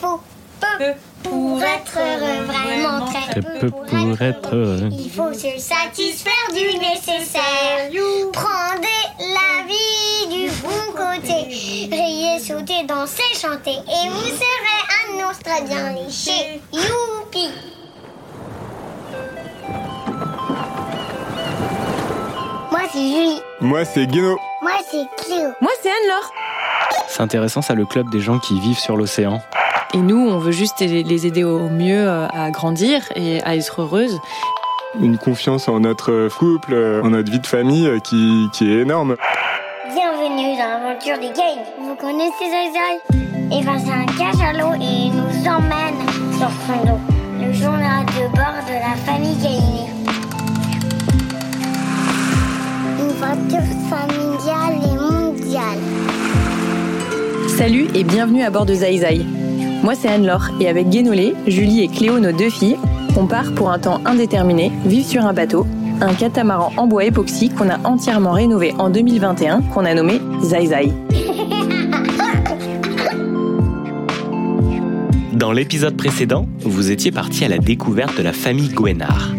Faut peu pour être heureux, vraiment très peu pour être heureux. Il faut se satisfaire du nécessaire. Prendez la vie du bon côté. Riez, sauter, danser, chanter. Et vous serez un ours très bien léché. Youpi! Moi c'est Julie. Moi, c'est Guéno. Moi c'est Cléo. Moi, c'est Anne-Laure. C'est intéressant ça, le club des gens qui vivent sur l'océan. Et nous, on veut juste les aider au mieux à grandir et à être heureuses. Une confiance en notre couple, en notre vie de famille euh, qui, qui est énorme. Bienvenue dans l'aventure des gays. Vous connaissez Zai Et ben c'est un cachalot et il nous emmène sur son dos. Le journal de bord de la famille Gaïné. Une voiture familiale et. Salut et bienvenue à bord de Zai. Moi, c'est Anne-Laure et avec Guénolé, Julie et Cléo, nos deux filles, on part pour un temps indéterminé, vivre sur un bateau, un catamaran en bois époxy qu'on a entièrement rénové en 2021, qu'on a nommé Zai. Dans l'épisode précédent, vous étiez parti à la découverte de la famille Gwenard.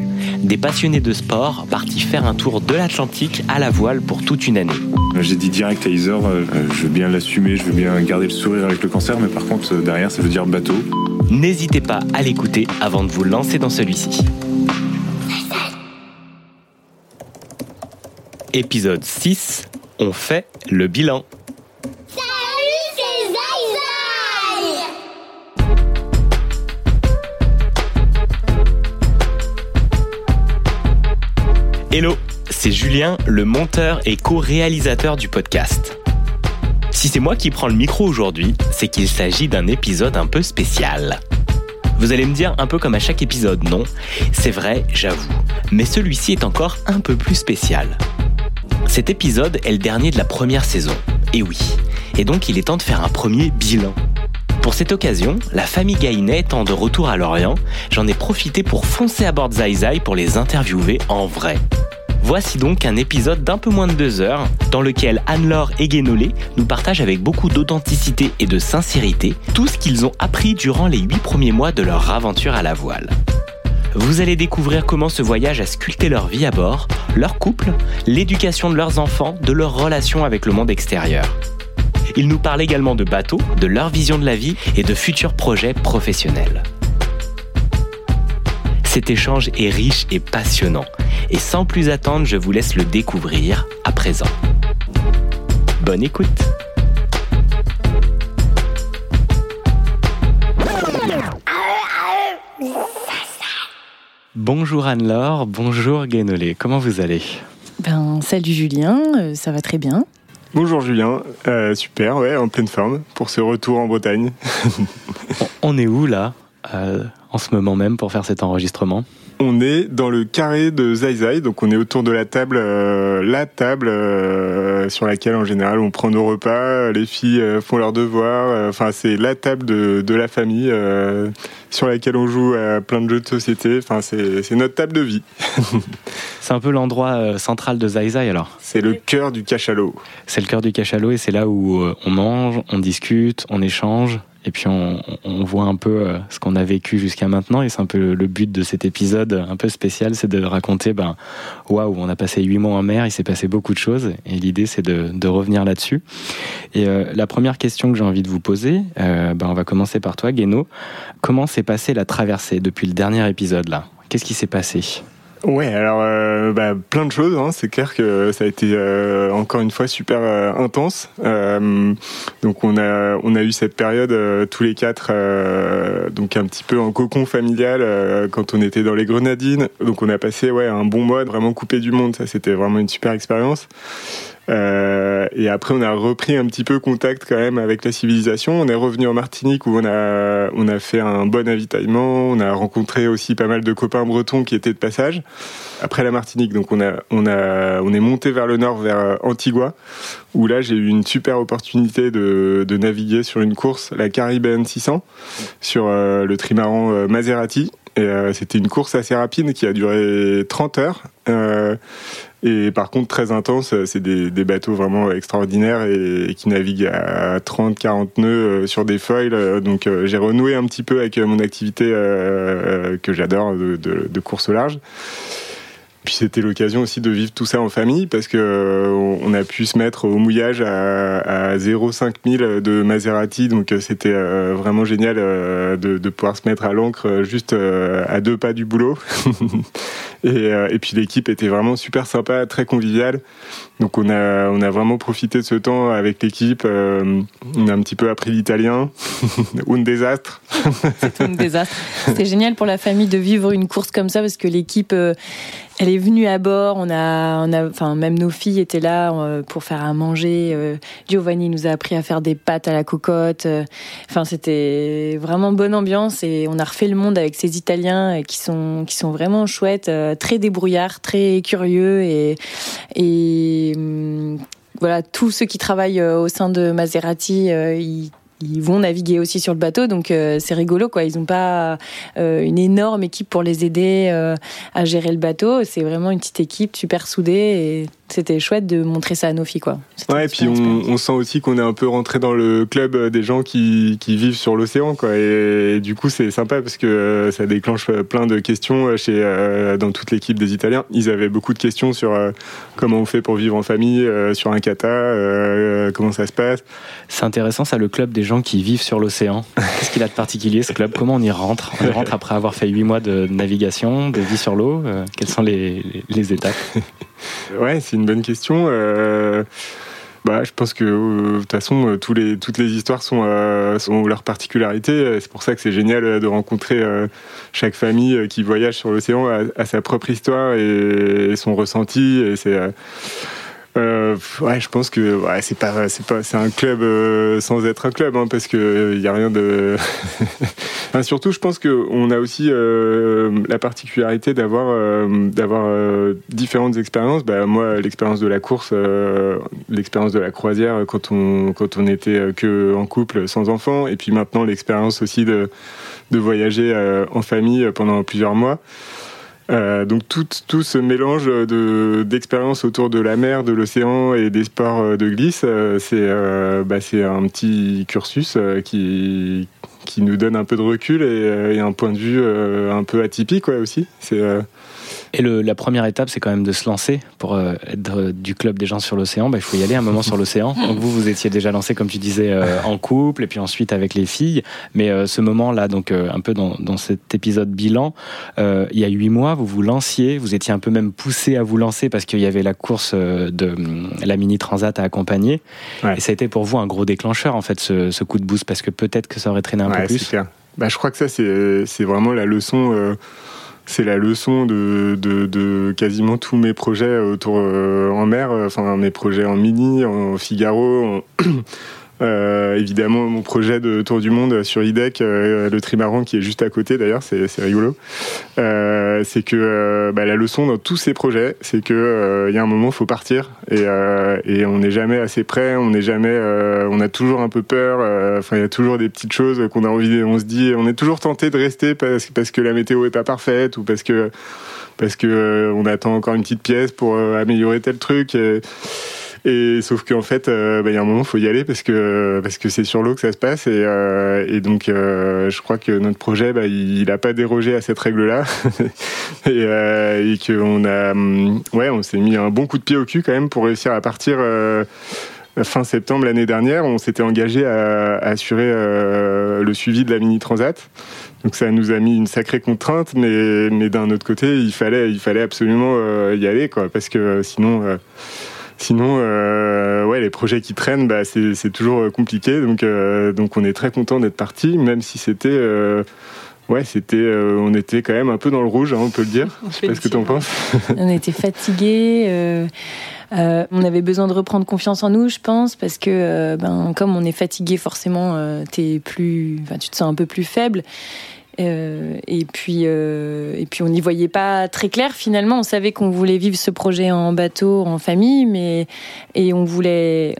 Des passionnés de sport partis faire un tour de l'Atlantique à la voile pour toute une année. J'ai dit direct à Iser, euh, je veux bien l'assumer, je veux bien garder le sourire avec le cancer, mais par contre, euh, derrière, ça veut dire bateau. N'hésitez pas à l'écouter avant de vous lancer dans celui-ci. Épisode 6, on fait le bilan. Hello, c'est Julien, le monteur et co-réalisateur du podcast. Si c'est moi qui prends le micro aujourd'hui, c'est qu'il s'agit d'un épisode un peu spécial. Vous allez me dire un peu comme à chaque épisode, non C'est vrai, j'avoue. Mais celui-ci est encore un peu plus spécial. Cet épisode est le dernier de la première saison. Et oui. Et donc il est temps de faire un premier bilan. Pour cette occasion, la famille Gainet étant de retour à Lorient, j'en ai profité pour foncer à bord Zai Zai pour les interviewer en vrai. Voici donc un épisode d'un peu moins de deux heures, dans lequel Anne-Laure et Guénolé nous partagent avec beaucoup d'authenticité et de sincérité tout ce qu'ils ont appris durant les huit premiers mois de leur aventure à la voile. Vous allez découvrir comment ce voyage a sculpté leur vie à bord, leur couple, l'éducation de leurs enfants, de leur relation avec le monde extérieur. Ils nous parlent également de bateaux, de leur vision de la vie et de futurs projets professionnels. Cet échange est riche et passionnant. Et sans plus attendre, je vous laisse le découvrir à présent. Bonne écoute Bonjour Anne-Laure, bonjour Guénolé, comment vous allez? Ben, salut Julien, euh, ça va très bien. Bonjour Julien, Euh, super, ouais, en pleine forme pour ce retour en Bretagne. On est où là, euh, en ce moment même, pour faire cet enregistrement? On est dans le carré de Zai Zai, donc on est autour de la table, euh, la table euh, sur laquelle en général on prend nos repas, les filles euh, font leurs devoirs, euh, enfin c'est la table de, de la famille euh, sur laquelle on joue à plein de jeux de société, enfin c'est notre table de vie. C'est un peu l'endroit euh, central de Zai Zai alors. C'est le cœur du cachalot. C'est le cœur du cachalot et c'est là où euh, on mange, on discute, on échange et puis on, voit un peu euh, ce qu'on a vécu jusqu'à maintenant et c'est un peu le, but de cet épisode un peu spécial, c'est de raconter ben waouh, on a passé huit mois en mer, il s'est passé beaucoup de choses et l'idée c'est de, revenir là-dessus. Et euh, la première question que j'ai envie de vous poser, euh, ben on va commencer par toi Guéno. Comment s'est passée la traversée depuis le dernier épisode là? Qu'est-ce qui s'est passé? Ouais, alors euh, bah, plein de choses. Hein. C'est clair que ça a été euh, encore une fois super euh, intense. Euh, donc on a on a eu cette période euh, tous les quatre, euh, donc un petit peu en cocon familial quand on était dans les Grenadines. Donc on a passé ouais un bon mois vraiment coupé du monde. Ça c'était vraiment une super expérience. Euh, et après, on a repris un petit peu contact quand même avec la civilisation. On est revenu en Martinique où on a on a fait un bon avitaillement. On a rencontré aussi pas mal de copains bretons qui étaient de passage. Après la Martinique, donc on a on a on est monté vers le nord vers euh, Antigua où là j'ai eu une super opportunité de, de naviguer sur une course, la Caribbean 600, sur euh, le trimaran euh, Maserati. Et c'était une course assez rapide qui a duré 30 heures. Et par contre, très intense, c'est des, des, bateaux vraiment extraordinaires et, qui naviguent à 30, 40 nœuds sur des foils. Donc j'ai renoué un petit peu avec mon activité que j'adore de, de, de course au large. Puis c'était l'occasion aussi de vivre tout ça en famille parce que euh, on a pu se mettre au mouillage à, à 0,5 000 de Maserati, donc euh, c'était euh, vraiment génial de, pouvoir se mettre à l'encre juste à deux pas du boulot. et, et, puis l'équipe était vraiment super sympa, très conviviale. Donc on a on a vraiment profité de ce temps avec l'équipe. on a un petit peu appris l'italien. un désastre. C'est un désastre. C'était génial pour la famille de vivre une course comme ça parce que l'équipe elle est venue à bord. On a, on a, enfin, même nos filles étaient là euh, pour faire à manger. Euh, Giovanni nous a appris à faire des pâtes à la cocotte. Euh, enfin, c'était vraiment bonne ambiance et on a refait le monde avec ces Italiens qui sont, qui sont vraiment chouettes, très débrouillards, très curieux et, et hum, voilà, tous ceux qui travaillent au sein de Maserati, ils ils vont naviguer aussi sur le bateau, donc euh, c'est rigolo quoi. Ils n'ont pas euh, une énorme équipe pour les aider euh, à gérer le bateau. C'est vraiment une petite équipe super soudée et c'était chouette de montrer ça à nos filles quoi. Ouais, et puis on, sent aussi qu'on est un peu rentré dans le club des gens qui, qui vivent sur l'océan quoi. Et, du coup c'est sympa parce que ça déclenche plein de questions chez dans toute l'équipe des Italiens. Ils avaient beaucoup de questions sur comment on fait pour vivre en famille sur un kata, comment ça se passe. C'est intéressant ça le club des gens qui vivent sur l'océan. Qu'est-ce qu'il a de particulier ce club? Comment on y rentre? On y rentre après avoir fait huit mois de navigation, de vie sur l'eau. Euh, quelles sont les, étapes? Ouais, c'est une bonne question. Euh, bah, je pense que euh, de toute façon, tous les, toutes les histoires sont, sont leurs particularités. C'est pour ça que c'est génial de rencontrer chaque famille qui voyage sur l'océan à, sa propre histoire et, et son ressenti. Et c'est euh, ouais, je pense que c'est pas, c'est pas, c'est un club euh, sans être un club, hein, parce que il euh, y a rien de. surtout, je pense que on a aussi la particularité d'avoir, d'avoir différentes expériences. Bah, moi, l'expérience de la course, l'expérience de la croisière quand on, quand on était que en couple, sans enfants, et puis maintenant l'expérience aussi de, de voyager en famille pendant plusieurs mois. Euh, donc tout, tout ce mélange de, d'expériences autour de la mer, de l'océan et des sports euh, de glisse, euh, c'est, euh, bah, c'est un petit cursus qui, qui nous donne un peu de recul et, et un point de vue un peu atypique ouais, aussi. C'est, et le, la première étape, c'est quand même de se lancer pour euh, être du club des gens sur l'océan. Bah, il faut y aller un moment sur l'océan. Donc vous, vous étiez déjà lancé, comme tu disais, euh, en couple et puis ensuite avec les filles. Mais euh, ce moment-là, donc un peu dans, dans, cet épisode bilan, il y a huit mois, vous vous lanciez, vous étiez un peu même poussé à vous lancer parce qu'il y avait la course de la mini transat à accompagner. Et ça a été pour vous un gros déclencheur en fait, ce, ce coup de boost parce que peut-être que ça aurait traîné un peu plus. Bah, je crois que ça, c'est vraiment la leçon c'est la leçon de, de, quasiment tous mes projets autour euh, en mer, enfin mes projets en mini, en Figaro, Euh, évidemment, mon projet de tour du monde sur IDEC, euh, le trimaran qui est juste à côté d'ailleurs, c'est rigolo. Euh, c'est que euh, bah, la leçon dans tous ces projets, c'est que il y a un moment, faut partir et, et on n'est jamais assez prêt, on n'est jamais, on a toujours un peu peur. Enfin, il y a toujours des petites choses qu'on a envie, on se dit, on est toujours tenté de rester parce, parce que la météo est pas parfaite ou parce que parce que on attend encore une petite pièce pour améliorer tel truc. Et, et sauf qu'en fait, euh, bah, il y a un moment, faut y aller parce que parce que c'est sur l'eau que ça se passe. Et, euh, et donc, euh, je crois que notre projet, bah, il n'a pas dérogé à cette règle-là. et, euh, et qu'on a, hum, ouais, on s'est mis un bon coup de pied au cul quand même pour réussir à partir. Euh, fin septembre l'année dernière, on s'était engagé à, assurer le suivi de la mini transat. Donc ça nous a mis une sacrée contrainte, mais, mais d'un autre côté, il fallait, il fallait absolument y aller, quoi, parce que sinon, Sinon, euh, ouais, les projets qui traînent, bah, c'est toujours euh, compliqué. Donc, euh, donc, on est très content d'être parti, même si c'était, euh, ouais, c'était, euh, on était quand même un peu dans le rouge, hein, on peut le dire. Je sais pas ce que tu en penses. on était fatigués. on avait besoin de reprendre confiance en nous, je pense, parce que, ben, comme on est fatigué, forcément, es plus, tu te sens un peu plus faible. Euh, et puis, euh, et puis on n'y voyait pas très clair. Finalement, on savait qu'on voulait vivre ce projet en bateau, en famille, mais et on voulait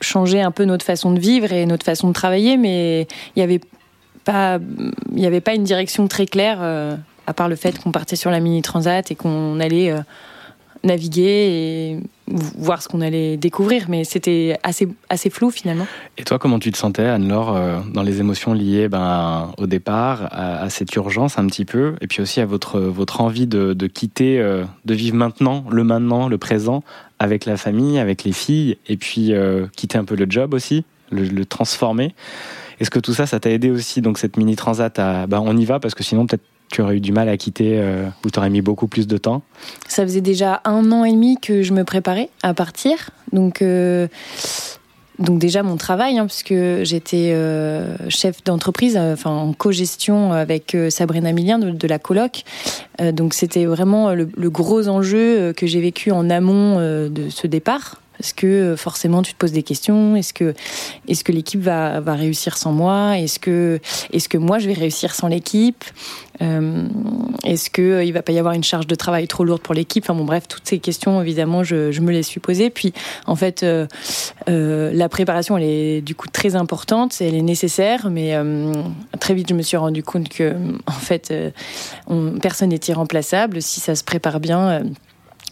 changer un peu notre façon de vivre et notre façon de travailler, mais il n'y avait pas, avait pas une direction très claire, euh, à part le fait qu'on partait sur la mini transat et qu'on allait naviguer voir ce qu'on allait découvrir, mais c'était assez, assez flou finalement. Et toi, comment tu te sentais, Anne-Laure, euh, dans les émotions liées ben, au départ, à, cette urgence un petit peu, et puis aussi à votre, votre envie de, de quitter, euh, de vivre maintenant, le maintenant, le présent, avec la famille, avec les filles, et puis euh, quitter un peu le job aussi, le, transformer? Est-ce que tout ça, ça t'a aidé aussi, donc cette mini transat à, ben, on y va, parce que sinon peut-être tu aurais eu du mal à quitter euh, ou tu aurais mis beaucoup plus de temps Ça faisait déjà un an et demi que je me préparais à partir. Donc, euh, donc déjà mon travail, hein, puisque j'étais euh, chef d'entreprise, enfin en co-gestion avec Sabrina Milien de, la coloc. donc c'était vraiment le, gros enjeu que j'ai vécu en amont de ce départ est-ce que euh, forcément tu te poses des questions? Est-ce que, est-ce que l'équipe va, va réussir sans moi? Est-ce que, est-ce que moi je vais réussir sans l'équipe? Euh, Est-ce qu'il euh, il va pas y avoir une charge de travail trop lourde pour l'équipe? Enfin bon, bref, toutes ces questions, évidemment, je, me les suis posées. Puis, en fait, la préparation, elle est du coup très importante, elle est nécessaire, mais très vite, je me suis rendu compte que, en fait, on, personne n'est irremplaçable. Si ça se prépare bien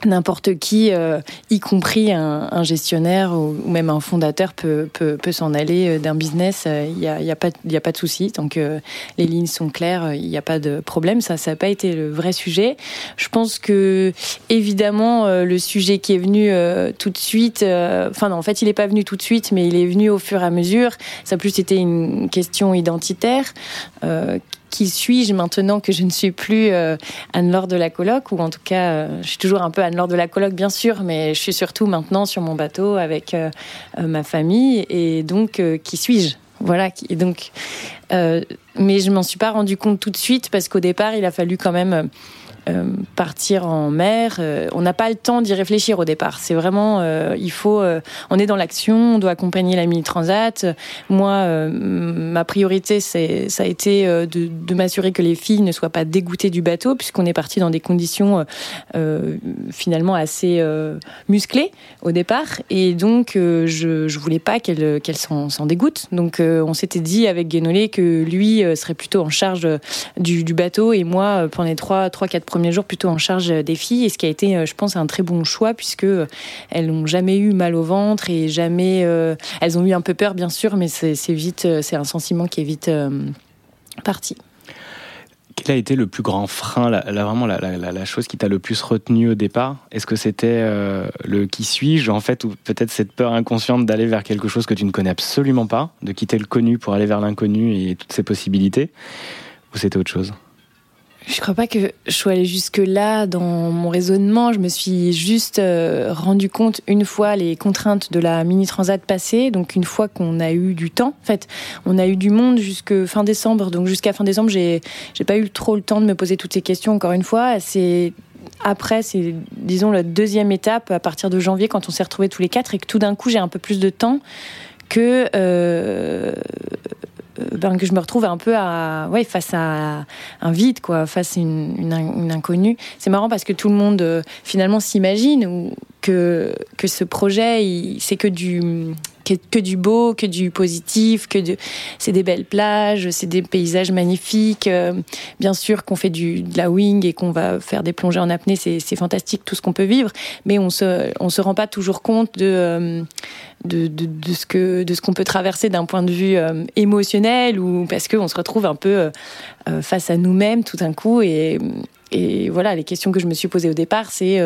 n'importe qui, euh, y compris un, gestionnaire ou, même un fondateur, peut, peut, peut s'en aller euh, d'un business. Il euh, n'y a, y a, pas, y a pas de souci. Donc les lignes sont claires, il n'y a pas de problème. Ça, ça n'a pas été le vrai sujet. Je pense que évidemment le sujet qui est venu tout de suite, enfin non, en fait il n'est pas venu tout de suite, mais il est venu au fur et à mesure. Ça a plus été une question identitaire qui suis-je maintenant que je ne suis plus euh, Anne-Laure de la coloc ou en tout cas euh, je suis toujours un peu Anne-Laure de la coloc bien sûr mais je suis surtout maintenant sur mon bateau avec euh, ma famille et donc qui suis-je? Voilà et donc mais je m'en suis pas rendu compte tout de suite parce qu'au départ il a fallu quand même partir en mer, euh, on n'a pas le temps d'y réfléchir au départ. C'est vraiment, euh, il faut, on est dans l'action, on doit accompagner la mini transat. Moi, ma priorité, c'est, ça a été de, m'assurer que les filles ne soient pas dégoûtées du bateau, puisqu'on est parti dans des conditions finalement assez musclées au départ, et donc je, je voulais pas qu'elles s'en, dégoûtent. Donc on s'était dit avec Guénolé que lui serait plutôt en charge du, du bateau et moi pendant les trois, trois, quatre premier jour plutôt en charge des filles, et ce qui a été, euh, je pense, un très bon choix puisque euh, elles n'ont jamais eu mal au ventre et jamais, euh, elles ont eu un peu peur bien sûr, mais c'est vite, c'est un sentiment qui est vite parti. Quel a été le plus grand frein, la, vraiment la, chose qui t'a le plus retenu au départ? Est-ce que c'était le qui suis-je en fait, ou peut-être cette peur inconsciente d'aller vers quelque chose que tu ne connais absolument pas, de quitter le connu pour aller vers l'inconnu et toutes ces possibilités, ou c'était autre chose? Je crois pas que je sois allée jusque là dans mon raisonnement. Je me suis juste euh, rendu compte une fois les contraintes de la mini transat passée, donc une fois qu'on a eu du temps. En fait, on a eu du monde jusque fin décembre, donc jusqu'à fin décembre, j'ai j'ai pas eu trop le temps de me poser toutes ces questions. Encore une fois, c'est après, c'est disons la deuxième étape à partir de janvier quand on s'est retrouvés tous les quatre et que tout d'un coup j'ai un peu plus de temps que euh, ben, que je me retrouve un peu à, ouais, face à un vide, quoi, face à une, inconnue. C'est marrant parce que tout le monde euh, finalement s'imagine que, que ce projet, c'est que du que, du beau, que du positif, que c'est des belles plages, c'est des paysages magnifiques. Euh, bien sûr qu'on fait du, de la wing et qu'on va faire des plongées en apnée, c'est, c'est fantastique tout ce qu'on peut vivre, mais on se, on se rend pas toujours compte de, de, de, ce que de ce qu'on peut traverser d'un point de vue euh, émotionnel ou parce qu'on se retrouve un peu euh, euh, face à nous-mêmes tout d'un coup et, et voilà les questions que je me suis posées au départ c'est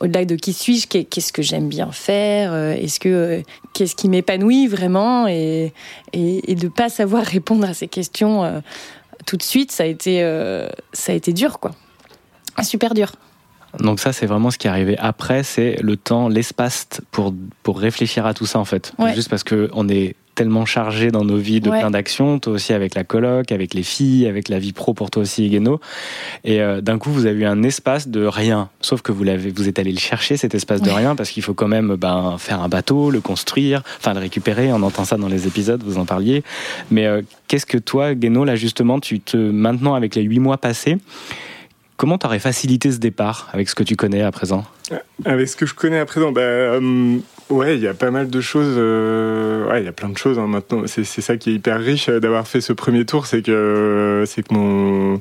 au-delà de qui suis-je qu'est-ce que j'aime bien faire est-ce que qu'est-ce qui m'épanouit vraiment et, et, et de pas savoir répondre à ces questions tout de suite ça a été ça a été dur quoi. Super dur donc ça, c'est vraiment ce qui est arrivé après, c'est le temps, l'espace pour, pour réfléchir à tout ça en fait. Juste parce qu'on est tellement chargé dans nos vies de plein d'actions, toi aussi avec la coloc, avec les filles, avec la vie pro pour toi aussi, Guéno. Et euh, d'un coup, vous avez eu un espace de rien. Sauf que vous l'avez, vous êtes allé le chercher cet espace de rien parce qu'il faut quand même ben, faire un bateau, le construire, enfin le récupérer. On entend ça dans les épisodes, vous en parliez. Mais euh, qu'est-ce que toi, Guéno, là justement, tu te maintenant avec les huit mois passés, Comment t'aurais facilité ce départ avec ce que tu connais à présent? Avec ce que je connais à présent, bah, euh, ouais, il y a pas mal de choses. Euh, il y a plein de choses hein, maintenant. C'est ça qui est hyper riche euh, d'avoir fait ce premier tour, c'est que c'est que mon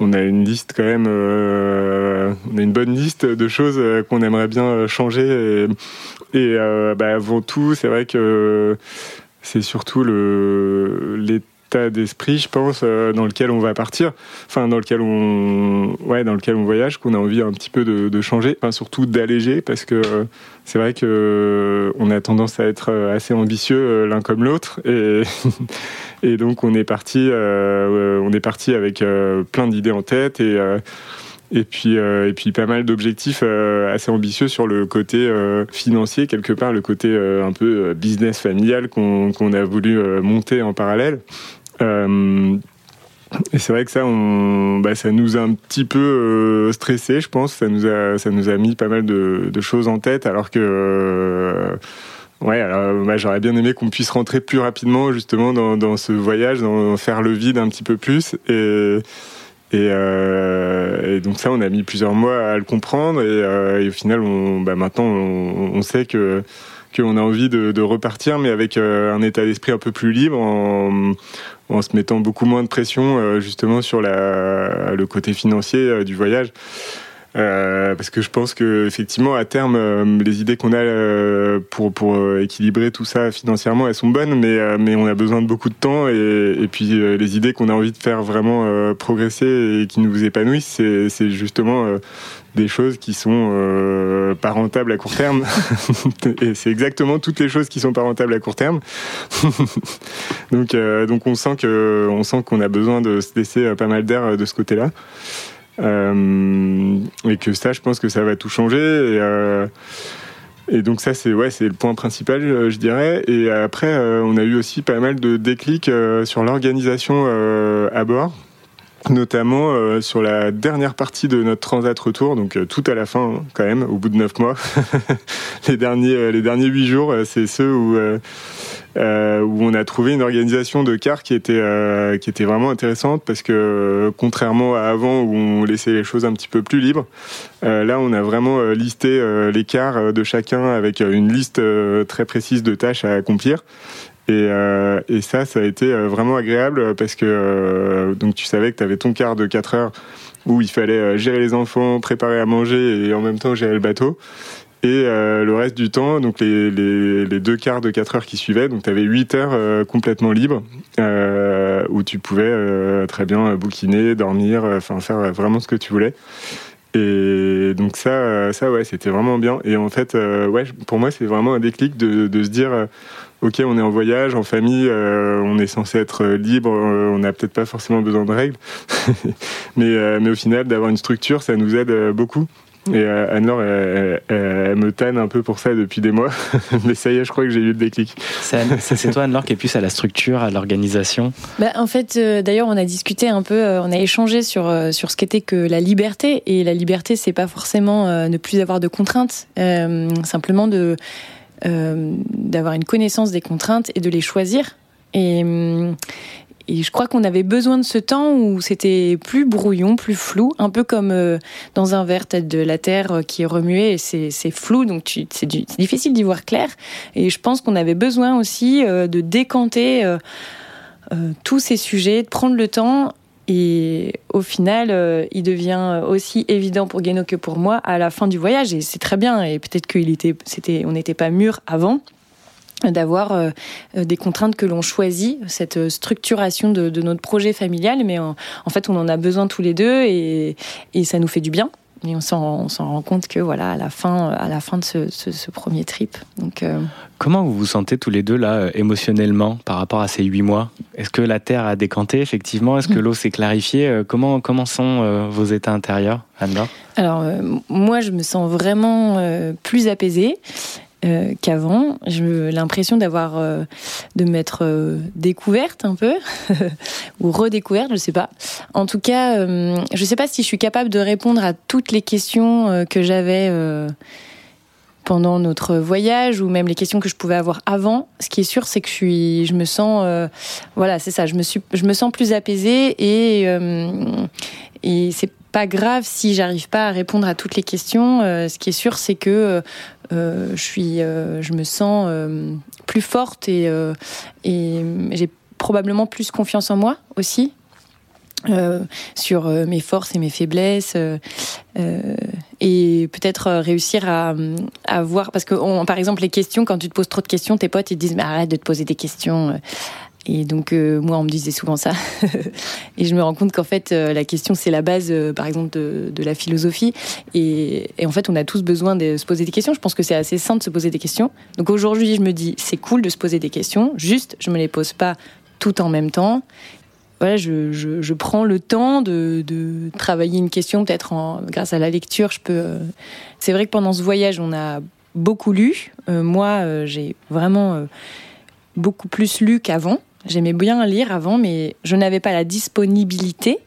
on a une liste quand même, on a une bonne liste de choses qu'on aimerait bien changer. Et, bah, avant tout, c'est vrai que c'est surtout le, d'esprit, je pense, euh, dans lequel on va partir, enfin dans lequel on, ouais, dans lequel on voyage, qu'on a envie un petit peu de, changer, enfin surtout d'alléger, parce que euh, c'est vrai que euh, on a tendance à être assez ambitieux l'un comme l'autre, et donc on est parti, on est parti avec plein d'idées en tête et puis et puis pas mal d'objectifs assez ambitieux sur le côté financier quelque part le côté un peu business familial qu'on a voulu monter en parallèle et c'est vrai que ça, bah, ça nous a un petit peu euh, stressé, je pense. Ça nous a, ça nous a mis pas mal de, choses en tête, alors que, euh, ouais, bah, j'aurais bien aimé qu'on puisse rentrer plus rapidement justement dans, ce voyage, dans faire le vide un petit peu plus. Et, et, donc ça, on a mis plusieurs mois à le comprendre. Et, au final, bah, maintenant, on, sait que qu'on a envie de, repartir, mais avec un état d'esprit un peu plus libre, en se mettant beaucoup moins de pression euh, justement sur le côté financier euh, du voyage. Euh, parce que je pense que effectivement à terme les idées qu'on a pour pour équilibrer tout ça financièrement elles sont bonnes mais mais on a besoin de beaucoup de temps et, et puis les idées qu'on a envie de faire vraiment progresser et qui nous épanouissent c'est c'est justement des choses qui sont euh, pas rentables à court terme. et c'est exactement toutes les choses qui sont pas rentables à court terme. donc, euh, on sent qu'on a besoin de se laisser euh, pas mal d'air de ce côté-là. Et que ça, je pense que ça va tout changer. Et, donc ça, c'est c'est le point principal, je dirais. Et après, on a eu aussi pas mal de déclics sur l'organisation à bord notamment euh, sur la dernière partie de notre transat retour, donc euh, tout à la fin hein, quand même, au bout de neuf mois. les derniers euh, les derniers huit jours, c'est ceux où où on a trouvé une organisation de car qui était qui était vraiment intéressante parce que contrairement à avant où on laissait les choses un petit peu plus libres, là on a vraiment listé les cars de chacun avec une liste très précise de tâches à accomplir et, euh, et, ça, ça a été euh, vraiment agréable parce que euh, donc tu savais que tu avais ton quart de 4 heures où il fallait gérer les enfants, préparer à manger et en même temps gérer le bateau. Et le reste du temps, donc les, deux quarts de 4 heures qui suivaient, donc tu avais 8 heures complètement libres où tu pouvais très bien bouquiner, dormir, enfin faire vraiment ce que tu voulais. Et donc ça, ça ouais, c'était vraiment bien. Et en fait, ouais, pour moi, c'est vraiment un déclic de se dire ok, on est en voyage, en famille, euh, on est censé être libre, euh, on n'a peut-être pas forcément besoin de règles, mais, euh, mais au final, d'avoir une structure, ça nous aide beaucoup. Et Anne-Laure, elle, me tanne un peu pour ça depuis des mois. Mais ça y est, je crois que j'ai eu le déclic. C'est toi, Anne-Laure, qui est plus à la structure, à l'organisation bah, En fait, d'ailleurs, on a discuté un peu, on a échangé sur, sur ce qu'était que la liberté. Et la liberté, c'est pas forcément ne plus avoir de contraintes, simplement de euh, d'avoir une connaissance des contraintes et de les choisir. Et, euh, et je crois qu'on avait besoin de ce temps où c'était plus brouillon, plus flou, un peu comme euh, dans un verre, de la terre qui est remuée et c'est flou, donc c'est difficile d'y voir clair. Et je pense qu'on avait besoin aussi de décanter tous ces sujets, de prendre le temps et au final, euh, il devient aussi évident pour Guéno que pour moi à la fin du voyage. Et c'est très bien. Et peut-être qu'il était, n'était pas mûr avant d'avoir euh, des contraintes que l'on choisit, cette structuration de, notre projet familial. Mais en, fait, on en a besoin tous les deux et ça nous fait du bien. Et on s'en, rend compte que voilà, à la fin, à la fin de ce, premier trip. Donc, euh, Comment vous vous sentez tous les deux là euh, émotionnellement par rapport à ces huit mois? Est-ce que la Terre a décanté effectivement? Est-ce que mm. l'eau s'est clarifiée? Euh, comment, comment sont vos états intérieurs, anne Alors moi je me sens vraiment plus apaisée. Euh, qu'avant. J'ai l'impression d'avoir euh, de m'être euh, découverte un peu ou redécouverte, je sais pas. En tout cas, je sais pas si je suis capable de répondre à toutes les questions que j'avais pendant notre voyage ou même les questions que je pouvais avoir avant. Ce qui est sûr, c'est que je suis, je me sens, voilà, c'est ça. Je me suis, je me sens plus apaisée et et c'est pas grave si j'arrive pas à répondre à toutes les questions. ce qui est sûr, c'est que euh, je suis, euh, je me sens euh, plus forte et, et j'ai probablement plus confiance en moi aussi. sur mes forces et mes faiblesses et peut-être réussir à, à voir parce que par exemple les questions quand tu te poses trop de questions tes potes ils te disent mais arrête de te poser des questions et donc euh, moi, on me disait souvent ça. et je me rends compte qu'en fait, euh, la question, c'est la base, euh, par exemple, de, la philosophie. Et, en fait, on a tous besoin de se poser des questions. Je pense que c'est assez sain de se poser des questions. Donc aujourd'hui, je me dis, c'est cool de se poser des questions. Juste, je me les pose pas tout en même temps. Voilà, je, je, je prends le temps de, de travailler une question, peut-être grâce à la lecture. Je peux. C'est vrai que pendant ce voyage, on a beaucoup lu. moi, j'ai vraiment beaucoup plus lu qu'avant. J'aimais bien lire avant, mais je n'avais pas la disponibilité.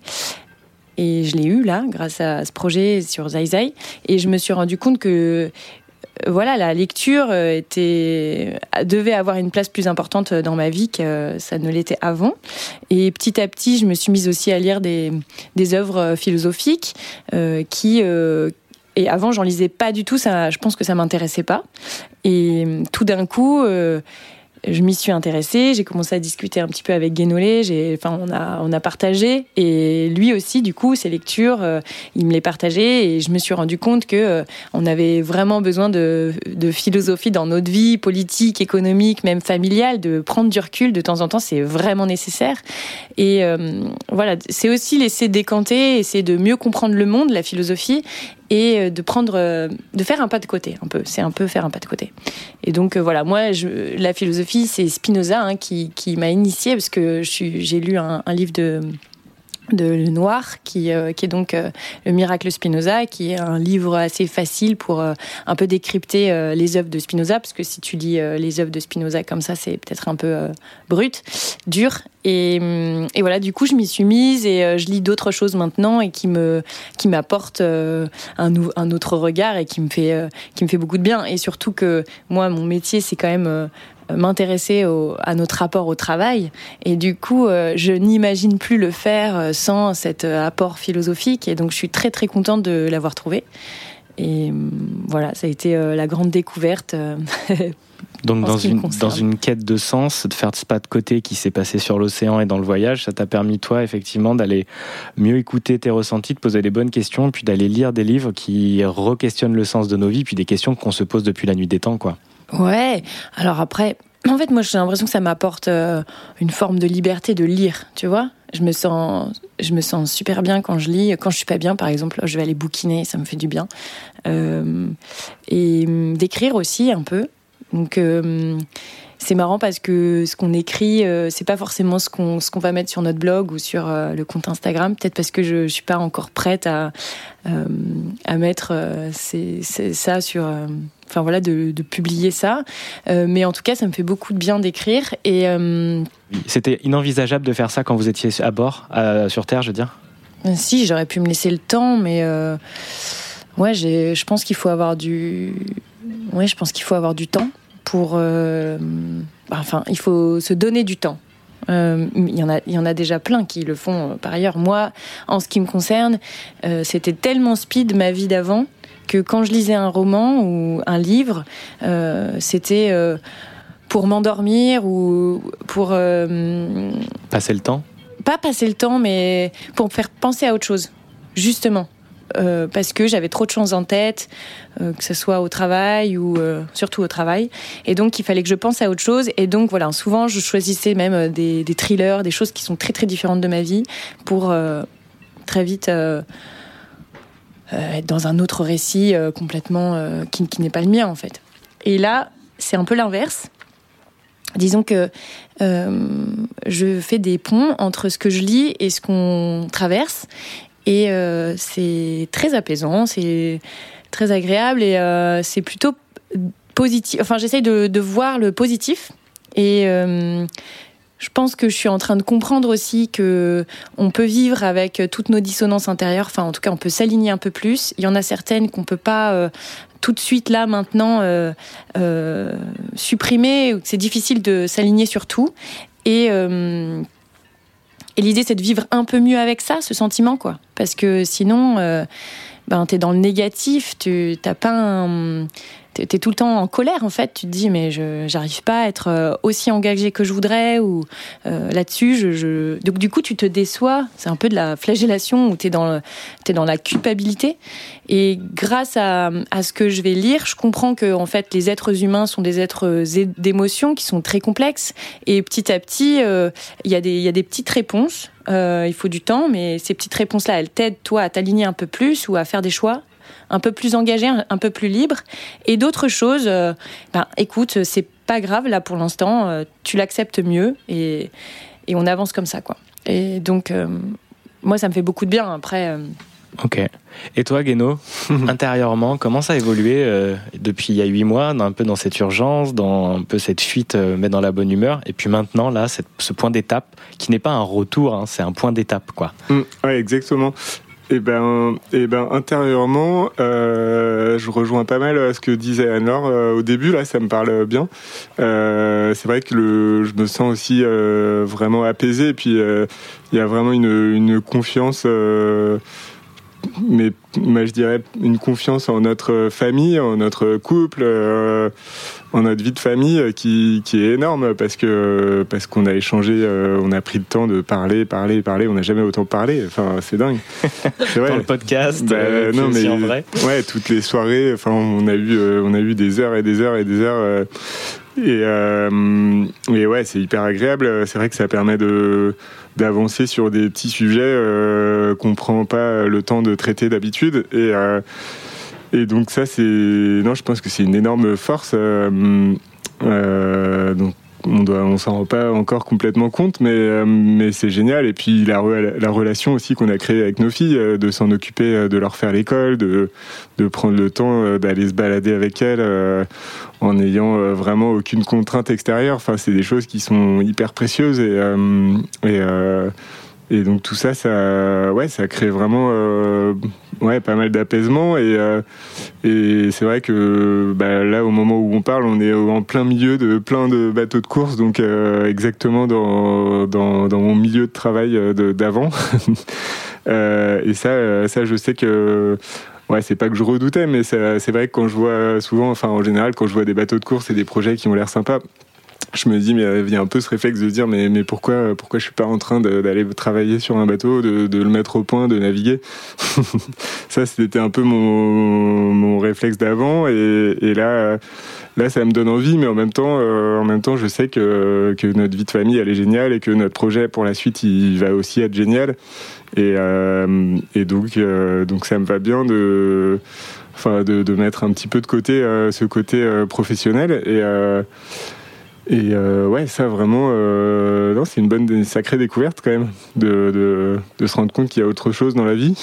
Et je l'ai eu là, grâce à ce projet sur Zai. Et je me suis rendu compte que euh, voilà, la lecture euh, était, devait avoir une place plus importante dans ma vie que ça ne l'était avant. Et petit à petit, je me suis mise aussi à lire des, des œuvres philosophiques euh, qui, et avant, j'en lisais pas du tout. Ça, je pense que ça m'intéressait pas. Et tout d'un coup, je m'y suis intéressée, j'ai commencé à discuter un petit peu avec Guénolé, enfin, on a, on a partagé, et lui aussi, du coup, ses lectures, euh, il me les partageait, et je me suis rendu compte que euh, on avait vraiment besoin de, de, philosophie dans notre vie politique, économique, même familiale, de prendre du recul de temps en temps, c'est vraiment nécessaire. Et euh, voilà, c'est aussi laisser décanter, essayer de mieux comprendre le monde, la philosophie, et euh, de prendre, euh, de faire un pas de côté, un peu. C'est un peu faire un pas de côté. Et donc euh, voilà, moi, la philosophie, c'est Spinoza hein, qui, qui m'a initié parce que j'ai lu un livre de de Le Noir, qui, euh, qui est donc euh, Le Miracle Spinoza, qui est un livre assez facile pour euh, un peu décrypter les œuvres de Spinoza, parce que si tu lis les œuvres de Spinoza comme ça, c'est peut-être un peu brut, dur. Et, hum, et, voilà, du coup, je m'y suis mise et je lis d'autres choses maintenant et qui me qui m'apportent un, un autre regard et qui me fait qui me fait beaucoup de bien. Et surtout que moi, mon métier, c'est quand même m'intéresser à notre rapport au travail. Et du coup, euh, je n'imagine plus le faire euh, sans cet euh, apport philosophique. Et donc, je suis très très contente de l'avoir trouvé. Et voilà, ça a été la grande découverte. Donc dans une, dans une quête de sens, de faire ce pas de côté qui s'est passé sur l'océan et dans le voyage, ça t'a permis toi effectivement d'aller mieux écouter tes ressentis, de poser les bonnes questions, puis d'aller lire des livres qui re-questionnent le sens de nos vies, puis des questions qu'on se pose depuis la nuit des temps, quoi. Ouais. Alors après, en fait, moi, j'ai l'impression que ça m'apporte euh, une forme de liberté de lire, tu vois. Je me sens, je me sens super bien quand je lis. Quand je suis pas bien, par exemple, je vais aller bouquiner, ça me fait du bien. Euh, et hum, d'écrire aussi un peu. Donc euh, c'est marrant parce que ce qu'on écrit, euh, c'est pas forcément ce qu'on ce qu'on va mettre sur notre blog ou sur euh, le compte Instagram. Peut-être parce que je, je suis pas encore prête à euh, à mettre c'est, ça sur. Enfin voilà, de, de publier ça. mais en tout cas, ça me fait beaucoup de bien d'écrire. Et c'était inenvisageable de faire ça quand vous étiez à bord, sur Terre, je veux dire? Si, j'aurais pu me laisser le temps, mais ouais, j'ai, je pense qu'il faut avoir du. Ouais, je pense qu'il faut avoir du temps pour. Euh, enfin, il faut se donner du temps. Euh, il, y en a, il y en a déjà plein qui le font euh, par ailleurs. Moi, en ce qui me concerne, c'était tellement speed ma vie d'avant que quand je lisais un roman ou un livre, c'était pour m'endormir ou pour passer le temps? Pas passer le temps, mais pour me faire penser à autre chose, justement. Euh, parce que j'avais trop de choses en tête, euh, que ce soit au travail ou euh, surtout au travail. Et donc, il fallait que je pense à autre chose. Et donc, voilà, souvent, je choisissais même des, thrillers, des choses qui sont très, très différentes de ma vie pour très vite être dans un autre récit complètement qui n'est pas le mien, en fait. Et là, c'est un peu l'inverse. Disons que je fais des ponts entre ce que je lis et ce qu'on traverse. Et euh, c'est très apaisant, c'est très agréable et euh, c'est plutôt positif. Enfin, j'essaye de, voir le positif et euh, je pense que je suis en train de comprendre aussi que on peut vivre avec toutes nos dissonances intérieures. Enfin, en tout cas, on peut s'aligner un peu plus. Il y en a certaines qu'on peut pas tout de suite là maintenant supprimer. C'est difficile de s'aligner sur tout. Et et l'idée, c'est de vivre un peu mieux avec ça, ce sentiment, quoi. Parce que sinon, euh, ben, t'es dans le négatif, tu t'as pas es tout le temps en colère en fait. Tu te dis mais je j'arrive pas à être euh, aussi engagé que je voudrais ou euh, là-dessus. Je, Donc du coup tu te déçois. C'est un peu de la flagellation où tu es dans es dans la culpabilité. Et grâce à, à ce que je vais lire, je comprends que en fait les êtres humains sont des êtres euh, d'émotions qui sont très complexes. Et petit à petit, il y a des il y a des petites réponses. il faut du temps, mais ces petites réponses-là, elles t'aident toi à t'aligner un peu plus ou à faire des choix un peu plus engagé, un, peu plus libre. Et d'autres choses, euh, ben, écoute, c'est pas grave là pour l'instant, euh, tu l'acceptes mieux et, et, on avance comme ça, quoi. Et donc, euh, moi, ça me fait beaucoup de bien. Après. Ok. Et toi, Guéno, intérieurement, comment ça a évolué depuis il y a huit mois, un peu dans cette urgence, dans un peu cette fuite, mais dans la bonne humeur, et puis maintenant, là, ce point d'étape, qui n'est pas un retour, hein, c'est un point d'étape, quoi. Mmh, ouais, exactement. Eh ben, eh ben, intérieurement, euh, je rejoins pas mal ce que disait Anne-Laure euh, au début. Là, ça me parle bien. Euh, c'est vrai que le, je me sens aussi euh, vraiment apaisé. Et puis, il y a vraiment une, une confiance mais moi je dirais une confiance en notre famille, en notre couple, euh, en notre vie de famille euh, qui, qui est énorme parce que parce qu'on a échangé, euh, on a pris le temps de parler, parler, parler. On n'a jamais autant parlé. Enfin, c'est dingue. C'est vrai. Dans le podcast, bah, non mais en vrai. Ouais, toutes les soirées. Enfin, on a eu on a eu des heures et des heures et des heures. et, et ouais, c'est hyper agréable. C'est vrai que ça permet de d'avancer sur des petits sujets euh, qu'on prend pas le temps de traiter d'habitude et euh, et donc ça c'est non je pense que c'est une énorme force euh, euh donc on doit, on s'en rend pas encore complètement compte, mais, euh, mais c'est génial. Et puis la, la relation aussi qu'on a créée avec nos filles, de s'en occuper, de leur faire l'école, de, de prendre le temps d'aller se balader avec elles en n'ayant vraiment aucune contrainte extérieure. Enfin, c'est des choses qui sont hyper précieuses et et donc tout ça, ça, ouais, ça crée vraiment, euh, ouais, pas mal d'apaisement. Et, euh, c'est vrai que bah, là, au moment où on parle, on est en plein milieu de plein de bateaux de course, donc euh, exactement dans, dans, dans, mon milieu de travail d'avant. et ça, ça, je sais que. Ouais, c'est pas que je redoutais, mais c'est vrai que quand je vois souvent, enfin en général, quand je vois des bateaux de course et des projets qui ont l'air sympas, je me dis, mais il y a un peu ce réflexe de dire, mais, mais pourquoi, pourquoi je suis pas en train d'aller travailler sur un bateau, de, le mettre au point, de naviguer Ça, c'était un peu mon, mon réflexe d'avant, et, là, là, ça me donne envie, mais en même temps, euh, en même temps, je sais que, que notre vie de famille, elle est géniale, et que notre projet pour la suite, il va aussi être génial, et, euh, et donc, euh, donc, ça me va bien de, enfin, de, mettre un petit peu de côté ce côté professionnel, et et euh, ouais, ça vraiment, euh, non, c'est une bonne, une sacrée découverte quand même de, de, de se rendre compte qu'il y a autre chose dans la vie.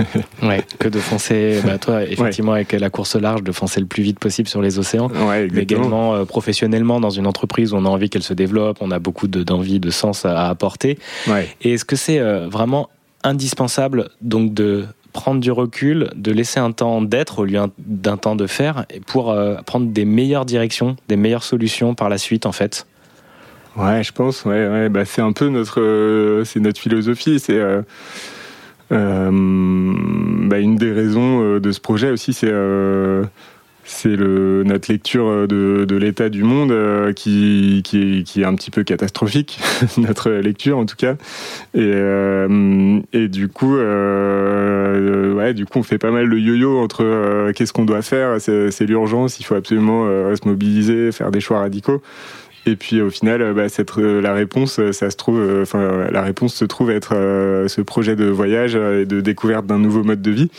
ouais, que de foncer, bah, toi, effectivement, avec la course large, de foncer le plus vite possible sur les océans. Ouais, mais également euh, professionnellement dans une entreprise où on a envie qu'elle se développe, on a beaucoup d'envie, de, sens à, apporter. Ouais. Et est-ce que c'est euh, vraiment indispensable donc de prendre du recul, de laisser un temps d'être au lieu d'un temps de faire, pour euh, prendre des meilleures directions, des meilleures solutions par la suite, en fait. Ouais, je pense. Ouais, ouais bah c'est un peu notre, euh, c'est notre philosophie. C'est euh, bah une des raisons de ce projet aussi, c'est c'est notre lecture de, de l'état du monde euh, qui, est, un petit peu catastrophique, notre lecture en tout cas. Et, euh, et du coup, euh, ouais, du coup, on fait pas mal le yo-yo entre euh, qu'est-ce qu'on doit faire, c'est l'urgence, il faut absolument euh, se mobiliser, faire des choix radicaux. Et puis au final, euh, bah, euh, la réponse, euh, ça se trouve, enfin la réponse se trouve être ce projet de voyage et de découverte d'un nouveau mode de vie.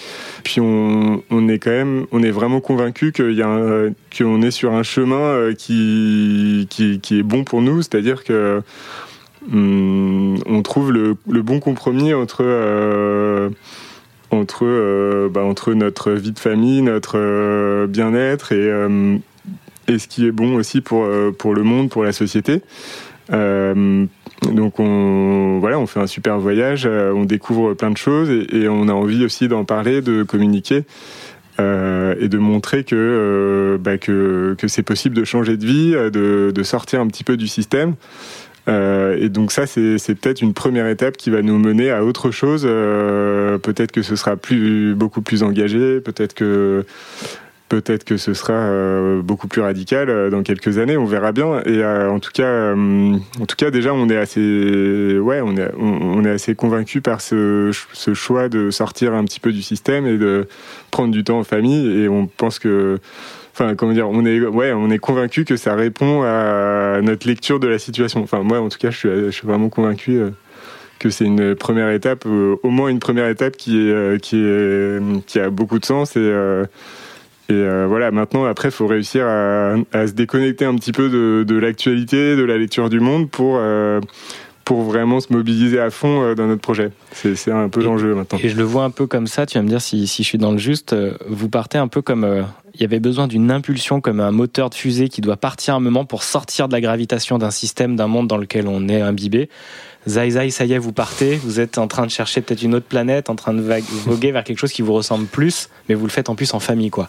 Puis on, est quand même, on est vraiment convaincu qu'on est sur un chemin qui, est bon pour nous, c'est-à-dire que hum, on trouve le, bon compromis entre entre, bah, entre notre vie de famille, notre bien-être et, et ce qui est bon aussi pour, euh, pour le monde, pour la société. Euh, donc on voilà, on fait un super voyage, euh, on découvre plein de choses et, on a envie aussi d'en parler, de communiquer et de montrer que bah, que, que c'est possible de changer de vie, de, de, sortir un petit peu du système. et donc ça, c'est peut-être une première étape qui va nous mener à autre chose. peut-être que ce sera plus beaucoup plus engagé, peut-être que peut-être que ce sera beaucoup plus radical dans quelques années, on verra bien. Et en tout cas, en tout cas, déjà, on est assez, ouais, on est, on, est assez convaincu par ce, choix de sortir un petit peu du système et de prendre du temps en famille. Et on pense que enfin comment dire, on est ouais, on est convaincu que ça répond à notre lecture de la situation. Enfin moi en tout cas, je suis, vraiment convaincu euh, que c'est une première étape, euh, au moins une première étape qui est euh, qui est qui a beaucoup de sens et et voilà, maintenant, après, il faut réussir à, à, se déconnecter un petit peu de, de l'actualité, de la lecture du monde pour, pour vraiment se mobiliser à fond dans notre projet. C'est un peu l'enjeu maintenant. Et je le vois un peu comme ça, tu vas me dire si, si je suis dans le juste, vous partez un peu comme il y avait besoin d'une impulsion comme un moteur de fusée qui doit partir un moment pour sortir de la gravitation d'un système, d'un monde dans lequel on est imbibé. Zai Zai, ça y est, vous partez, vous êtes en train de chercher peut-être une autre planète, en train de voguer vers quelque chose qui vous ressemble plus, mais vous le faites en plus en famille, quoi.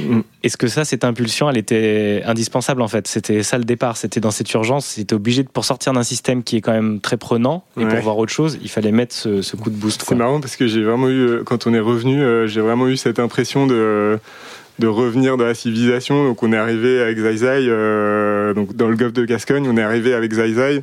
Mm. Est-ce que ça, cette impulsion, elle était indispensable en fait? C'était ça le départ, c'était dans cette urgence, c'était obligé de, pour sortir d'un système qui est quand même très prenant et pour voir autre chose, il fallait mettre ce, coup de boost. C'est marrant parce que j'ai vraiment eu, euh, quand on est revenu, euh, j'ai vraiment eu cette impression de de revenir dans la civilisation. Donc on est arrivé avec Zai Zai, euh, donc dans le golfe de Gascogne, on est arrivé avec Zai Zai.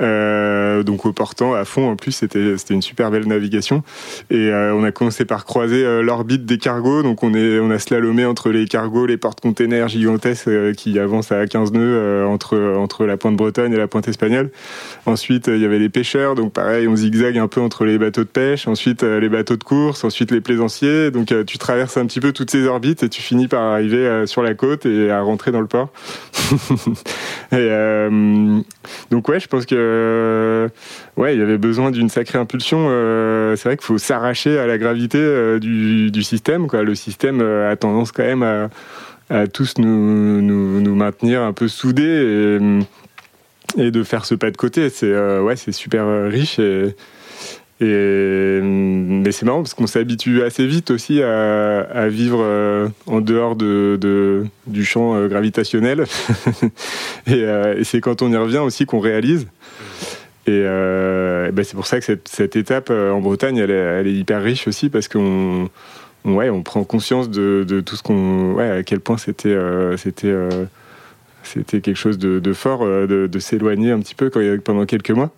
Euh, donc au portant à fond en plus c'était c'était une super belle navigation. Et euh, on a commencé par croiser euh, l'orbite des cargos. Donc on est on a slalomé entre les cargos les portes-containers gigantesques qui avancent à 15 nœuds entre entre la pointe bretonne et la pointe espagnole. Ensuite il y avait les pêcheurs. Donc pareil on zigzague un peu entre les bateaux de pêche ensuite les bateaux de course ensuite les plaisanciers. Donc tu traverses un petit peu toutes ces orbites et tu finis par arriver sur la côte et à rentrer dans le port. Donc ouais je pense que ouais, il y avait besoin d'une sacrée impulsion. Euh, c'est vrai qu'il faut s'arracher à la gravité euh, du, système. Le système a tendance quand même à, tous nous, maintenir un peu soudés et, de faire ce pas de côté. C'est ouais, super riche mais c'est marrant parce qu'on s'habitue assez vite aussi à, vivre en dehors de, du champ gravitationnel. et c'est quand on y revient aussi qu'on réalise. Et, euh, ben c'est pour ça que cette, étape euh, en Bretagne, elle est, hyper riche aussi parce qu'on ouais, on prend conscience de, tout ce qu'on. Ouais, à quel point c'était. Euh, quelque chose de, fort de, s'éloigner un petit peu pendant quelques mois.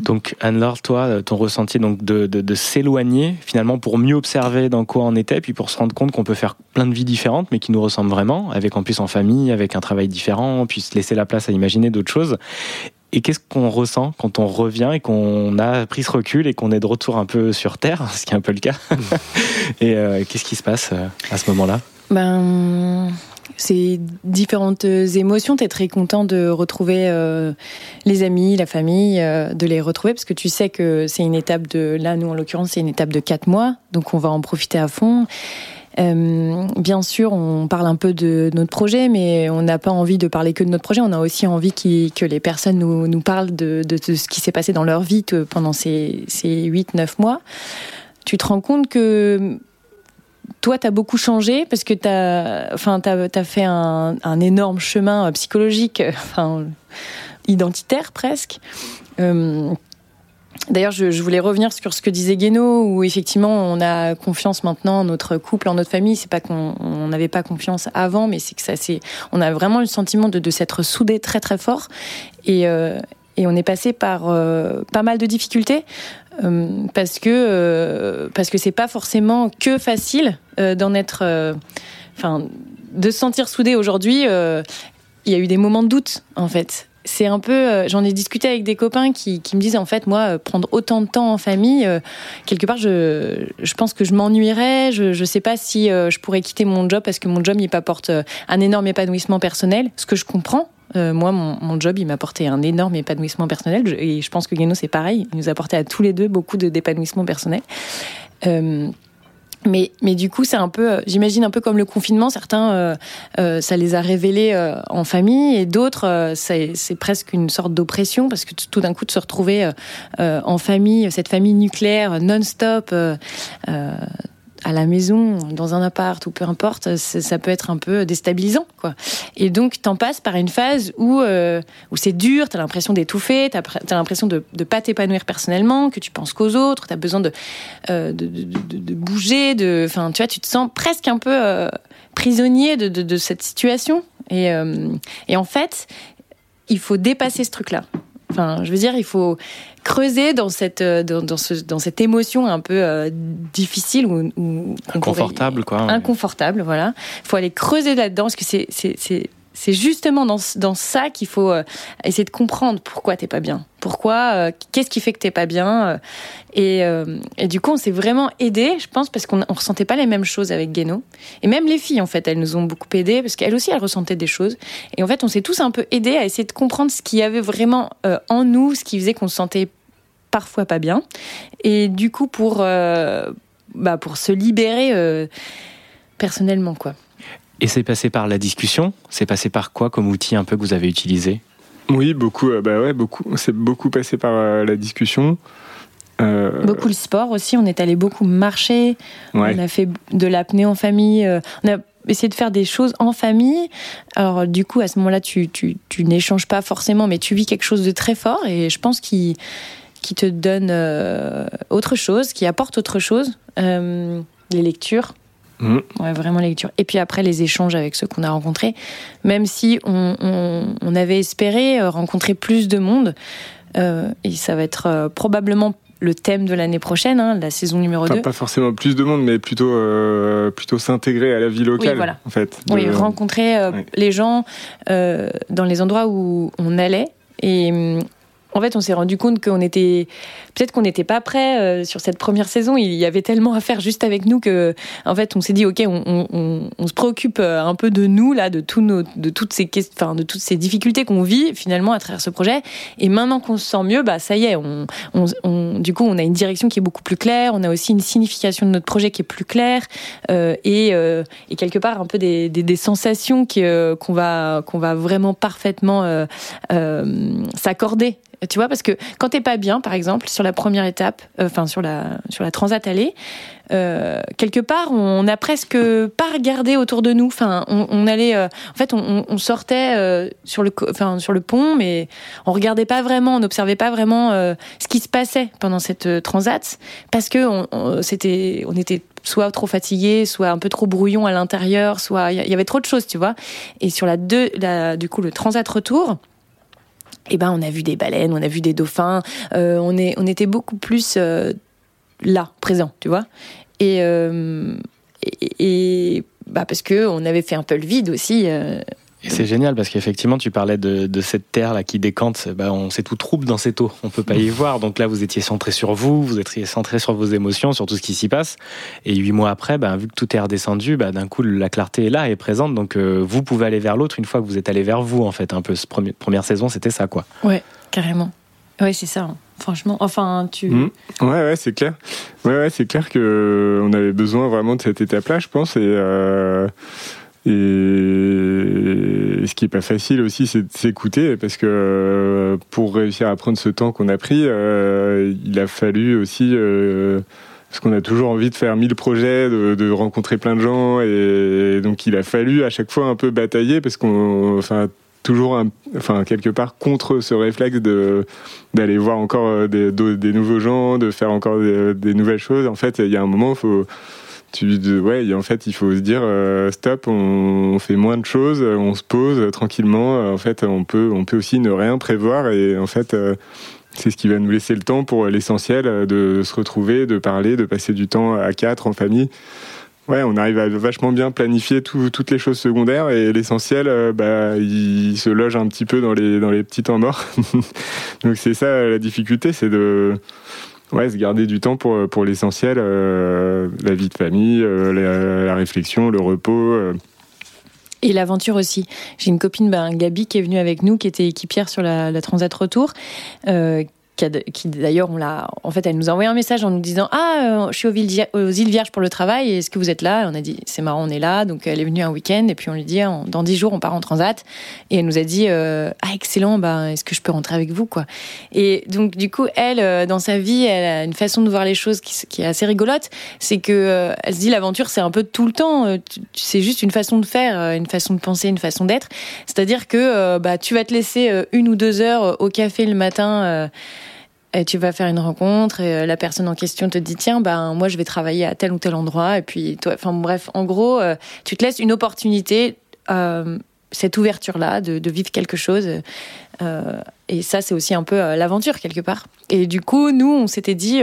Donc Anne-Laure, toi, ton ressenti donc de s'éloigner finalement pour mieux observer dans quoi on était, puis pour se rendre compte qu'on peut faire plein de vies différentes, mais qui nous ressemblent vraiment, avec en plus en famille, avec un travail différent, puis se laisser la place à imaginer d'autres choses. Et qu'est-ce qu'on ressent quand on revient et qu'on a pris ce recul et qu'on est de retour un peu sur Terre, ce qui est un peu le cas Et euh, qu'est-ce qui se passe euh, à ce moment-là? Ben, c'est différentes émotions. Tu es très content de retrouver euh, les amis, la famille, de les retrouver parce que tu sais que c'est une étape de, là, nous en l'occurrence, c'est une étape de quatre mois, donc on va en profiter à fond. Euh, bien sûr, on parle un peu de notre projet, mais on n'a pas envie de parler que de notre projet. On a aussi envie que les personnes nous, parlent de, ce qui s'est passé dans leur vie pendant ces, ces 8-9 mois. Tu te rends compte que toi, tu as beaucoup changé parce que tu as, fait un, énorme chemin psychologique, enfin, identitaire presque. Euh, D'ailleurs, je, voulais revenir sur ce que disait Guéno, où effectivement, on a confiance maintenant en notre couple, en notre famille. C'est pas qu'on n'avait pas confiance avant, mais c'est que ça, c'est, on a vraiment le sentiment de, s'être soudés très très fort, et, euh, et on est passé par euh, pas mal de difficultés euh, parce que parce que c'est pas forcément que facile d'en être, enfin, de se sentir soudé aujourd'hui. Il y a eu des moments de doute en fait c'est un peu. Euh, j'en ai discuté avec des copains qui, me disent en fait, moi, euh, prendre autant de temps en famille, euh, quelque part, je, je pense que je m'ennuierais. Je ne sais pas si je pourrais quitter mon job parce que mon job, il m'apporte un énorme épanouissement personnel, ce que je comprends. moi, mon, mon, job, il m'a apporté un énorme épanouissement personnel. et je pense que Guéno, c'est pareil. Il nous a apporté à tous les deux beaucoup d'épanouissement personnel. Mais, mais du coup, c'est un peu, euh, j'imagine un peu comme le confinement. Certains, euh, euh, ça les a révélés en famille, et d'autres, c'est presque une sorte d'oppression parce que tout d'un coup de se retrouver en famille, cette famille nucléaire non-stop à la maison, dans un appart ou peu importe, ça peut être un peu déstabilisant, quoi. Et donc, t'en passes par une phase où euh, où c'est dur, t'as l'impression d'étouffer, t'as as, l'impression de de pas t'épanouir personnellement, que tu penses qu'aux autres, t'as besoin de, euh, de, de, bouger, de, enfin, tu vois, tu te sens presque un peu euh, prisonnier de, de, cette situation. Et, et en fait, il faut dépasser ce truc-là. Enfin, je veux dire, il faut creuser dans cette dans, dans, ce, dans cette émotion un peu difficile ou, ou inconfortable quoi. Inconfortable, voilà. Il faut aller creuser là-dedans parce que c'est c'est justement dans, dans ça qu'il faut euh, essayer de comprendre pourquoi t'es pas bien. Pourquoi, euh, qu'est-ce qui fait que t'es pas bien. Euh, et, et, du coup, on s'est vraiment aidé, je pense, parce qu'on on ressentait pas les mêmes choses avec Guéno. Et même les filles, en fait, elles nous ont beaucoup aidé parce qu'elles aussi, elles ressentaient des choses. Et en fait, on s'est tous un peu aidés à essayer de comprendre ce qu'il y avait vraiment en nous, ce qui faisait qu'on se sentait parfois pas bien. Et du coup, pour, bah, pour se libérer personnellement, quoi. Et c'est passé par la discussion? C'est passé par quoi comme outil un peu que vous avez utilisé? Oui, beaucoup. Euh, bah ouais, beaucoup. C'est beaucoup passé par euh, la discussion. Euh, beaucoup le sport aussi. On est allé beaucoup marcher. On a fait de l'apnée en famille. On a essayé de faire des choses en famille. Alors du coup, à ce moment-là, tu, tu, tu n'échanges pas forcément, mais tu vis quelque chose de très fort. Et je pense qu'il qui te donne autre chose, qui apporte autre chose. les lectures, Mmh. Ouais, vraiment les lectures. Et puis après, les échanges avec ceux qu'on a rencontrés. Même si on, on, avait espéré euh, rencontrer plus de monde, euh, et ça va être euh, probablement le thème de l'année prochaine, hein, la saison numéro 2. Pas forcément plus de monde, mais plutôt, plutôt s'intégrer à la vie locale, oui, voilà. en fait. Oui, rencontrer les gens dans les endroits où on allait. Et hum, en fait, on s'est rendu compte qu'on était peut-être qu'on n'était pas prêt euh, sur cette première saison. Il y avait tellement à faire juste avec nous que, en fait, on s'est dit ok, on, se préoccupe euh, un peu de nous là, de nos, de toutes ces enfin, de toutes ces difficultés qu'on vit finalement à travers ce projet. Et maintenant qu'on se sent mieux, bah ça y est, on, du coup, on a une direction qui est beaucoup plus claire. On a aussi une signification de notre projet qui est plus claire euh, et, et, quelque part un peu des, des, sensations qu'on va qu'on va vraiment parfaitement s'accorder tu vois, parce que quand t'es pas bien, par exemple, sur la première étape, euh, enfin sur la sur la transat allée, euh, quelque part, on n'a presque pas regardé autour de nous. Enfin, on, allait, euh, en fait, on, sortait sur le, enfin sur le pont, mais on regardait pas vraiment, on n'observait pas vraiment ce qui se passait pendant cette transat, parce que on, c'était, on était soit trop fatigué, soit un peu trop brouillon à l'intérieur, soit il y avait trop de choses, tu vois. Et sur la deux, du coup, le transat retour eh ben on a vu des baleines, on a vu des dauphins, euh, on est on était beaucoup plus euh, là, présent, tu vois. Et, euh, et, bah parce que on avait fait un peu le vide aussi c'est génial parce qu'effectivement, tu parlais de, cette terre là qui décante. Bah, on c'est tout trouble dans cette eau. On peut pas y voir. Donc là, vous étiez centré sur vous, vous étiez centré sur vos émotions, sur tout ce qui s'y passe. Et huit mois après, bah, vu que tout est redescendu, bah, d'un coup, la clarté est là, est présente. Donc euh, vous pouvez aller vers l'autre une fois que vous êtes allé vers vous. En fait, un peu. Cette première saison, c'était ça, quoi. Ouais, carrément. Ouais, c'est ça. Hein. Franchement, enfin, tu. Mmh. Ouais, ouais, c'est clair. Ouais, ouais, c'est clair que on avait besoin vraiment de cette étape-là, je pense. Et euh, et ce qui est pas facile aussi, c'est de s'écouter parce que euh, pour réussir à prendre ce temps qu'on a pris, euh, il a fallu aussi euh, parce qu'on a toujours envie de faire mille projets, de, rencontrer plein de gens et donc il a fallu à chaque fois un peu batailler parce qu'on, enfin toujours, enfin quelque part contre ce réflexe de d'aller voir encore des, nouveaux gens, de faire encore des, des nouvelles choses. En fait, il y a un moment, il faut tu ouais en fait il faut se dire euh, stop on, fait moins de choses on se pose tranquillement en fait on peut on peut aussi ne rien prévoir et en fait euh, c'est ce qui va nous laisser le temps pour l'essentiel euh, de se retrouver de parler de passer du temps à quatre en famille Ouais, on arrive à vachement bien planifier toutes les choses secondaires et l'essentiel, bah, il se loge un petit peu dans les dans les petits temps morts. Donc c'est ça la difficulté, c'est de Ouais, se garder du temps pour, pour l'essentiel, euh, la vie de famille, euh, la, réflexion, le repos. Euh. Et l'aventure aussi. J'ai une copine, ben, Gabi, qui est venue avec nous, qui était équipière sur la, la Transat Retour, qui, d'ailleurs, on l'a, en fait, elle nous a envoyé un message en nous disant Ah, euh, je suis aux, îles Vierges pour le travail, est-ce que vous êtes là? On a dit C'est marrant, on est là. Donc, elle est venue un week-end, et puis on lui dit Dans dix jours, on part en transat. Et elle nous a dit euh, Ah, excellent, bah, est-ce que je peux rentrer avec vous quoi? Et donc, du coup, elle, euh, dans sa vie, elle a une façon de voir les choses qui, est assez rigolote. C'est que elle se dit L'aventure, c'est un peu tout le temps. C'est juste une façon de faire, une façon de penser, une façon d'être. C'est-à-dire que bah, tu vas te laisser une ou deux heures au café le matin Et tu vas faire une rencontre et la personne en question te dit tiens ben moi je vais travailler à tel ou tel endroit et puis toi enfin bref en gros tu te laisses une opportunité cette ouverture là de, vivre quelque chose et ça c'est aussi un peu l'aventure quelque part et du coup nous on s'était dit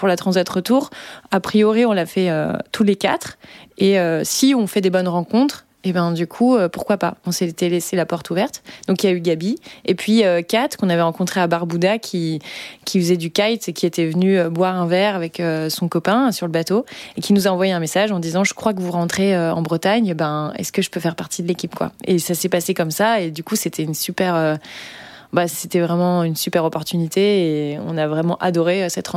pour la Transat Retour. A priori, on l'a fait euh, tous les quatre. Et euh, si on fait des bonnes rencontres, et eh ben du coup, euh, pourquoi pas? On s'était laissé la porte ouverte. Donc il y a eu Gabi et puis Kat qu'on avait rencontré à Barbouda qui qui faisait du kite et qui était venu boire un verre avec son copain sur le bateau et qui nous a envoyé un message en disant je crois que vous rentrez en Bretagne, ben est-ce que je peux faire partie de l'équipe quoi? Et ça s'est passé comme ça et du coup c'était une super bah, c'était vraiment une super opportunité et on a vraiment adoré euh, cette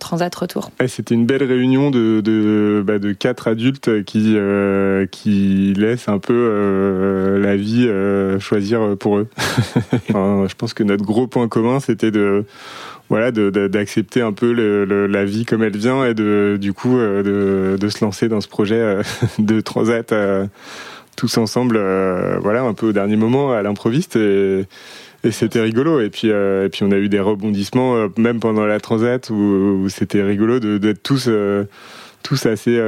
transat retour. c'était une belle réunion de, de, bah, de quatre adultes qui, euh, qui laissent un peu euh, la vie choisir pour eux. je pense que notre gros point commun, c'était de voilà d'accepter un peu la vie comme elle vient et de du coup de, de se lancer dans ce projet de transat tous ensemble voilà un peu au dernier moment à l'improviste et et c'était rigolo. Et puis, euh, et puis on a eu des rebondissements, euh, même pendant la transat, où, c'était rigolo d'être tous, euh, tous assez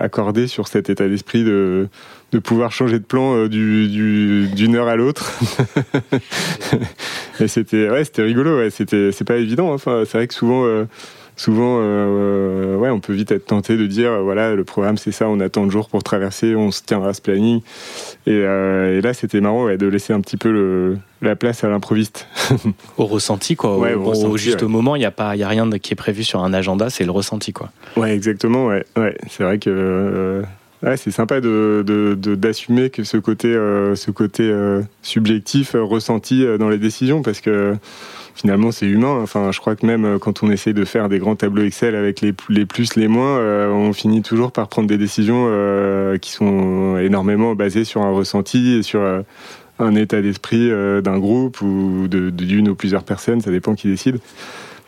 accordés sur cet état d'esprit de, de pouvoir changer de plan du, d'une heure à l'autre. et c'était, ouais, c'était rigolo. Ouais, c'était, c'est pas évident. Hein. Enfin, c'est vrai que souvent souvent, euh, ouais, on peut vite être tenté de dire, voilà, le programme c'est ça, on attend le jour pour traverser, on se tiendra à ce planning. Et, euh, et là, c'était marrant ouais, de laisser un petit peu le, la place à l'improviste. au ressenti, quoi. Ouais, au, au, juste au moment, il n'y a, pas, y a rien qui est prévu sur un agenda, c'est le ressenti, quoi. Ouais, exactement, ouais. ouais. C'est vrai que. Euh, ouais, c'est sympa de, d'assumer de, que ce côté, euh, ce côté euh, subjectif ressenti dans les décisions parce que finalement c'est humain. Enfin, je crois que même euh, quand on essaie de faire des grands tableaux Excel avec les, les plus, les moins, euh, on finit toujours par prendre des décisions euh, qui sont énormément basées sur un ressenti et sur un état d'esprit d'un groupe ou d'une ou plusieurs personnes, ça dépend qui décide.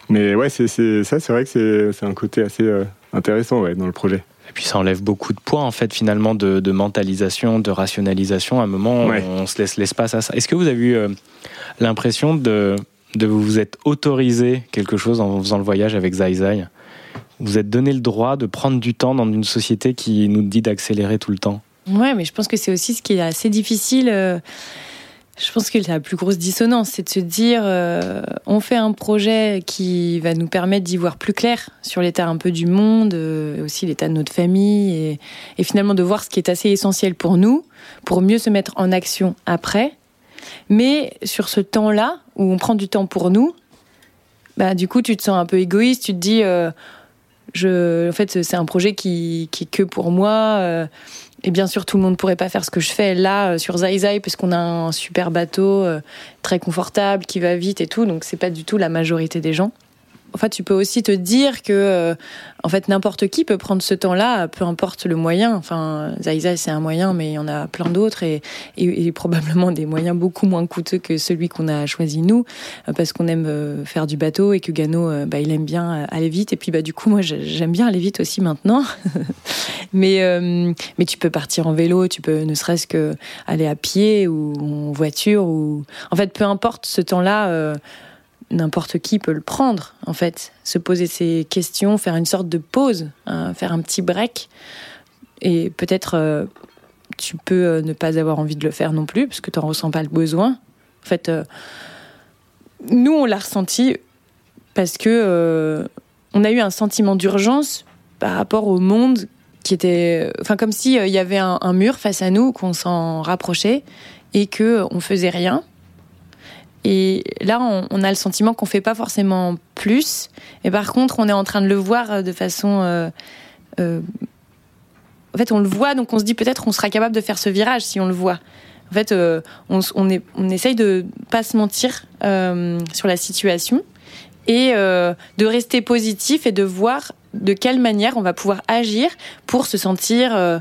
Mais ouais, c'est ça, c'est vrai que c'est un côté assez intéressant ouais, dans le projet. Et puis ça enlève beaucoup de poids en fait finalement de, de mentalisation, de rationalisation. À un moment, on se laisse l'espace à ça. Est-ce que vous avez eu l'impression de de vous être autorisé quelque chose en faisant le voyage avec Zai Zai. Vous êtes donné le droit de prendre du temps dans une société qui nous dit d'accélérer tout le temps. Ouais, mais je pense que c'est aussi ce qui est assez difficile. Euh, je pense que la plus grosse dissonance, c'est de se dire euh, on fait un projet qui va nous permettre d'y voir plus clair sur l'état un peu du monde, euh, aussi l'état de notre famille, et, finalement de voir ce qui est assez essentiel pour nous, pour mieux se mettre en action après. Mais sur ce temps-là, où on prend du temps pour nous, bah, du coup, tu te sens un peu égoïste. Tu te dis, euh, je, en fait, c'est un projet qui, qui est que pour moi. Euh, et bien sûr, tout le monde ne pourrait pas faire ce que je fais là euh, sur Zai Zai, parce a un super bateau très confortable qui va vite et tout. Donc, c'est pas du tout la majorité des gens. En fait, tu peux aussi te dire que, euh, en fait, n'importe qui peut prendre ce temps-là, peu importe le moyen. Enfin, Zaïza, c'est un moyen, mais il y en a plein d'autres et, probablement des moyens beaucoup moins coûteux que celui qu'on a choisi nous, euh, parce qu'on aime euh, faire du bateau et que Gano, bah, il aime bien aller vite. Et puis, bah, du coup, moi, j'aime bien aller vite aussi maintenant. mais, mais tu peux partir en vélo, tu peux ne serait-ce que aller à pied ou en voiture ou, en fait, peu importe ce temps-là n'importe qui peut le prendre, en fait. Se poser ces questions, faire une sorte de pause, hein, faire un petit break. Et peut-être euh, tu peux euh, ne pas avoir envie de le faire non plus, parce que tu n'en ressens pas le besoin. En fait, euh, nous, on l'a ressenti parce que on a eu un sentiment d'urgence par rapport au monde qui était. Enfin, comme s'il il y avait un, un, mur face à nous, qu'on s'en rapprochait et qu'on ne faisait rien et là, on, a le sentiment qu'on fait pas forcément plus. Et par contre, on est en train de le voir euh, de façon. Euh, euh, en fait, on le voit, donc on se dit peut-être on sera capable de faire ce virage si on le voit. En fait, on, on, essaye de pas se mentir sur la situation et de rester positif et de voir de quelle manière on va pouvoir agir pour se sentir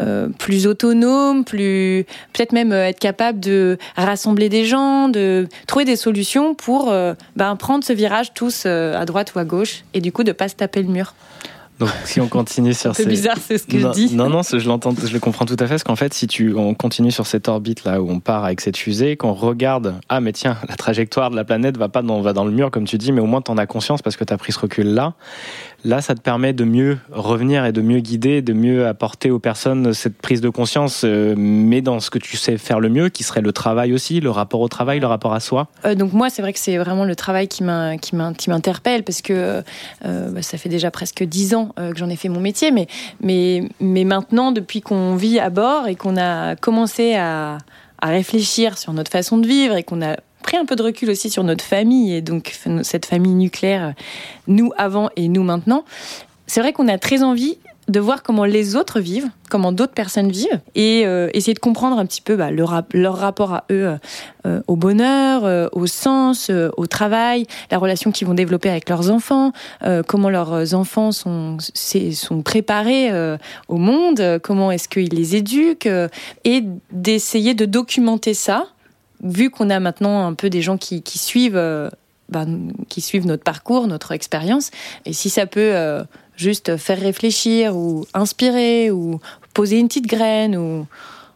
euh, plus autonome, plus peut-être même euh, être capable de rassembler des gens, de trouver des solutions pour euh, ben, prendre ce virage tous à droite ou à gauche et du coup de pas se taper le mur. Donc si on continue sur c'est bizarre, c'est ce que je dis. Non, non, je l'entends, je le comprends tout à fait. Parce qu'en fait, si tu, on continue sur cette orbite là où on part avec cette fusée, qu'on regarde, ah mais tiens, la trajectoire de la planète va pas dans, va dans le mur comme tu dis, mais au moins tu en as conscience parce que tu as pris ce recul là. Là, ça te permet de mieux revenir et de mieux guider, de mieux apporter aux personnes cette prise de conscience, euh, mais dans ce que tu sais faire le mieux, qui serait le travail aussi, le rapport au travail, le rapport à soi. Euh, donc moi, c'est vrai que c'est vraiment le travail qui m'interpelle parce que euh, bah, ça fait déjà presque dix ans que j'en ai fait mon métier, mais, maintenant, depuis qu'on vit à bord et qu'on a commencé à, à réfléchir sur notre façon de vivre et qu'on a pris un peu de recul aussi sur notre famille et donc cette famille nucléaire, nous avant et nous maintenant, c'est vrai qu'on a très envie de voir comment les autres vivent, comment d'autres personnes vivent, et euh, essayer de comprendre un petit peu bah, leur, rapport à eux, euh, au bonheur, euh, au sens, au travail, la relation qu'ils vont développer avec leurs enfants, comment leurs enfants sont, sont préparés au monde, comment est-ce qu'ils les éduquent, et d'essayer de documenter ça vu qu'on a maintenant un peu des gens qui, suivent, euh, bah, qui suivent notre parcours, notre expérience, et si ça peut euh, juste faire réfléchir ou inspirer ou poser une petite graine ou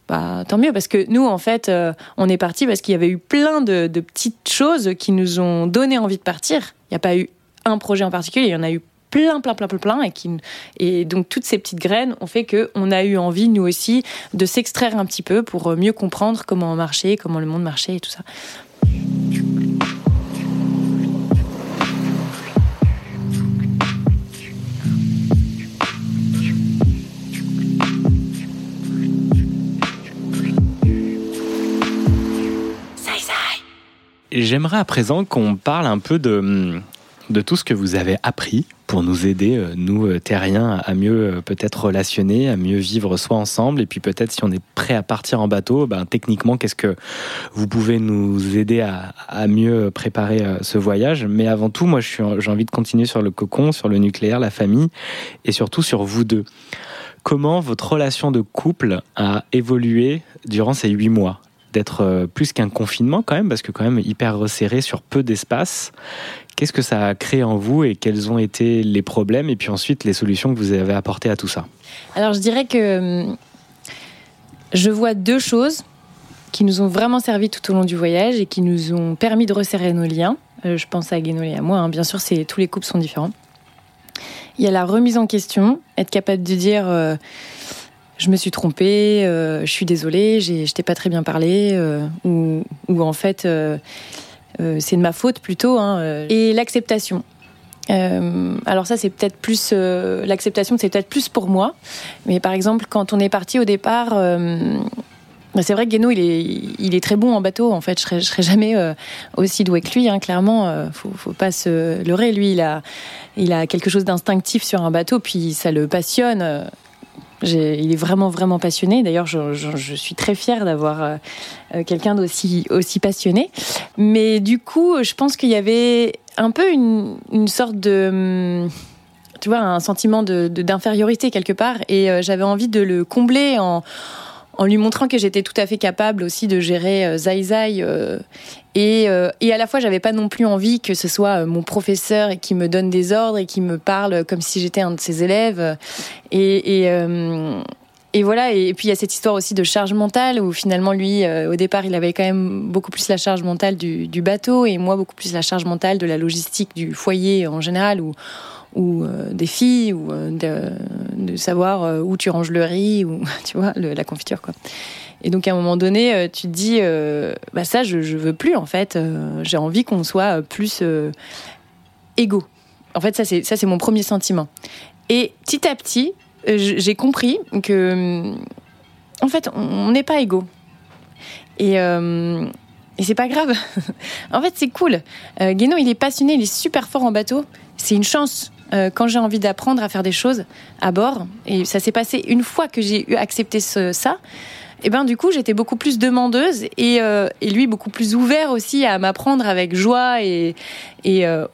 bah, tant mieux parce que nous en fait euh, on est parti parce qu'il y avait eu plein de, de, petites choses qui nous ont donné envie de partir. Il n'y a pas eu un projet en particulier, il y en a eu plein, plein, plein, plein, plein, et donc toutes ces petites graines ont fait que on a eu envie nous aussi de s'extraire un petit peu pour mieux comprendre comment marcher, comment le monde marchait et tout ça. J'aimerais à présent qu'on parle un peu de, de tout ce que vous avez appris pour nous aider, euh, nous, euh, terriens, à mieux euh, peut-être relationner, à mieux vivre soit ensemble, et puis peut-être si on est prêt à partir en bateau, ben, techniquement, qu'est-ce que vous pouvez nous aider à, à mieux préparer ce voyage? Mais avant tout, moi, j'ai envie de continuer sur le cocon, sur le nucléaire, la famille, et surtout sur vous deux. Comment votre relation de couple a évolué durant ces huit mois? D'être plus qu'un confinement quand même, parce que quand même hyper resserré sur peu d'espace. Qu'est-ce que ça a créé en vous et quels ont été les problèmes et puis ensuite les solutions que vous avez apportées à tout ça? Alors je dirais que hum, je vois deux choses qui nous ont vraiment servi tout au long du voyage et qui nous ont permis de resserrer nos liens. Euh, je pense à Guénolé et à moi, hein. bien sûr, tous les couples sont différents. Il y a la remise en question, être capable de dire euh, je me suis trompée, euh, je suis désolée, je t'ai pas très bien parlé, ou, ou, en fait euh, c'est de ma faute plutôt, hein, euh. et l'acceptation. Euh, alors ça, c'est peut-être plus l'acceptation, c'est peut-être plus pour moi. Mais par exemple, quand on est parti au départ, bah, c'est vrai que Guéno, il est, très bon en bateau. En fait, je serais, serais jamais aussi doué que lui. Hein, clairement, faut, faut pas se leurrer. Lui, il a quelque chose d'instinctif sur un bateau, puis ça le passionne il est vraiment, vraiment passionné. D'ailleurs, je, suis très fière d'avoir euh, euh, quelqu'un d'aussi aussi passionné. Mais du coup, je pense qu'il y avait un peu une, sorte de tu vois, un sentiment d'infériorité de, quelque part. Et euh, j'avais envie de le combler en, en lui montrant que j'étais tout à fait capable aussi de gérer euh, Zai Zai. Euh, et, euh, et, à la fois, j'avais pas non plus envie que ce soit mon professeur qui me donne des ordres et qui me parle comme si j'étais un de ses élèves. Et, et, voilà. Et, puis il y a cette histoire aussi de charge mentale où finalement lui, au départ, il avait quand même beaucoup plus la charge mentale du, bateau et moi beaucoup plus la charge mentale de la logistique du foyer en général. Ou euh, des filles, ou euh, de, savoir euh, où tu ranges le riz, ou tu vois, la confiture, quoi. Et donc à un moment donné, tu te dis, bah ça, je, je veux plus en fait. J'ai envie qu'on soit plus égaux. En fait, ça c'est ça c'est mon premier sentiment. Et petit à petit, j'ai compris que, en fait, on n'est pas égaux. Et et c'est pas grave. en fait, c'est cool. Euh, Guéno, il est passionné, il est super fort en bateau. C'est une chance euh, quand j'ai envie d'apprendre à faire des choses à bord. Et ça s'est passé une fois que j'ai eu accepté ça. Et ben du coup, j'étais beaucoup plus demandeuse et, euh, et, lui beaucoup plus ouvert aussi à m'apprendre avec joie et, euh,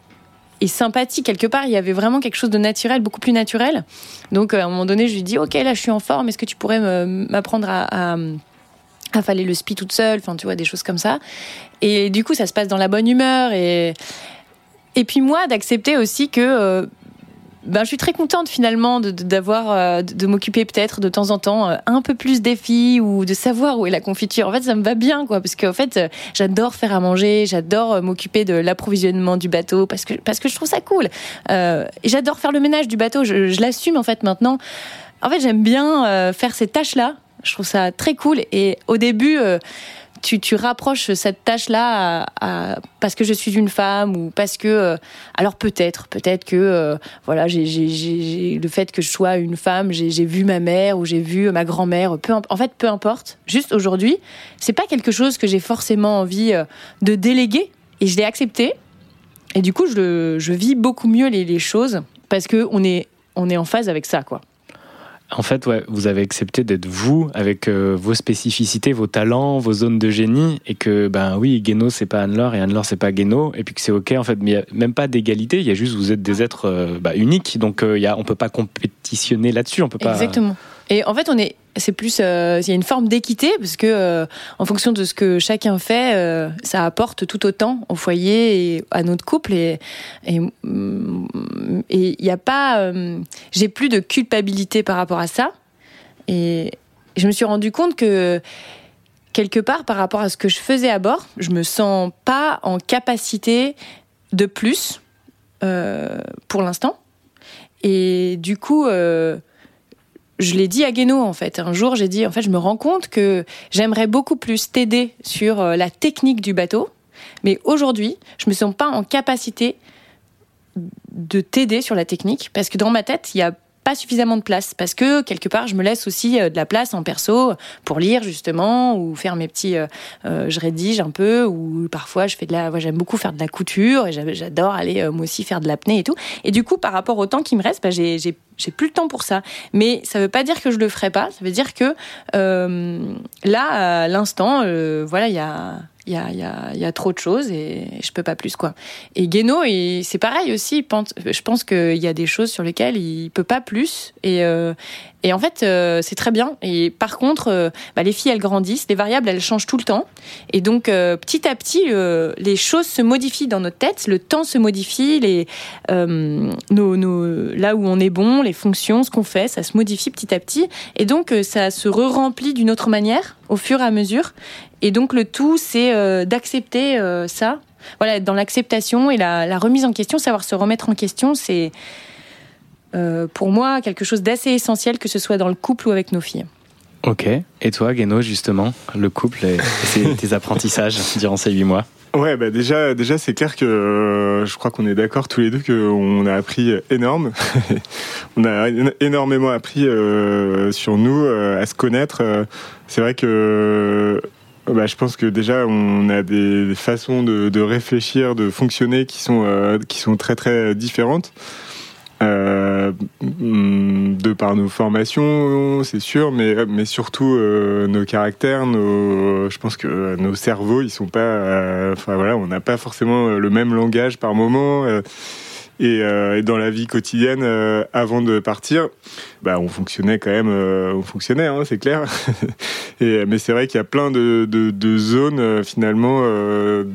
et sympathie. Quelque part, il y avait vraiment quelque chose de naturel, beaucoup plus naturel. Donc à un moment donné, je lui dis, ok, là, je suis en forme. Est-ce que tu pourrais m'apprendre à, à à le spi toute seule, enfin tu vois des choses comme ça. Et du coup, ça se passe dans la bonne humeur et et puis moi d'accepter aussi que ben, je suis très contente finalement d'avoir de, de, m'occuper peut-être de temps en temps un peu plus des filles ou de savoir où est la confiture. En fait, ça me va bien, quoi, parce qu'en fait, j'adore faire à manger, j'adore m'occuper de l'approvisionnement du bateau parce que parce que je trouve ça cool. j'adore faire le ménage du bateau. Je, je l'assume en fait maintenant. En fait, j'aime bien faire ces tâches-là. Je trouve ça très cool. Et au début tu, tu rapproches cette tâche-là parce que je suis une femme ou parce que euh, alors peut-être peut-être que euh, voilà j'ai, j'ai, le fait que je sois une femme j'ai, vu ma mère ou j'ai vu ma grand-mère peu en fait peu importe. Juste aujourd'hui c'est pas quelque chose que j'ai forcément envie euh, de déléguer et je l'ai accepté. Et du coup je, je vis beaucoup mieux les, les choses parce que on est on est en phase avec ça quoi en fait, ouais, vous avez accepté d'être vous, avec euh, vos spécificités, vos talents, vos zones de génie, et que, ben oui, Guéno, c'est pas Anne-Laure, et Anne-Laure, c'est pas Guéno, et puis que c'est OK, en fait, mais il n'y a même pas d'égalité, il y a juste, vous êtes des êtres euh, bah, uniques, donc euh, y a, on peut pas compétitionner là-dessus, on peut pas... Exactement. Et en fait, on est, c'est plus, euh, il y a une forme d'équité parce que euh, en fonction de ce que chacun fait, euh, ça apporte tout autant au foyer et à notre couple. Et et il n'y a pas, j'ai plus de culpabilité par rapport à ça. Et je me suis rendu compte que quelque part par rapport à ce que je faisais à bord, je me sens pas en capacité de plus pour l'instant. Et du coup je l'ai dit à Guéno en fait. Un jour, j'ai dit en fait, je me rends compte que j'aimerais beaucoup plus t'aider sur euh, la technique du bateau, mais aujourd'hui, je me sens pas en capacité de t'aider sur la technique parce que dans ma tête, il y a pas suffisamment de place parce que quelque part je me laisse aussi euh, de la place en perso pour lire justement ou faire mes petits euh, euh, je rédige un peu ou parfois je fais de la j'aime beaucoup faire de la couture et j'adore aller moi aussi faire de l'apnée et tout et du coup par rapport au temps qui me reste bah, j'ai j'ai plus le temps pour ça. Mais ça veut pas dire que je le ferai pas. Ça veut dire que là, à l'instant, voilà, il y a il y a, y, a, y a, trop de choses et je peux pas plus quoi. Et Guéno, c'est pareil aussi. Je pense qu'il y a des choses sur lesquelles il peut pas plus et, euh, et en fait, euh, c'est très bien. Et par contre, euh, bah, les filles, elles grandissent, les variables, elles changent tout le temps. Et donc, petit à petit, les choses se modifient dans notre tête, le temps se modifie, les, nos, nos, là où on est bon, les fonctions, ce qu'on fait, ça se modifie petit à petit. Et donc, ça se re-remplit d'une autre manière au fur et à mesure. Et donc, le tout, c'est d'accepter ça. Voilà, dans l'acceptation et la, la remise en question, savoir se remettre en question, c'est euh, pour moi quelque chose d'assez essentiel, que ce soit dans le couple ou avec nos filles. Ok. Et toi, Guéno, justement, le couple et tes apprentissages durant ces huit mois? Ouais, bah déjà, déjà c'est clair que euh, je crois qu'on est d'accord tous les deux qu'on a appris énorme. on a énormément appris euh, sur nous, à se connaître. c'est vrai que bah, je pense que déjà on a des façons de, réfléchir, de fonctionner qui sont qui sont très très différentes. Euh, de par nos formations, c'est sûr, mais, mais surtout euh, nos caractères, nos, je pense que nos cerveaux, ils sont pas, euh, enfin voilà, on n'a pas forcément le même langage par moment. Et, et, dans la vie quotidienne, avant de partir, bah, on fonctionnait quand même, on fonctionnait, hein, c'est clair. et, mais c'est vrai qu'il y a plein de, de, de zones finalement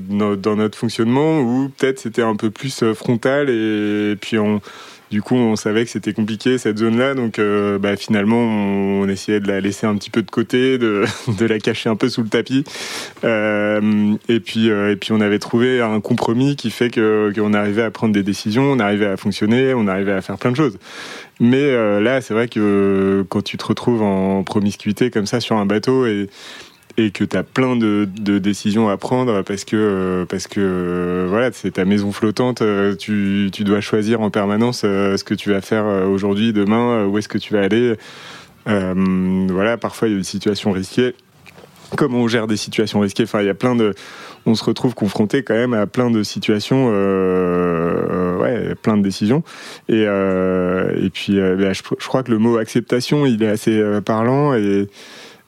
dans notre fonctionnement où peut-être c'était un peu plus frontal et puis on du coup, on savait que c'était compliqué cette zone-là, donc euh, bah, finalement, on, essayait de la laisser un petit peu de côté, de, de la cacher un peu sous le tapis. Euh, et puis, euh, et puis, on avait trouvé un compromis qui fait que qu'on arrivait à prendre des décisions, on arrivait à fonctionner, on arrivait à faire plein de choses. Mais là, c'est vrai que quand tu te retrouves en promiscuité comme ça sur un bateau et que tu as plein de, décisions à prendre parce que parce que voilà c'est ta maison flottante tu, tu, dois choisir en permanence euh, ce que tu vas faire euh, aujourd'hui demain euh, où est-ce que tu vas aller. Voilà parfois il y a des situations risquées comment on gère des situations risquées. Enfin il y a plein de on se retrouve confronté quand même à plein de situations ouais plein de décisions. Et et puis bah, je, je, crois que le mot acceptation il est assez parlant et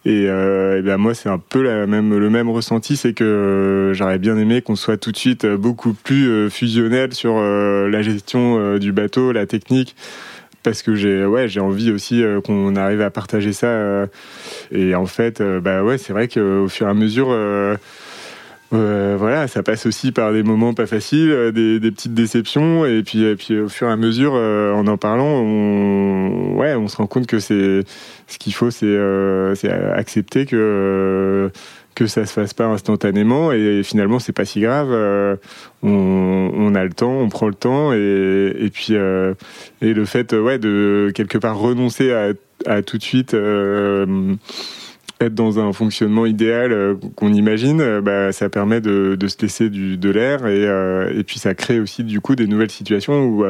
et, euh, et ben moi, c'est un peu la même, le même ressenti, c'est que euh, j'aurais bien aimé qu'on soit tout de suite beaucoup plus euh, fusionnel sur euh, la gestion du bateau, la technique, parce que j'ai ouais, j'ai envie aussi qu'on arrive à partager ça. et en fait, bah ouais, c'est vrai qu'au fur et à mesure euh, voilà, ça passe aussi par des moments pas faciles, euh, des, petites déceptions, et puis, et puis au fur et à mesure, euh, en en parlant, on, ouais, on se rend compte que c'est ce qu'il faut, c'est accepter que que ça se fasse pas instantanément, et, finalement c'est pas si grave. on, a le temps, on prend le temps, et, et puis et le fait, ouais, de quelque part renoncer à, à tout de suite être dans un fonctionnement idéal euh, qu'on imagine, euh, bah, ça permet de, se laisser du, de l'air et, euh, et, puis ça crée aussi du coup des nouvelles situations où,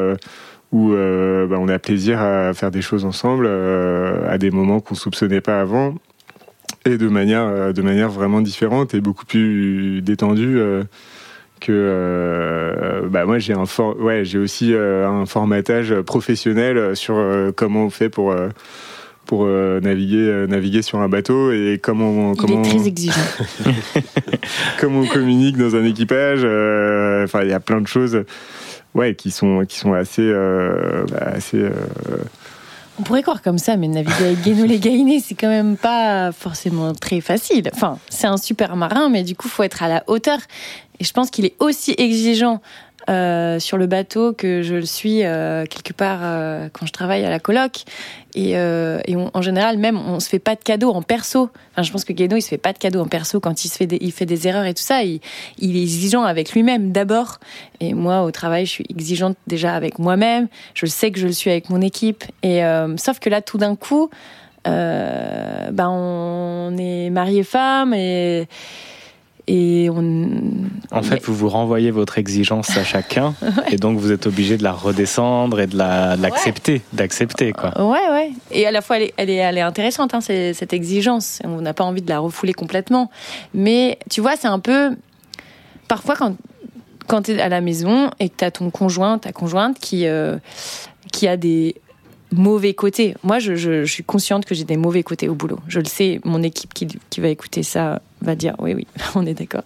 où bah, on a plaisir à faire des choses ensemble à des moments qu'on soupçonnait pas avant et de manière, de manière vraiment différente et beaucoup plus détendue que bah moi j'ai un ouais j'ai aussi un formatage professionnel sur comment on fait pour pour euh, naviguer, euh, naviguer sur un bateau et comment, comment, Il est très exigeant. comment on communique dans un équipage. Euh, enfin, il y a plein de choses, ouais, qui sont, qui sont assez, bah, assez. On pourrait croire comme ça, mais naviguer avec Guéno les Gainés, c'est quand même pas forcément très facile. Enfin, c'est un super marin, mais du coup, faut être à la hauteur. Et je pense qu'il est aussi exigeant euh, sur le bateau que je le suis euh, quelque part euh, quand je travaille à la coloc. Et, et en général, même, on se fait pas de cadeaux en perso. Enfin, je pense que Guéno, il se fait pas de cadeaux en perso quand il se fait des, il fait des erreurs et tout ça. Il, il est exigeant avec lui-même d'abord. Et moi, au travail, je suis exigeante déjà avec moi-même. Je sais que je le suis avec mon équipe. Et sauf que là, tout d'un coup, ben, on est marié femme et et on... En fait, vous vous renvoyez votre exigence à chacun, et donc vous êtes obligé de la redescendre et de l'accepter, d'accepter quoi. Ouais, ouais. Et à la fois, elle est, elle est, elle est intéressante, hein, cette exigence. On n'a pas envie de la refouler complètement, mais tu vois, c'est un peu parfois quand quand tu es à la maison et que tu as ton conjoint, ta conjointe qui euh, qui a des mauvais côtés. Moi, je, suis consciente que j'ai des mauvais côtés au boulot. Je le sais, mon équipe qui, va écouter ça va dire oui, oui, on est d'accord.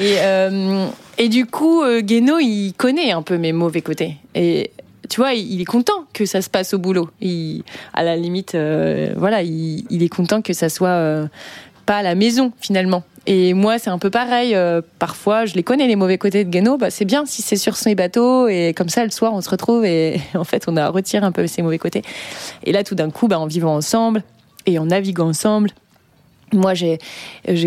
et, euh, et du coup, euh, Guéno, il connaît un peu mes mauvais côtés. Et tu vois, il est content que ça se passe au boulot. Il, à la limite, euh, voilà, il, est content que ça soit pas à la maison finalement. Et moi, c'est un peu pareil. Parfois, je les connais, les mauvais côtés de Guéno. Bah, c'est bien si c'est sur son bateau et comme ça, le soir, on se retrouve et en fait, on a retiré un peu ses mauvais côtés. Et là, tout d'un coup, bah, en vivant ensemble et en naviguant ensemble, moi, j'ai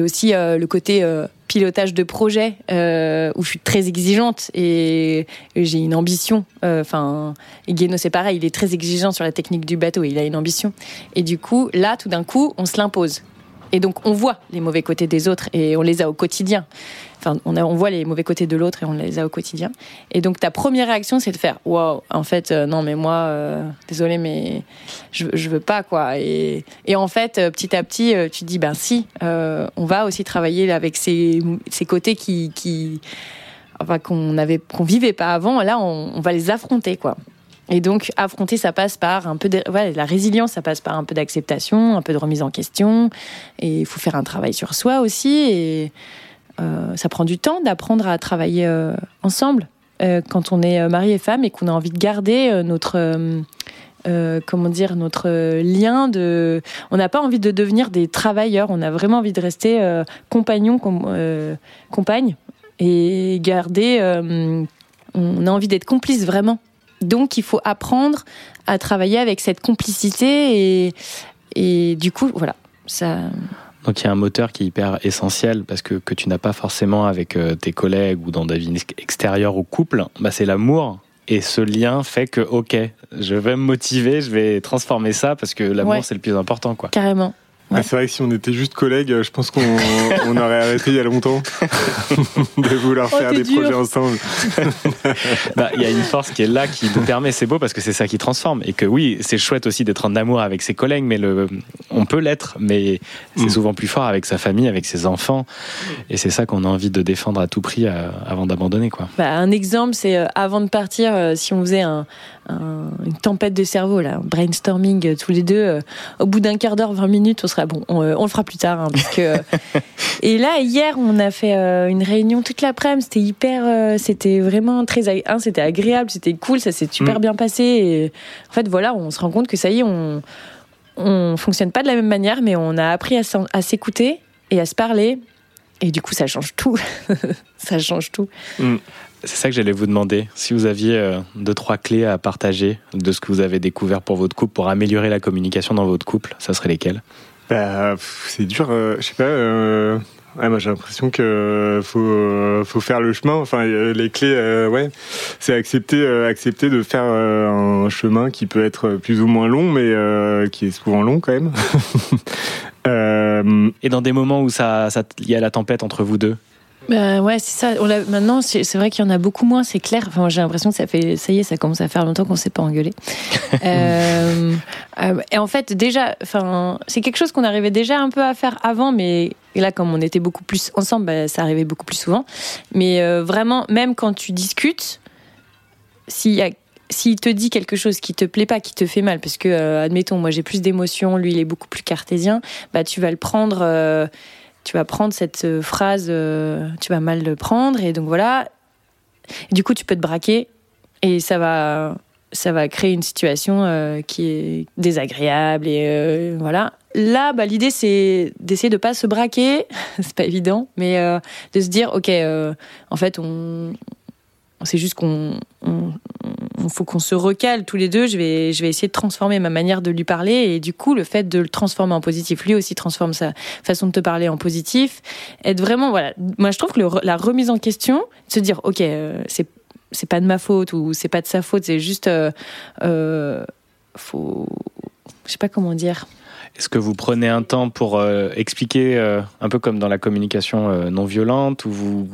aussi euh, le côté euh, pilotage de projet où je suis très exigeante et, j'ai une ambition. Enfin, Guéno, c'est pareil, il est très exigeant sur la technique du bateau. il a une ambition. Et du coup, là, tout d'un coup, on se l'impose. Et donc, on voit les mauvais côtés des autres et on les a au quotidien. Enfin, on, on voit les mauvais côtés de l'autre et on les a au quotidien. Et donc, ta première réaction, c'est de faire Waouh, en fait, euh, non, mais moi, euh, désolé, mais je, je veux pas, quoi. Et, et en fait, euh, petit à petit, tu te dis Ben, si, on va aussi travailler avec ces, ces côtés qui. qui enfin, qu'on avait qu'on vivait pas avant là on, on va les affronter quoi et donc, affronter, ça passe par un peu de, voilà, la résilience, ça passe par un peu d'acceptation, un peu de remise en question. Et il faut faire un travail sur soi aussi. Et euh, ça prend du temps d'apprendre à travailler euh, ensemble euh, quand on est mari et femme et qu'on a envie de garder notre. comment dire notre lien de on n'a pas envie de devenir des travailleurs on a vraiment envie de rester compagnons compagnes et garder on a envie d'être complices vraiment donc il faut apprendre à travailler avec cette complicité et, et du coup, voilà, ça... Donc il y a un moteur qui est hyper essentiel parce que, que tu n'as pas forcément avec euh, tes collègues ou dans ta vie extérieure ou couple, bah c'est l'amour. Et ce lien fait que, ok, je vais me motiver, je vais transformer ça parce que l'amour c'est le plus important. quoi. Carrément. Ah, c'est vrai que si on était juste collègues, je pense qu'on aurait arrêté il y a longtemps de vouloir oh, faire des projets ensemble. Bah, il y a une force qui est là, qui nous permet, c'est beau parce que c'est ça qui transforme. Et que oui, c'est chouette aussi d'être en amour avec ses collègues, mais le, on peut l'être, mais c'est mm. souvent plus fort avec sa famille, avec ses enfants. Et c'est ça qu'on a envie de défendre à tout prix euh, avant d'abandonner. quoi. Bah, un exemple, c'est euh, avant de partir, euh, si on faisait un, une tempête de cerveau, là, brainstorming tous les deux, au bout d'un quart d'heure, 20 minutes, on serait bon, euh, on, le fera plus tard. Hein, parce que... et là, hier, on a fait euh, une réunion toute l'après-midi. C'était hyper. Euh, c'était vraiment très. Hein, c'était agréable, c'était cool, ça s'est super mm. bien passé. Et en fait, voilà, on se rend compte que ça y est, on, on fonctionne pas de la même manière, mais on a appris à s'écouter et à se parler. et du coup, ça change tout. ça change tout. Mm. C'est ça que j'allais vous demander. Si vous aviez euh, deux, trois clés à partager de ce que vous avez découvert pour votre couple, pour améliorer la communication dans votre couple, ça serait lesquelles? Bah, C'est dur, euh, je sais pas. Euh, moi j'ai l'impression que faut faut faire le chemin. Enfin les clés, ouais, c'est accepter accepter de faire un chemin qui peut être plus ou moins long, mais qui est souvent long quand même. Et dans des moments où ça, ça y a la tempête entre vous deux, bah ouais, c'est ça. On maintenant, c'est vrai qu'il y en a beaucoup moins, c'est clair. Enfin, j'ai l'impression que ça fait, ça y est, ça commence à faire longtemps qu'on s'est pas engueulé. Euh, euh, et en fait, déjà, enfin, c'est quelque chose qu'on arrivait déjà un peu à faire avant, mais là, comme on était beaucoup plus ensemble, bah, ça arrivait beaucoup plus souvent. Mais euh, vraiment, même quand tu discutes, s'il s'il te dit quelque chose qui te plaît pas, qui te fait mal, parce que, admettons, moi j'ai plus d'émotions, lui il est beaucoup plus cartésien, bah tu vas le prendre tu vas prendre cette euh, phrase, euh, tu vas mal le prendre, et donc voilà. du coup, tu peux te braquer, et ça va, ça va créer une situation euh, qui est désagréable, et voilà. Là, bah, l'idée, c'est d'essayer de pas se braquer, c'est pas évident, mais de se dire, ok, en fait, on, c'est juste qu'on faut qu'on se recale tous les deux. Je vais, je vais essayer de transformer ma manière de lui parler. Et du coup, le fait de le transformer en positif, lui aussi transforme sa façon de te parler en positif. Être vraiment, voilà. Moi, je trouve que la remise en question, se dire, OK, euh, c'est c'est pas de ma faute ou c'est pas de sa faute, c'est juste. Euh, euh, faut. Je sais pas comment dire. Est-ce que vous prenez un temps pour euh, expliquer, euh, un peu comme dans la communication euh, non violente, ou vous,